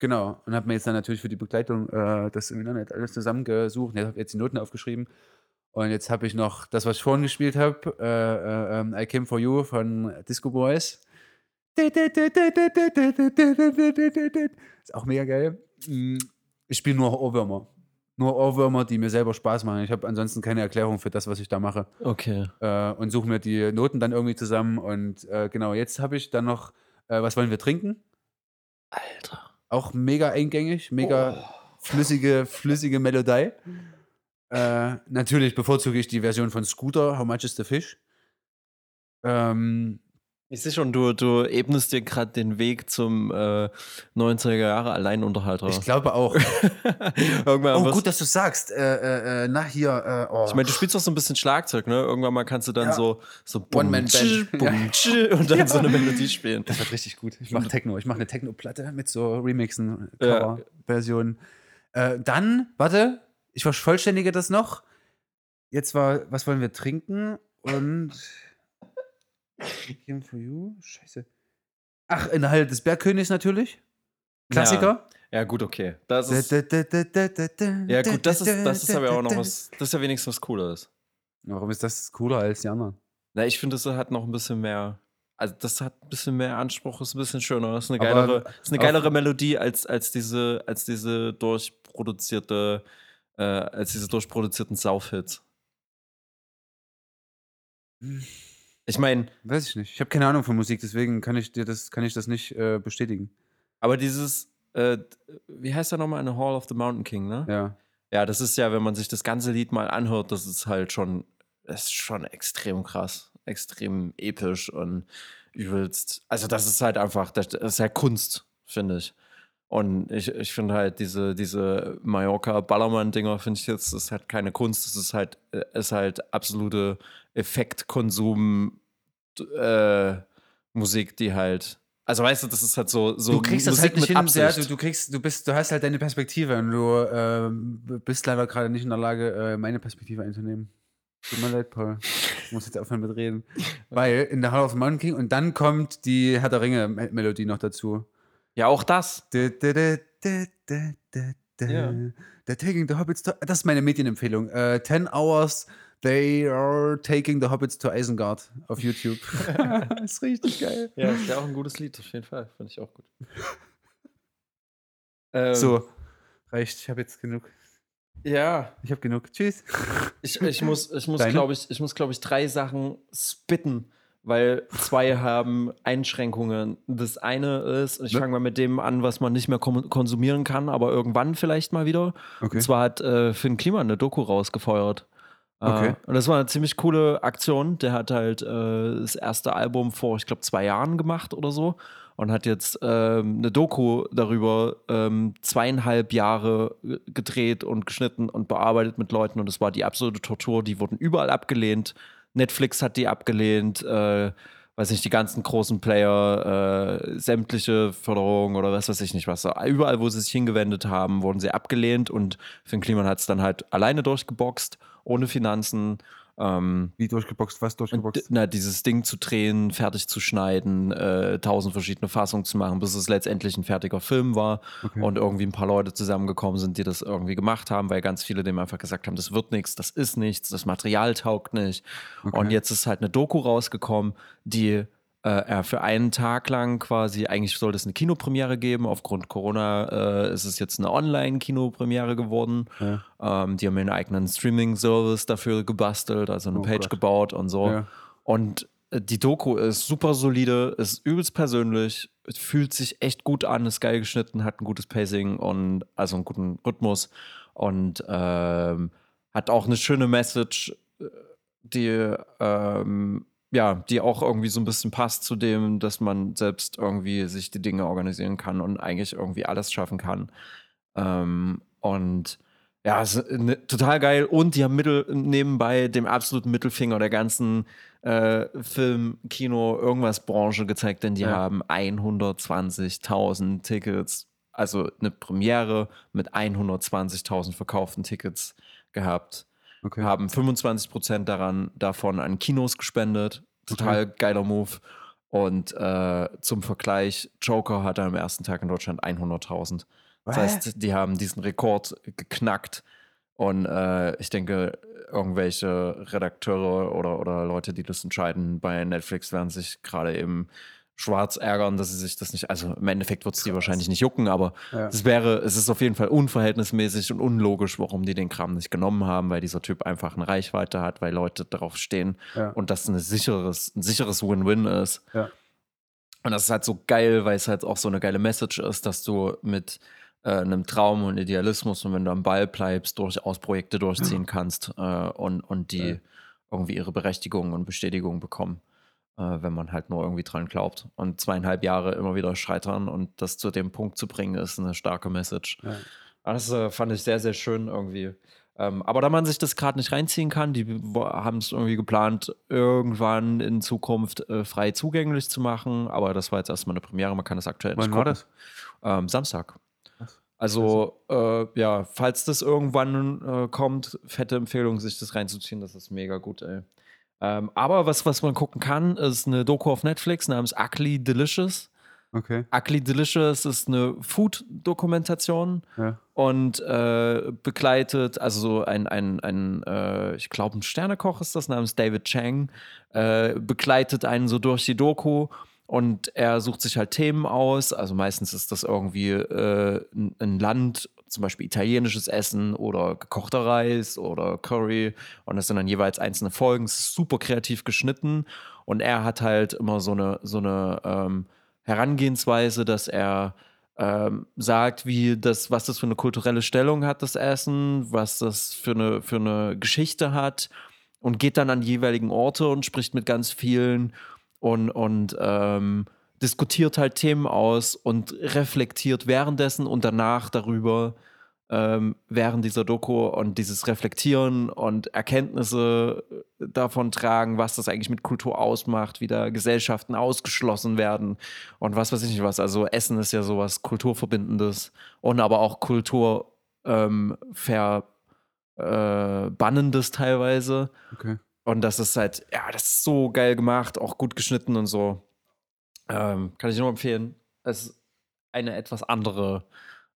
Genau. Und habe mir jetzt dann natürlich für die Begleitung äh, das im Internet alles zusammengesucht. Ich habe jetzt die Noten aufgeschrieben. Und jetzt habe ich noch das, was ich vorhin gespielt habe, äh, äh, ähm, I Came For You von Disco Boys. Ist auch mega geil. Mm, Ich spiele nur Ohrwürmer. Nur Ohrwürmer, die mir selber Spaß machen. Ich habe ansonsten keine Erklärung für das, was ich da mache. Okay. Äh, und suche mir die Noten dann irgendwie zusammen. Und äh, genau, jetzt habe ich dann noch, äh, was wollen wir trinken? Alter. Auch mega eingängig, mega flüssige, flüssige Melodie. Äh, natürlich bevorzuge ich die Version von Scooter, How Much is the Fish? Ähm, Ich sehe schon, du, du ebnest dir gerade den Weg zum äh, 90er Jahre Alleinunterhalter. ich glaube auch. Irgendwann Oh, gut, dass du sagst. Äh, äh, äh, na, hier. Äh, oh. Ich meine, du spielst doch so ein bisschen Schlagzeug, ne? Irgendwann mal kannst du dann Ja. so, so One-Man-Band. Ja. und dann Ja. so eine Melodie spielen. Das wird richtig gut. Ich mache Techno. Ich mache eine Techno-Platte mit so Remixen. Cover-Versionen. Dann, warte, ich vervollständige das noch. Jetzt war, was wollen wir trinken? Und. Game for you? Scheiße. Ach, in der Halle des Bergkönigs natürlich. Klassiker. Ja, gut, okay. Das ist, Ja, ja, gut, das ist, das ist aber auch noch was, das ist ja wenigstens was Cooles. Warum ist das cooler als die anderen? Na, ich finde, das hat noch ein bisschen mehr, also das hat ein bisschen mehr Anspruch, ist ein bisschen schöner, ist eine Aber geilere, ist eine geilere Melodie als, als diese, als diese durchproduzierte, äh, als diese durchproduzierten Saufhits. Ich meine, Weiß ich nicht. Ich habe keine Ahnung von Musik, deswegen kann ich dir das, kann ich das nicht äh, bestätigen. aber dieses, äh, wie heißt der nochmal? Eine Hall of the Mountain King, ne? Ja. Ja, das ist ja, wenn man sich das ganze Lied mal anhört, das ist halt schon, das ist schon extrem krass, extrem episch und übelst. Also, das ist halt einfach, das ist halt Kunst, finde ich. Und ich, ich finde halt diese, diese Mallorca-Ballermann-Dinger, finde ich jetzt, das ist halt keine Kunst, das ist halt, äh, ist halt absolute Effektkonsum äh, Musik, die halt. Also weißt du, das ist halt so, so du kriegst das Musik halt nicht hin, ja, du, du kriegst, du bist, du hast halt deine Perspektive und du ähm, bist leider gerade nicht in der Lage, äh, meine Perspektive einzunehmen. Tut mir leid, Paul. Ich muss jetzt aufhören mit reden. Weil in der Hall of the Mountain King und dann kommt die Herr der Ringe Me- Melodie noch dazu. Ja, auch das. Ja. They're taking the Hobbits to. Das ist meine Medienempfehlung. Äh, 10 Hours, they are taking the Hobbits to Isengard auf YouTube. ist richtig geil. Ja, ist ja auch ein gutes Lied, auf jeden Fall. Finde ich auch gut. ähm, So, reicht. Ich habe jetzt genug. Ja, Ich habe genug. Tschüss. ich, ich muss, ich muss glaube ich, ich muss, glaube ich, drei Sachen spitten, weil zwei haben Einschränkungen. Das eine ist, ich Ne? fange mal mit dem an, was man nicht mehr konsumieren kann, aber irgendwann vielleicht mal wieder. Okay. Und zwar hat äh, Finn Kliman eine Doku rausgefeuert. Okay. Äh, und das war eine ziemlich coole Aktion. Der hat halt äh, das erste Album vor, ich glaube, zwei Jahren gemacht oder so. Und hat jetzt ähm, eine Doku darüber ähm, zweieinhalb Jahre äh, gedreht und geschnitten und bearbeitet mit Leuten. Und es war die absolute Tortur. Die wurden überall abgelehnt. Netflix hat die abgelehnt. Äh, weiß nicht, die ganzen großen Player, äh, sämtliche Förderung oder was weiß ich nicht was. Überall, wo sie sich hingewendet haben, wurden sie abgelehnt und Finn Kliman hat es dann halt alleine durchgeboxt, ohne Finanzen. Ähm, Wie durchgeboxt? Was und, durchgeboxt? na, dieses Ding zu drehen, fertig zu schneiden, äh, tausend verschiedene Fassungen zu machen, bis es letztendlich ein fertiger Film war Okay. und irgendwie ein paar Leute zusammengekommen sind, die das irgendwie gemacht haben, weil ganz viele dem einfach gesagt haben, das wird nichts, das ist nichts, das Material taugt nicht. Okay. Und jetzt ist halt eine Doku rausgekommen, die äh, für einen Tag lang quasi, eigentlich sollte es eine Kinopremiere geben, aufgrund Corona äh, ist es jetzt eine Online-Kinopremiere geworden. Ja. Ähm, die haben einen eigenen Streaming-Service dafür gebastelt, also eine Oh Page Gott. gebaut und so. Ja. Und äh, die Doku ist super solide, ist übelst persönlich, fühlt sich echt gut an, ist geil geschnitten, hat ein gutes Pacing und also einen guten Rhythmus und ähm, hat auch eine schöne Message, äh, die ähm, ja, die auch irgendwie so ein bisschen passt zu dem, dass man selbst irgendwie sich die Dinge organisieren kann und eigentlich irgendwie alles schaffen kann. Ähm, und ja, ist ne, total geil. Und die haben Mittel, nebenbei dem absoluten Mittelfinger der ganzen äh, Film, Kino, irgendwas Branche gezeigt, denn die Ja. haben 120.000 Tickets, also eine Premiere mit 120.000 verkauften Tickets gehabt Okay. haben 25% daran, davon an Kinos gespendet. Total geiler Move. Und äh, zum Vergleich, Joker hatte am ersten Tag in Deutschland 100.000. Das heißt, die haben diesen Rekord geknackt. Und äh, ich denke, irgendwelche Redakteure oder, oder Leute, die das entscheiden bei Netflix, werden sich gerade eben schwarz ärgern, dass sie sich das nicht, also im Endeffekt wird es die wahrscheinlich nicht jucken, aber Ja. es wäre, es ist auf jeden Fall unverhältnismäßig und unlogisch, warum die den Kram nicht genommen haben, weil dieser Typ einfach eine Reichweite hat, weil Leute darauf stehen Ja. und das ein sicheres, ein sicheres Win-Win ist. Ja. Und das ist halt so geil, weil es halt auch so eine geile Message ist, dass du mit äh, einem Traum und Idealismus und wenn du am Ball bleibst, durchaus Projekte durchziehen kannst äh, und, und die irgendwie ihre Berechtigung und Bestätigung bekommen, wenn man halt nur irgendwie dran glaubt. Und zweieinhalb Jahre immer wieder scheitern und das zu dem Punkt zu bringen, ist eine starke Message. Ja. Das äh, fand ich sehr, sehr schön irgendwie. Ähm, aber da man sich das gerade nicht reinziehen kann, die haben es irgendwie geplant, irgendwann in Zukunft äh, frei zugänglich zu machen. Aber das war jetzt erstmal eine Premiere, man kann das aktuell nicht Wann war gucken. das? Ähm, Samstag. Was? Also, äh, ja, falls das irgendwann äh, kommt, fette Empfehlung, sich das reinzuziehen, das ist mega gut, ey. Ähm, aber was, was man gucken kann, ist eine Doku auf Netflix namens Ugly Delicious. Okay. Ugly Delicious ist eine Food-Dokumentation Ja. und äh, begleitet, also so ein, ein, ein äh, ich glaube, ein Sternekoch ist das, namens David Chang, äh, begleitet einen so durch die Doku und er sucht sich halt Themen aus. Also meistens ist das irgendwie äh, ein, ein Land, zum Beispiel italienisches Essen oder gekochter Reis oder Curry. Und das sind dann jeweils einzelne Folgen. Super kreativ geschnitten. Und er hat halt immer so eine, so eine ähm, Herangehensweise, dass er ähm, sagt, wie das, was das für eine kulturelle Stellung hat, das Essen, was das für eine, für eine Geschichte hat und geht dann an die jeweiligen Orte und spricht mit ganz vielen und, und ähm, diskutiert halt Themen aus und reflektiert währenddessen und danach darüber, ähm, während dieser Doku und dieses Reflektieren und Erkenntnisse davon tragen, was das eigentlich mit Kultur ausmacht, wie da Gesellschaften ausgeschlossen werden und was weiß ich nicht was. Also Essen ist ja sowas Kulturverbindendes und aber auch Kultur ähm, verbannendes teilweise. Okay. Und das ist halt, ja, das ist so geil gemacht, auch gut geschnitten und so. Ähm, kann ich nur empfehlen. Es ist eine etwas andere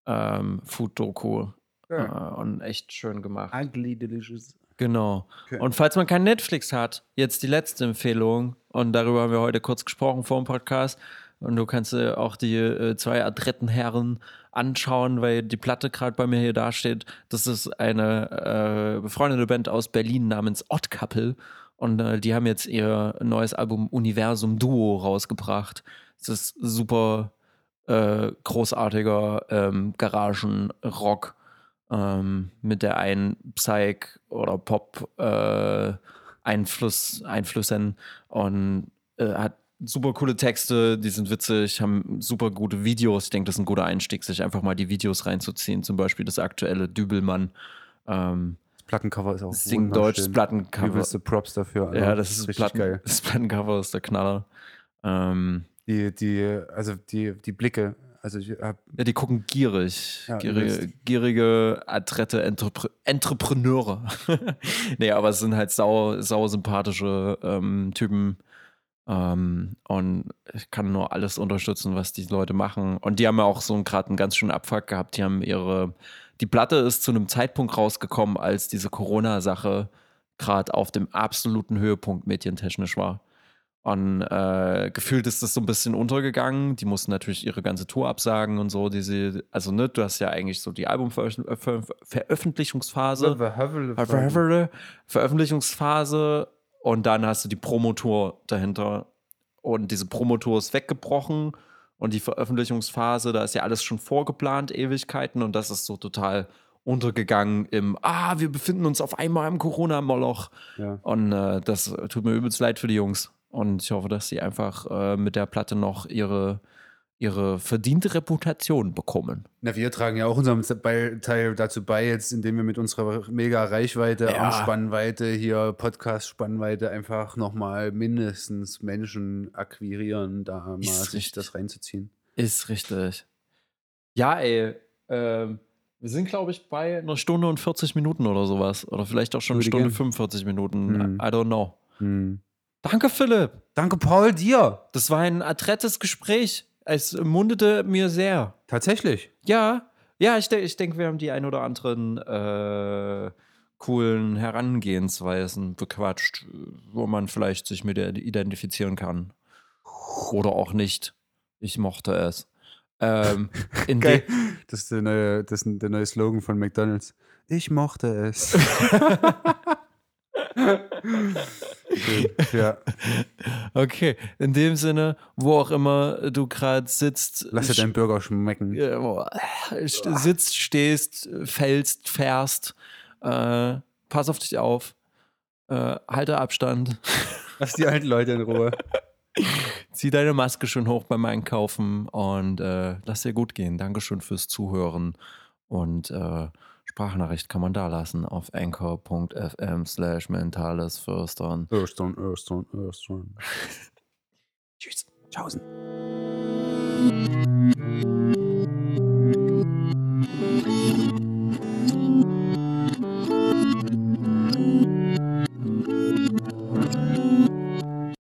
ähm, Food-Doku äh, und echt schön gemacht. Ugly Delicious. Genau. Okay. Und falls man kein Netflix hat, jetzt die letzte Empfehlung, und darüber haben wir heute kurz gesprochen vor dem Podcast. Und du kannst dir auch die äh, zwei adretten Herren anschauen, weil die Platte gerade bei mir hier dasteht. Das ist eine äh, befreundete Band aus Berlin namens Couple. Und äh, die haben jetzt ihr neues Album Universum Duo rausgebracht. Es ist super äh, großartiger ähm, Garagenrock ähm, mit der einen Psych oder Pop äh, Einfluss, und äh, hat super coole Texte, die sind witzig, haben super gute Videos. Ich denke, das ist ein guter Einstieg, sich einfach mal die Videos reinzuziehen. Zum Beispiel das aktuelle Dübelmann. Ähm, Das Plattencover ist auch Sing Deutsch, das wunderschön. Plattencover. Übelste Props dafür. Alter. Ja, das ist richtig Platten, geil. Das Plattencover ist der Knaller. Ähm, Die, die, also die, die Blicke. Also ich hab, ja, die gucken gierig. Ja, gierige, gierige, adrette Entrepre Entrepreneure. nee, aber es sind halt sau, sau sympathische ähm, Typen. Ähm, und ich kann nur alles unterstützen, was die Leute machen. Und die haben ja auch so gerade einen ganz schönen Abfuck gehabt. Die haben ihre. Die Platte ist zu einem Zeitpunkt rausgekommen, als diese Corona-Sache gerade auf dem absoluten Höhepunkt medientechnisch war. Und äh, gefühlt ist das so ein bisschen untergegangen. Die mussten natürlich ihre ganze Tour absagen und so. Die sie, also, ne, du hast ja eigentlich so die Albumveröffentlichungsphase. Veröffentlichungsphase und dann hast du die Promotour dahinter. Und diese Promotour ist weggebrochen und die Veröffentlichungsphase, da ist ja alles schon vorgeplant, Ewigkeiten, und das ist so total untergegangen im, ah, wir befinden uns auf einmal im Corona-Moloch. ja. Und äh, das tut mir übelst leid für die Jungs. Und ich hoffe, dass sie einfach äh, mit der Platte noch ihre, ihre verdiente Reputation bekommen. Na, wir tragen ja auch unseren Teil dazu bei, jetzt, indem wir mit unserer mega Reichweite, Ja. Armspannweite, hier Podcast-Spannweite einfach nochmal mindestens Menschen akquirieren, da mal sich richtig. das reinzuziehen. Ist richtig. Ja, ey. Ähm, wir sind, glaube ich, bei einer Stunde und 40 Minuten oder sowas. Oder vielleicht auch schon eine Stunde gern. 45 Minuten. Hm. I don't know. Hm. Danke, Philipp. Danke, Paul, dir. Das war ein adrettes Gespräch. Es mundete mir sehr. Tatsächlich. Ja, ja, ich, de ich denke, wir haben die ein oder anderen äh, coolen Herangehensweisen bequatscht, wo man vielleicht sich mit identifizieren kann. Oder auch nicht. Ich mochte es. Ähm. Das ist der neue, das ist der neue Slogan von McDonalds. Ich mochte es. Ja. Okay, in dem Sinne, wo auch immer du gerade sitzt, Lass dir deinen Burger schmecken. sitzt, stehst, fällst, fährst, äh, pass auf dich auf, äh, halte Abstand, Lass die alten Leute in Ruhe. zieh deine Maske schon hoch beim Einkaufen und äh, lass dir gut gehen. Dankeschön fürs Zuhören und äh, Sprachnachricht kann man da lassen auf anchor.fm slash mentales Fürstern. Östern, Östern, Östern. Tschüss. Tschaußen.